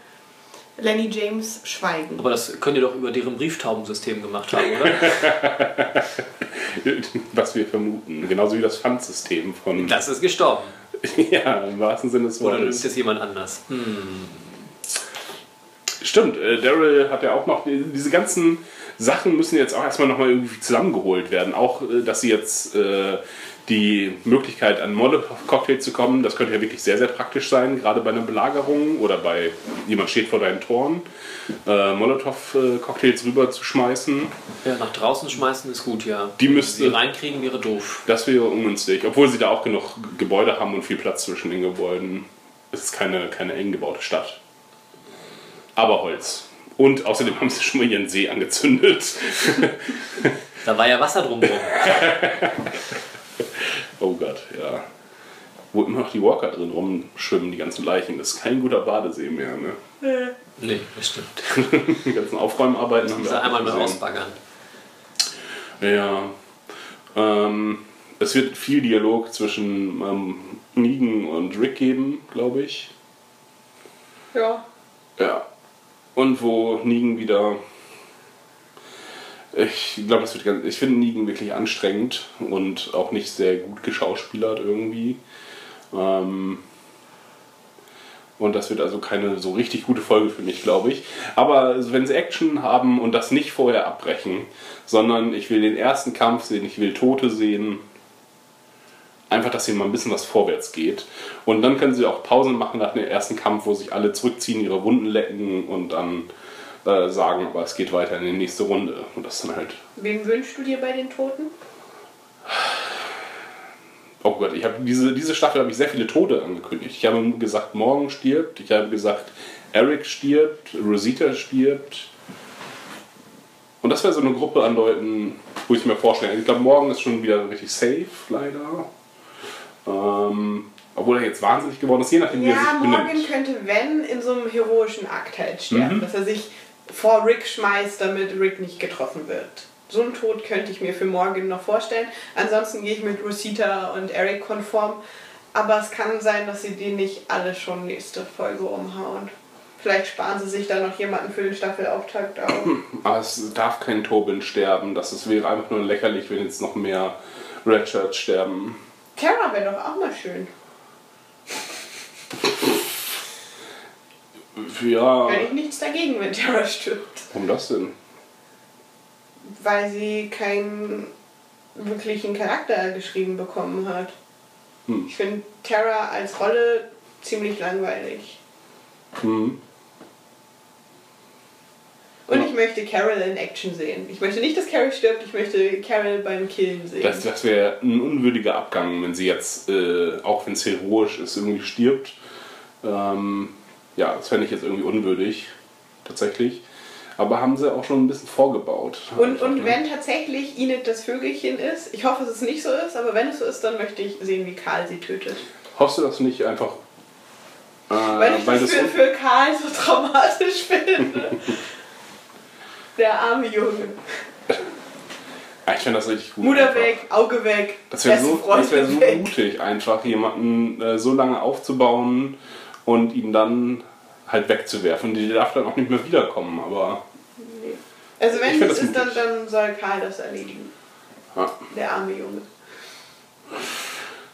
Lenny James schweigen. Aber das könnt ihr doch über deren Brieftaubensystem gemacht haben, oder? Was wir vermuten. Genauso wie das Pfandsystem von. Das ist gestorben. ja, im wahrsten Sinne des Oder nimmt Wortes. es jemand anders? Hm. Stimmt, äh, Daryl hat ja auch noch, diese ganzen Sachen müssen jetzt auch erstmal nochmal irgendwie zusammengeholt werden. Auch, äh, dass sie jetzt äh, die Möglichkeit an Molotow-Cocktail zu kommen, das könnte ja wirklich sehr, sehr praktisch sein, gerade bei einer Belagerung oder bei jemand steht vor deinen Toren, äh, Molotow-Cocktails rüber zu schmeißen. Ja, nach draußen schmeißen ist gut, ja. Die müsste- Sie reinkriegen wäre doof. Das wäre ungünstig, obwohl sie da auch genug Gebäude haben und viel Platz zwischen den Gebäuden. Es ist keine, keine eng gebaute Stadt. Aber Holz. Und außerdem haben sie schon mal ihren See angezündet. Da war ja Wasser drumherum. Oh Gott, ja. Wo immer noch die Walker drin rumschwimmen, die ganzen Leichen. Das ist kein guter Badesee mehr. Ne? nee, das stimmt. Die ganzen Aufräumarbeiten haben wir einmal mal ausbaggern. Ja. Ähm, es wird viel Dialog zwischen ähm, Negan und Rick geben, glaube ich. Ja. Ja. Und wo Negan wieder. Ich glaube, das wird ganz. Ich finde Negan wirklich anstrengend und auch nicht sehr gut geschauspielert irgendwie. Ähm, und das wird also keine so richtig gute Folge für mich, glaube ich. Aber wenn sie Action haben und das nicht vorher abbrechen, sondern ich will den ersten Kampf sehen, ich will Tote sehen, einfach, dass hier mal ein bisschen was vorwärts geht. Und dann können sie auch Pausen machen nach dem ersten Kampf, wo sich alle zurückziehen, ihre Wunden lecken und dann äh, sagen, aber es geht weiter in die nächste Runde. Und das dann halt, Wen wünschst du dir bei den Toten? oh Gott, ich habe diese, diese Staffel habe ich sehr viele Tode angekündigt. Ich habe gesagt, morgen stirbt, ich habe gesagt, Eric stirbt, Rosita stirbt. Und das wäre so eine Gruppe an Leuten, wo ich mir vorstelle, ich glaube, morgen ist schon wieder richtig safe, leider. Ähm, obwohl er jetzt wahnsinnig geworden ist, je nachdem, wie er Ja, sich Morgan benimmt. könnte, wenn, in so einem heroischen Akt halt sterben. Mhm. Dass er sich vor Rick schmeißt, damit Rick nicht getroffen wird. So einen Tod könnte ich mir für Morgan noch vorstellen. Ansonsten gehe ich mit Rosita und Eric konform. Aber es kann sein, dass sie die nicht alle schon nächste Folge umhauen. Vielleicht sparen sie sich da noch jemanden für den Staffelauftakt auf. Aber es darf kein Tobin sterben. Das ist, wäre einfach nur lächerlich, wenn jetzt noch mehr Redshirts sterben. Terra wäre doch auch mal schön. Ja, Hätte ich nichts dagegen, wenn Terra stirbt. warum das denn? Weil sie keinen wirklichen Charakter geschrieben bekommen hat. Hm. Ich finde Terra als Rolle ziemlich langweilig. Hm. Und Ja. ich möchte Carol in Action sehen. Ich möchte nicht, dass Carol stirbt, ich möchte Carol beim Killen sehen. Das, das wäre ein unwürdiger Abgang, wenn sie jetzt, äh, auch wenn es heroisch ist, irgendwie stirbt. Ähm, ja, das fände ich jetzt irgendwie unwürdig, tatsächlich. Aber haben sie auch schon ein bisschen vorgebaut. Und, und ne? wenn tatsächlich Enid das Vögelchen ist, ich hoffe, dass es nicht so ist, aber wenn es so ist, dann möchte ich sehen, wie Karl sie tötet. Hoffst du das nicht einfach. Äh, Weil ich das für, für Karl so traumatisch finde. Der arme Junge. Ah, ich finde das richtig gut. Mutter einfach. weg, Auge weg, Das wäre so, das wär so weg. mutig, einfach jemanden äh, so lange aufzubauen und ihn dann halt wegzuwerfen. Die darf dann auch nicht mehr wiederkommen, aber. Also Ich wenn es das ist, dann, mutig. dann soll Karl das erledigen. Ja. Der arme Junge.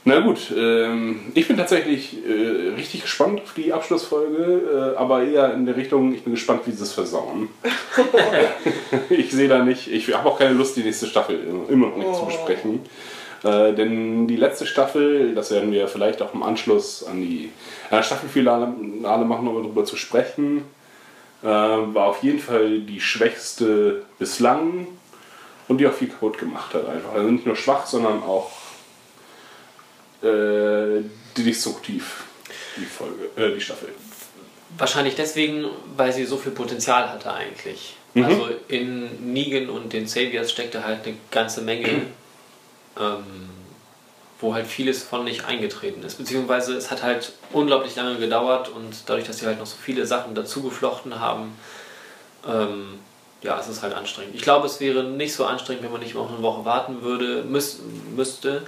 Na gut, ähm, ich bin tatsächlich äh, richtig gespannt auf die Abschlussfolge, äh, aber eher in der Richtung, ich bin gespannt, wie sie es versauen. ich sehe da nicht, ich habe auch keine Lust, die nächste Staffel immer noch nicht zu Oh. besprechen. Äh, denn die letzte Staffel, das werden wir vielleicht auch im Anschluss an die das Staffelfinale machen, um darüber zu sprechen, äh, war auf jeden Fall die schwächste bislang und die auch viel kaputt gemacht hat einfach. Also nicht nur schwach, sondern auch äh, destruktiv, die Folge, äh, die Staffel. Wahrscheinlich deswegen, weil sie so viel Potenzial hatte eigentlich. Mhm. Also in Negan und den Saviors steckte halt eine ganze Menge, ähm, wo halt vieles von nicht eingetreten ist. Beziehungsweise es hat halt unglaublich lange gedauert und dadurch, dass sie halt noch so viele Sachen dazu geflochten haben, ähm, ja, es ist halt anstrengend. Ich glaube, es wäre nicht so anstrengend, wenn man nicht noch eine Woche warten würde, müß, müsste.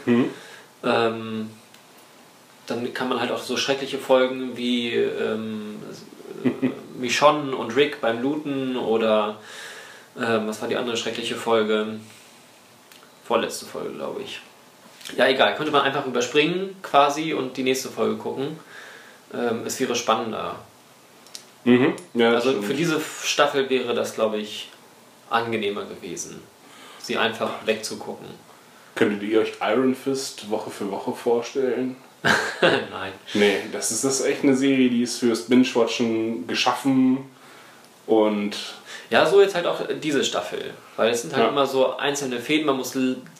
Ähm, dann kann man halt auch so schreckliche Folgen wie ähm, äh, Michonne und Rick beim Looten oder ähm, was war die andere schreckliche Folge? Vorletzte Folge, glaube ich. Ja, egal, könnte man einfach überspringen quasi und die nächste Folge gucken. Ähm, es wäre spannender. Mhm. Ja, Also stimmt. für diese Staffel wäre das, glaube ich, angenehmer gewesen, sie einfach wegzugucken. Könntet ihr euch Iron Fist Woche für Woche vorstellen? Nein. Nee, das ist, das ist echt eine Serie, die ist fürs Binge-Watchen geschaffen und Ja, so jetzt halt auch diese Staffel. Weil es sind halt Ja. immer so einzelne Fäden. Man muss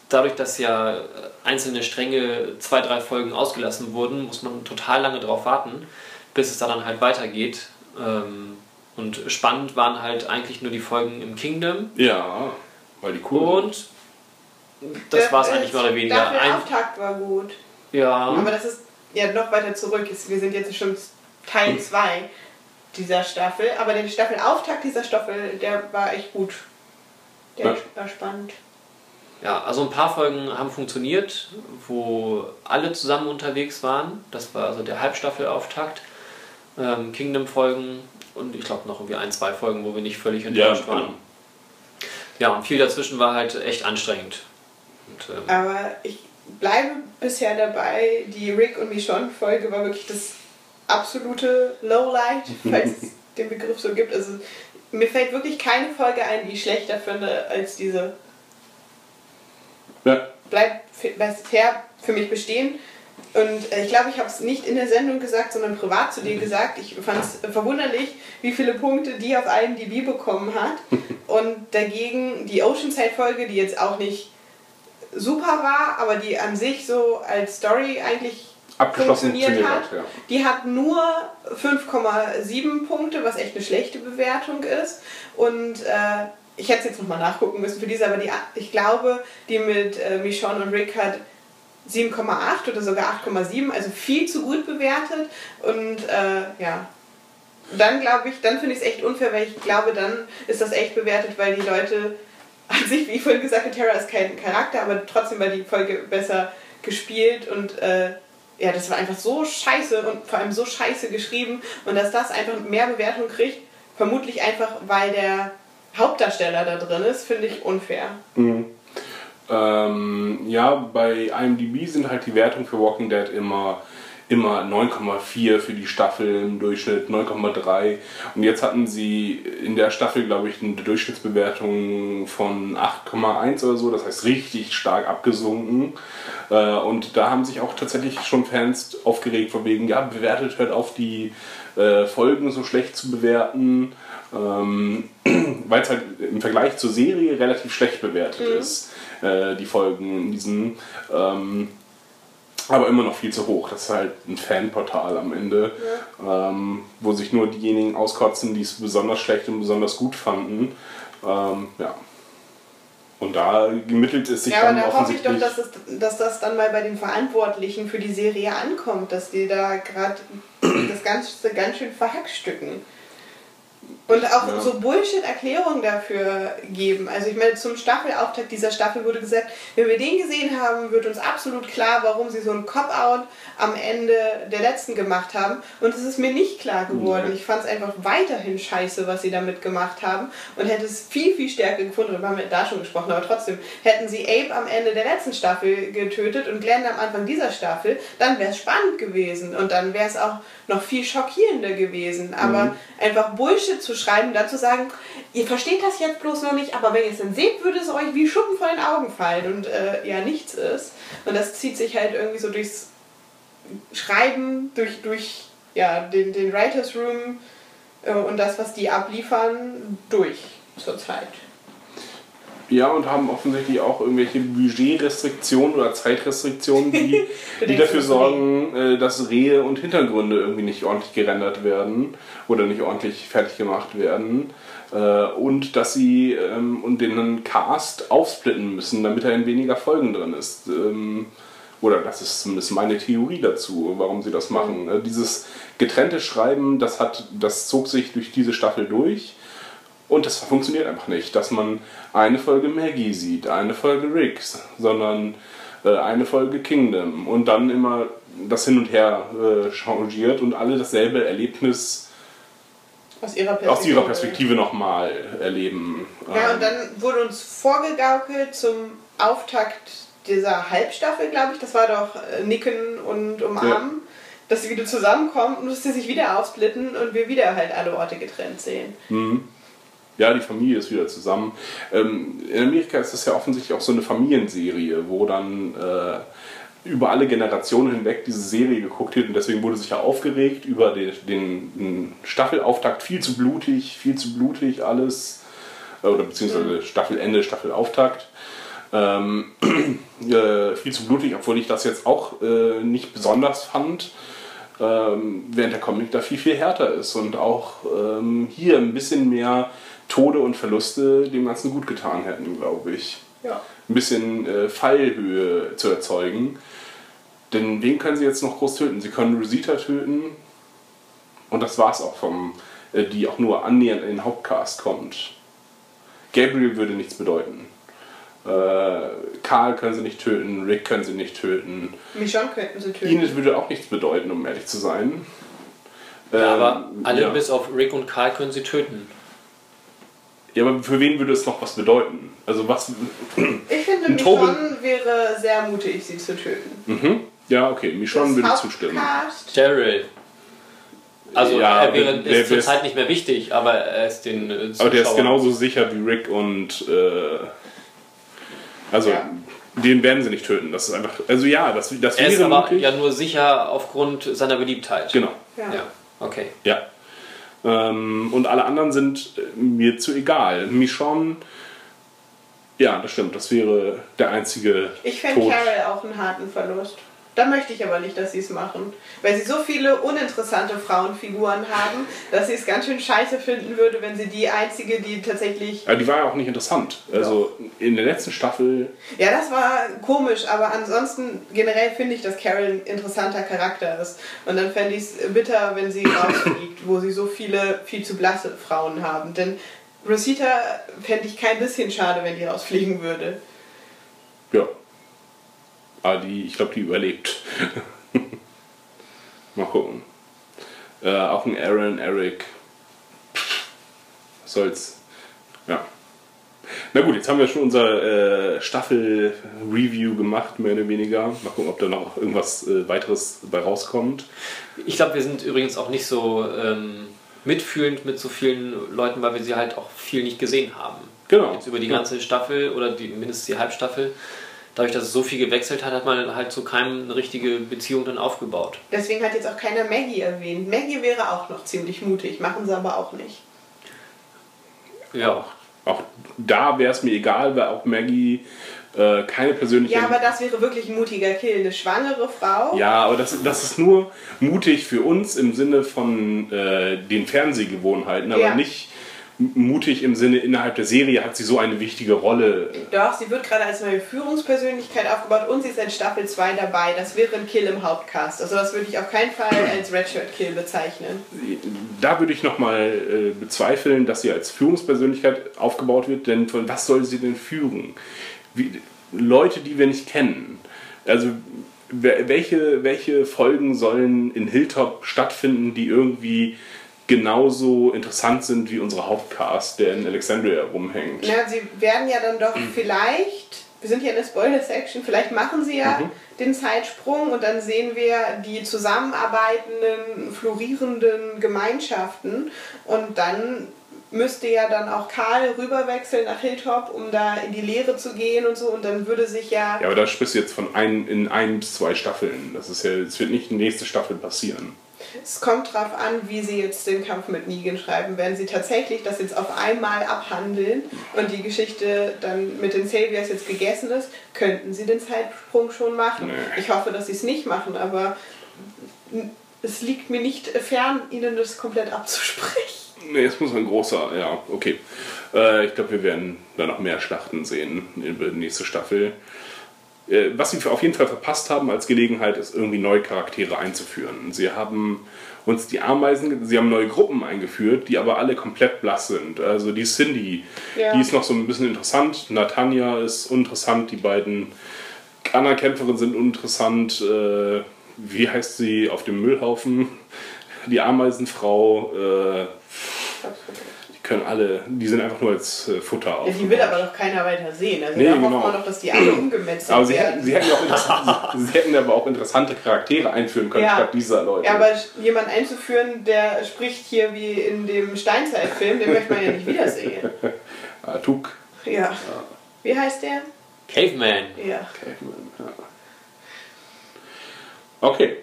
dadurch, dass ja einzelne Stränge, zwei, drei Folgen ausgelassen wurden, muss man total lange drauf warten, bis es da dann halt weitergeht. Ähm, Und spannend waren halt eigentlich nur die Folgen im Kingdom. ja, weil die cool sind. Und das war es eigentlich mehr oder weniger. Der Ein, Auftakt war gut. ja, Aber das ist ja noch weiter zurück. Wir sind jetzt schon Teil 2 dieser Staffel. Aber der Staffelauftakt dieser Staffel, der war echt gut. Der Ja. war spannend. Ja, also ein paar Folgen haben funktioniert, wo alle zusammen unterwegs waren. Das war also der Halbstaffelauftakt. Ähm, Kingdom-Folgen und ich glaube noch irgendwie ein, zwei Folgen, wo wir nicht völlig Ja, enttäuscht waren. genau. Ja, und viel dazwischen war halt echt anstrengend. Und, ähm, Aber ich bleibe bisher dabei. Die Rick und Michonne-Folge war wirklich das absolute Lowlight, falls es den Begriff so gibt. Also mir fällt wirklich keine Folge ein, die ich schlechter finde als diese. Ja, Bleibt bisher für mich bestehen. Und äh, ich glaube, ich habe es nicht in der Sendung gesagt, sondern privat zu dir gesagt. Ich fand es verwunderlich, wie viele Punkte die auf IMDb bekommen hat. Und dagegen die Oceanside-Folge, die jetzt auch nicht super war, aber die an sich so als Story eigentlich abgeschlossen funktioniert hat. ja. Die hat nur 5,7 Punkte, was echt eine schlechte Bewertung ist. Und äh, ich hätte es jetzt nochmal nachgucken müssen für diese, aber die, ich glaube, die mit äh, Michonne und Rick hat 7,8 oder sogar 8,7, also viel zu gut bewertet. Und äh, ja, dann glaube ich, dann finde ich es echt unfair, weil ich glaube, dann ist das echt bewertet, weil die Leute an sich, wie ich vorhin gesagt habe, Terra ist kein Charakter, aber trotzdem war die Folge besser gespielt und äh, ja, das war einfach so scheiße und vor allem so scheiße geschrieben und dass das einfach mehr Bewertung kriegt, vermutlich einfach, weil der Hauptdarsteller da drin ist, finde ich unfair. Ähm, ja, bei IMDb sind halt die Wertungen für Walking Dead immer, immer 9,4 für die Staffel im Durchschnitt, 9,3. Und jetzt hatten sie in der Staffel, glaube ich, eine Durchschnittsbewertung von 8,1 oder so. Das heißt richtig stark abgesunken. Äh, und da haben sich auch tatsächlich schon Fans aufgeregt, von wegen, ja, bewertet hört auf, die äh, Folgen so schlecht zu bewerten. Ähm, weil es halt im Vergleich zur Serie relativ schlecht bewertet ist, äh, die Folgen in diesem. Aber immer noch viel zu hoch. Das ist halt ein Fanportal am Ende, ähm, wo sich nur diejenigen auskotzen, die es besonders schlecht und besonders gut fanden. Ähm, ja. Und da gemittelt es sich Ja, aber dann da hoffe ich doch, dass, es, dass das dann mal bei den Verantwortlichen für die Serie ankommt, dass die da gerade das Ganze ganz schön verhackstücken. Und auch Ja. so Bullshit-Erklärungen dafür geben. Also ich meine, zum Staffelauftakt dieser Staffel wurde gesagt, wenn wir den gesehen haben, wird uns absolut klar, warum sie so ein Cop-Out am Ende der letzten gemacht haben. Und es ist mir nicht klar geworden. Nee. Ich fand es einfach weiterhin scheiße, was sie damit gemacht haben. Und hätte es viel, viel stärker gefunden. Darüber haben wir da schon gesprochen. Aber trotzdem, hätten sie Abe am Ende der letzten Staffel getötet und Glenn am Anfang dieser Staffel, dann wäre es spannend gewesen. Und dann wäre es auch noch viel schockierender gewesen. Aber einfach Bullshit zu schreiben, dann zu sagen, ihr versteht das jetzt bloß noch nicht, aber wenn ihr es dann seht, würde es euch wie Schuppen von den Augen fallen und äh, ja nichts ist. Und das zieht sich halt irgendwie so durchs Schreiben, durch, durch ja, den, den Writers Room äh, und das, was die abliefern, durch zurzeit. Ja, und haben offensichtlich auch irgendwelche Budgetrestriktionen oder Zeitrestriktionen, die, die dafür sorgen, äh, dass Rehe und Hintergründe irgendwie nicht ordentlich gerendert werden oder nicht ordentlich fertig gemacht werden. Äh, Und dass sie ähm, und den Cast aufsplitten müssen, damit er in weniger Folgen drin ist. Ähm, Oder das ist zumindest meine Theorie dazu, warum sie das machen. Äh, Dieses getrennte Schreiben, das, hat, das zog sich durch diese Staffel durch. Und das funktioniert einfach nicht, dass man eine Folge Maggie sieht, eine Folge Riggs, sondern äh, eine Folge Kingdom und dann immer das hin und her äh, changiert und alle dasselbe Erlebnis Aus ihrer Perspektive. aus ihrer Perspektive nochmal erleben. Ja, Ähm, und dann wurde uns vorgegaukelt zum Auftakt dieser Halbstaffel, glaube ich. Das war doch äh, Nicken und Umarmen. Dass sie wieder zusammenkommen und dass sie sich wieder aufsplitten und wir wieder halt alle Orte getrennt sehen. Ja, die Familie ist wieder zusammen. Ähm, in Amerika ist das ja offensichtlich auch so eine Familienserie, wo dann äh, über alle Generationen hinweg diese Serie geguckt wird und deswegen wurde sich ja aufgeregt über den, den, den Staffelauftakt. Viel zu blutig, viel zu blutig alles. Äh, Oder beziehungsweise Staffelende, Staffelauftakt. Ähm, äh, viel zu blutig, obwohl ich das jetzt auch äh, nicht besonders fand. Ähm, während der Comic da viel, viel härter ist und auch ähm, hier ein bisschen mehr Tode und Verluste dem Ganzen gut getan hätten, glaube ich. Ja. Ein bisschen äh, Fallhöhe zu erzeugen. Denn wen können sie jetzt noch groß töten? Sie können Rosita töten und das war's auch vom, äh, die auch nur annähernd in den Hauptcast kommt. Gabriel würde nichts bedeuten. Äh, Karl können sie nicht töten, Rick können sie nicht töten. Michonne könnten sie töten. Enid würde auch nichts bedeuten, um ehrlich zu sein. Ja, aber Ähm, alle ja. bis auf Rick und Karl können sie töten. Ja, aber für wen würde es noch was bedeuten? Also was. Ich finde, Michonne wäre sehr mutig, sie zu töten. Mhm. Ja, okay, Michonne würde zustimmen. Daryl. Also Ja, er wäre der- der ist zur ist- Zeit nicht mehr wichtig, aber er ist den äh, Aber der ist genauso sicher wie Rick und. Äh, also, Ja. den werden sie nicht töten. Das ist einfach. Also ja, das, das Er ist wäre aber möglich. ja nur sicher aufgrund seiner Beliebtheit. Genau. Ja. Ja, okay. Ja. Ähm, und alle anderen sind äh, mir zu egal. Michonne. Ja, das stimmt. Das wäre der einzige Ich fände. Carol auch einen harten Verlust. Da möchte ich aber nicht, dass sie es machen. Weil sie so viele uninteressante Frauenfiguren haben, dass sie es ganz schön scheiße finden würde, wenn sie die einzige, die tatsächlich. Aber die war ja auch nicht interessant. Also in der letzten Staffel Ja, das war komisch, aber ansonsten generell finde ich, dass Carol ein interessanter Charakter ist. Und dann fände ich es bitter, wenn sie rausfliegt, wo sie so viele viel zu blasse Frauen haben. Denn Rosita fände ich kein bisschen schade, wenn die rausfliegen würde. Ja. Aber die, ich glaube, die überlebt. Mal gucken. Äh, auch ein Aaron, Eric. Was soll's. Ja. Na gut, jetzt haben wir schon unser äh, Staffel-Review gemacht, mehr oder weniger. Mal gucken, ob da noch irgendwas äh, weiteres bei rauskommt. Ich glaube, wir sind übrigens auch nicht so ähm, mitfühlend mit so vielen Leuten, weil wir sie halt auch viel nicht gesehen haben. Genau. Jetzt über die Ja. ganze Staffel oder die, mindestens die Halbstaffel. Dadurch, dass es so viel gewechselt hat, hat man halt zu keinem eine richtige Beziehung dann aufgebaut. Deswegen hat jetzt auch keiner Maggie erwähnt. Maggie wäre auch noch ziemlich mutig, machen sie aber auch nicht. Ja. Auch da wäre es mir egal, weil auch Maggie Äh, keine persönliche. Ja, aber das wäre wirklich ein mutiger Kill. Eine schwangere Frau. Ja, aber das, das ist nur mutig für uns im Sinne von äh, den Fernsehgewohnheiten, aber Ja. nicht mutig im Sinne, innerhalb der Serie hat sie so eine wichtige Rolle. Doch, sie wird gerade als neue Führungspersönlichkeit aufgebaut und sie ist in Staffel 2 dabei. Das wäre ein Kill im Hauptcast. Also das würde ich auf keinen Fall als Redshirt-Kill bezeichnen. Da würde ich nochmal äh, bezweifeln, dass sie als Führungspersönlichkeit aufgebaut wird, denn von was soll sie denn führen? Wie, Leute, die wir nicht kennen. Also welche, welche Folgen sollen in Hilltop stattfinden, die irgendwie genauso interessant sind wie unser Hauptcast, der in Alexandria rumhängt? Na, sie werden ja dann doch vielleicht, wir sind hier in der Spoiler-Section, vielleicht machen sie ja den Zeitsprung und dann sehen wir die zusammenarbeitenden, florierenden Gemeinschaften und dann müsste ja dann auch Karl rüberwechseln nach Hilltop, um da in die Lehre zu gehen und so und dann würde sich ja, Ja, aber da sprichst du jetzt von ein, in ein bis zwei Staffeln. Das ist ja, es wird nicht die nächste Staffel passieren. Es kommt drauf an, wie sie jetzt den Kampf mit Negan schreiben. Werden sie tatsächlich das jetzt auf einmal abhandeln und die Geschichte dann mit den Saviors jetzt gegessen ist, könnten sie den Zeitsprung schon machen. Nee. Ich hoffe, dass sie es nicht machen, aber es liegt mir nicht fern, ihnen das komplett abzusprechen. Nee, es muss ein großer, ja, okay. Äh, ich glaube, wir werden da noch mehr Schlachten sehen in der nächsten Staffel. Äh, was sie auf jeden Fall verpasst haben als Gelegenheit, ist irgendwie neue Charaktere einzuführen. Sie haben uns die Ameisen, sie haben neue Gruppen eingeführt, die aber alle komplett blass sind. Also die Cindy, Ja. die ist noch so ein bisschen interessant. Natanja ist uninteressant, die beiden Anna-Kämpferinnen sind uninteressant. Äh, wie heißt sie auf dem Müllhaufen? Die Ameisenfrau. Äh, können alle, die sind einfach nur als äh, Futter auf. Ja, die will aber doch keiner weiter sehen. Also Nee, da genau. wir doch, dass die alle umgemetzelt aber sie werden. hätten, sie, hätten ja auch interessant, sie hätten aber auch interessante Charaktere einführen können Ja. statt dieser Leute. Ja, aber jemanden einzuführen, der spricht hier wie in dem Steinzeitfilm, den möchte man ja nicht wiedersehen. Ah, Tuk. Ja. Wie heißt der? Caveman. Ja. Okay.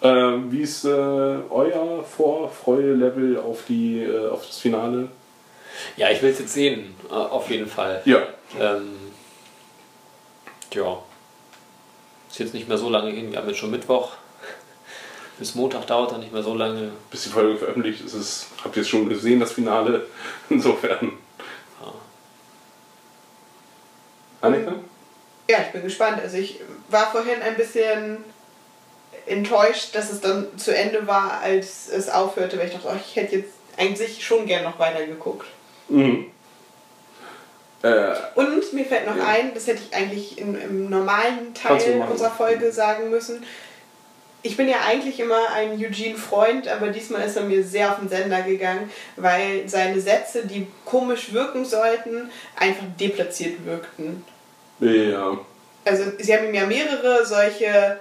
Äh, wie ist äh, euer Vorfreude-Level auf, die, äh, auf das Finale? Ja, ich will es jetzt sehen, äh, auf jeden Fall. Ja. Ähm, ja. Ist jetzt nicht mehr so lange hin, wir haben jetzt schon Mittwoch. Bis Montag dauert dann nicht mehr so lange. Bis die Folge veröffentlicht ist, es, habt ihr es schon gesehen, das Finale? Insofern. Annika? Ja, ich bin gespannt. Also ich war vorhin ein bisschen enttäuscht, dass es dann zu Ende war, als es aufhörte, weil ich dachte, oh, ich hätte jetzt eigentlich schon gern noch weiter geguckt. Mhm. Äh, Und mir fällt noch ein, das hätte ich eigentlich in, im normalen Teil unserer Folge sagen müssen. Ich bin ja eigentlich immer ein Eugene-Freund, aber diesmal ist er mir sehr auf den Sender gegangen, weil seine Sätze, die komisch wirken sollten, einfach deplatziert wirkten. ja. Also sie haben ihm ja mehrere solche,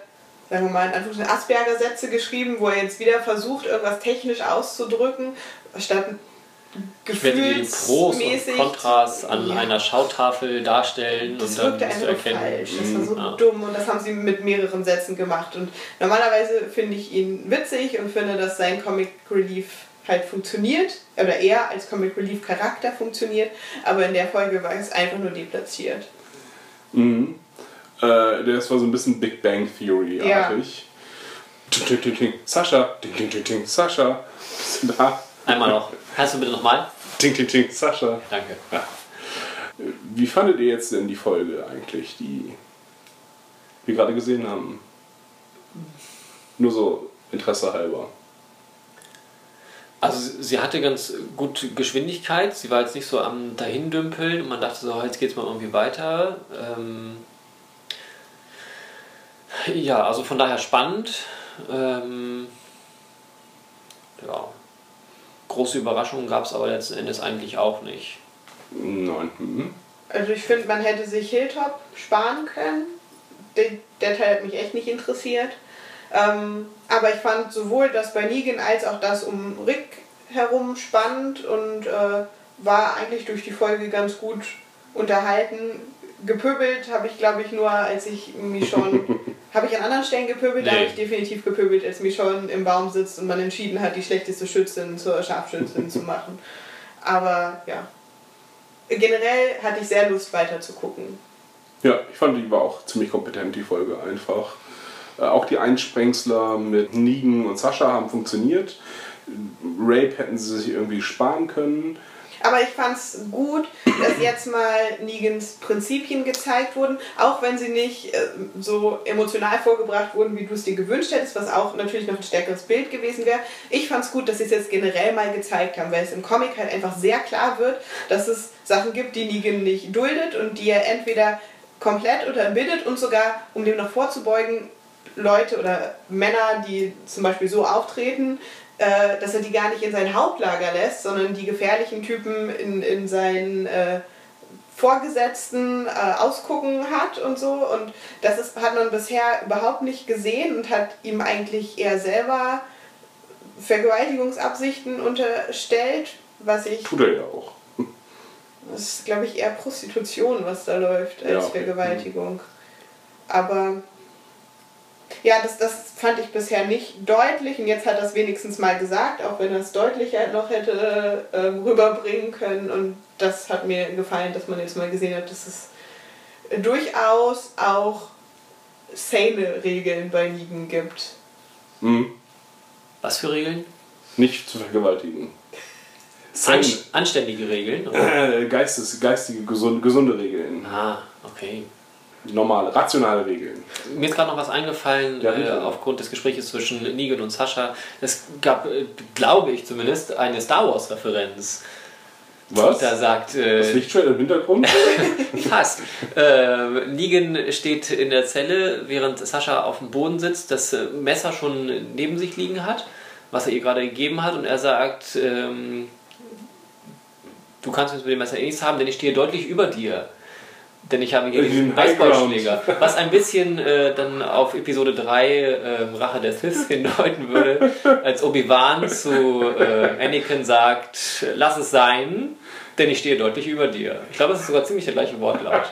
sagen wir mal, in Anführungszeichen Asperger-Sätze geschrieben, wo er jetzt wieder versucht, irgendwas technisch auszudrücken, statt Werde die Pros und gefühlsmäßig. Kontras an Ja. einer Schautafel darstellen Das und dann wirkte einfach erkennen. falsch. Das war so Mhm, ja. dumm und das haben sie mit mehreren Sätzen gemacht. Und normalerweise finde ich ihn witzig und finde, dass sein Comic Relief halt funktioniert. Oder er als Comic Relief Charakter funktioniert. Aber in der Folge war es einfach nur deplatziert. Mhm. Äh, das war so ein bisschen Big Bang Theory-artig. Ting. Sascha, ting, ting, ting, ting. Sascha, da? Einmal noch. Kannst du bitte nochmal? Ting, ting. Sascha. Danke. Wie fandet ihr jetzt denn die Folge eigentlich, die wir gerade gesehen haben? Nur so Interesse halber. Also sie- sie hatte ganz gut Geschwindigkeit, sie war jetzt nicht so am dahindümpeln und man dachte so, jetzt geht's mal irgendwie weiter. Ähm ja, also von daher spannend. Ähm ja. Große Überraschungen gab es aber letzten Endes eigentlich auch nicht. Nein. Mhm. Also ich finde, man hätte sich Hilltop sparen können. Der, der Teil hat mich echt nicht interessiert. Ähm, aber ich fand sowohl das bei Negan als auch das um Rick herum spannend und äh, war eigentlich durch die Folge ganz gut unterhalten. Gepöbelt habe ich, glaube ich, nur, als ich Michonne... habe ich an anderen Stellen gepöbelt? Da Nee. habe ich definitiv gepöbelt, als Michonne im Baum sitzt und man entschieden hat, die schlechteste Schützin zur Scharfschützin zu machen. Aber ja, generell hatte ich sehr Lust weiter zu gucken. Ja, ich fand, die war auch ziemlich kompetent, die Folge einfach. Äh, auch die Einsprengsler mit Negan und Sascha haben funktioniert. Rape hätten sie sich irgendwie sparen können. Aber ich fand es gut, dass jetzt mal Negans Prinzipien gezeigt wurden, auch wenn sie nicht äh, so emotional vorgebracht wurden, wie du es dir gewünscht hättest, was auch natürlich noch ein stärkeres Bild gewesen wäre. Ich fand es gut, dass sie es jetzt generell mal gezeigt haben, weil es im Comic halt einfach sehr klar wird, dass es Sachen gibt, die Negan nicht duldet und die er entweder komplett unterbindet und sogar, um dem noch vorzubeugen, Leute oder Männer, die zum Beispiel so auftreten, äh, dass er die gar nicht in sein Hauptlager lässt, sondern die gefährlichen Typen in, in seinen äh, Vorgesetzten äh, ausgucken hat und so. Und das ist, hat man bisher überhaupt nicht gesehen und hat ihm eigentlich eher selber Vergewaltigungsabsichten unterstellt, was ich. Tut er ja auch. Das ist, glaube ich, eher Prostitution, was da läuft, als Ja, okay. Vergewaltigung. Aber ja, das, das fand ich bisher nicht deutlich und jetzt hat er es wenigstens mal gesagt, auch wenn er es deutlicher noch hätte ähm, rüberbringen können. Und das hat mir gefallen, dass man jetzt mal gesehen hat, dass es durchaus auch sane Regeln bei Ligen gibt. Hm. Was für Regeln? Nicht zu vergewaltigen. An, Sane. anständige Regeln? Oder? Äh, Geistes, geistige, gesunde, gesunde Regeln. Ah, okay. Normale, rationale Regeln. Mir ist gerade noch was eingefallen Ja, äh, aufgrund des Gesprächs zwischen Negan und Sascha. Es gab, äh, glaube ich zumindest, eine Star Wars-Referenz. Was? Da sagt Das äh, Lichtschwert im Hintergrund? fast. Äh, Negan steht in der Zelle, während Sascha auf dem Boden sitzt, das äh, Messer schon neben sich liegen hat, was er ihr gerade gegeben hat, und er sagt, ähm, du kannst mit dem Messer eh nichts haben, denn ich stehe deutlich über dir. Denn ich habe hier Den diesen High Baseballschläger. Was ein bisschen äh, dann auf Episode 3 ähm, Rache der Sith hindeuten würde, als Obi-Wan zu äh, Anakin sagt, lass es sein, denn ich stehe deutlich über dir. Ich glaube, es ist sogar ziemlich der gleiche Wortlaut.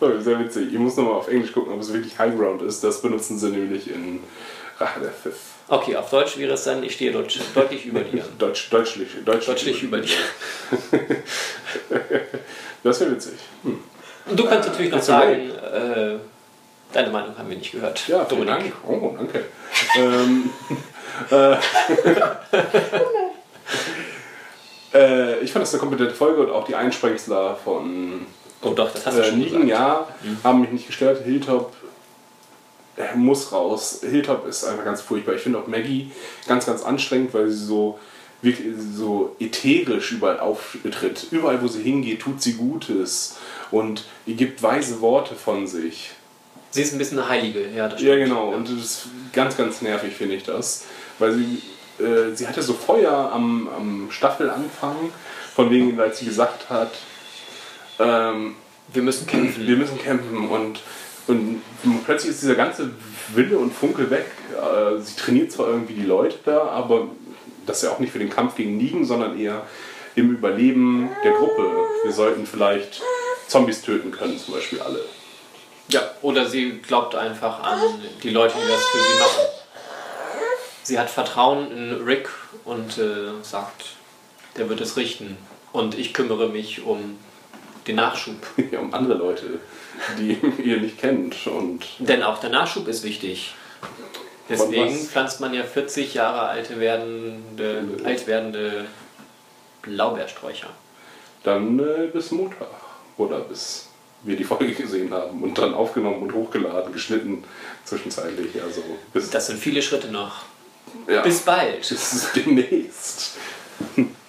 Oh, sehr witzig. Ich muss nochmal auf Englisch gucken, ob es wirklich High Ground ist. Das benutzen sie nämlich in Rache der Fifth. Okay, auf Deutsch wäre es dann, ich stehe deutlich, deutlich über dir. Deutsch, deutschlich, deutschlich, Deutlich über dir. Das wäre witzig. Hm. Und du kannst natürlich noch sagen, äh, deine Meinung haben wir nicht gehört. Ja, vielen Dominik. Dank. Oh, danke. ähm, äh, äh, ich fand das eine kompetente Folge und auch die Einsprengsler von Oh doch, das hast du äh, schon gesagt. ja, haben mich nicht gestört. Hilltop er muss raus. Hilltop ist einfach ganz furchtbar. Ich finde auch Maggie ganz, ganz anstrengend, weil sie so wirklich so ätherisch überall auftritt. Überall, wo sie hingeht, tut sie Gutes und gibt weise Worte von sich. Sie ist ein bisschen eine Heilige, ja, das Ja, stimmt. genau. Und das ist ganz, ganz nervig, finde ich das. Weil sie, äh, sie hatte so Feuer am, am Staffelanfang, von wegen, als sie gesagt hat, ähm, Wir müssen kämpfen. wir müssen kämpfen und, und plötzlich ist dieser ganze Wille und Funke weg. Äh, sie trainiert zwar irgendwie die Leute da, aber das ist ja auch nicht für den Kampf gegen Nigen, sondern eher im Überleben der Gruppe. Wir sollten vielleicht Zombies töten können, zum Beispiel alle. Ja, oder sie glaubt einfach an die Leute, die das für sie machen. Sie hat Vertrauen in Rick und äh, sagt, der wird es richten. Und ich kümmere mich um den Nachschub. Ja, um andere Leute, die ihr nicht kennt. Und Denn auch der Nachschub ist wichtig. Deswegen pflanzt man ja 40 Jahre alte werdende, alt werdende Blaubeersträucher. dann äh, bis Montag. Oder bis wir die Folge gesehen haben und dann aufgenommen und hochgeladen, geschnitten zwischenzeitlich. Also Das sind viele Schritte noch. ja, Bis bald. bis demnächst.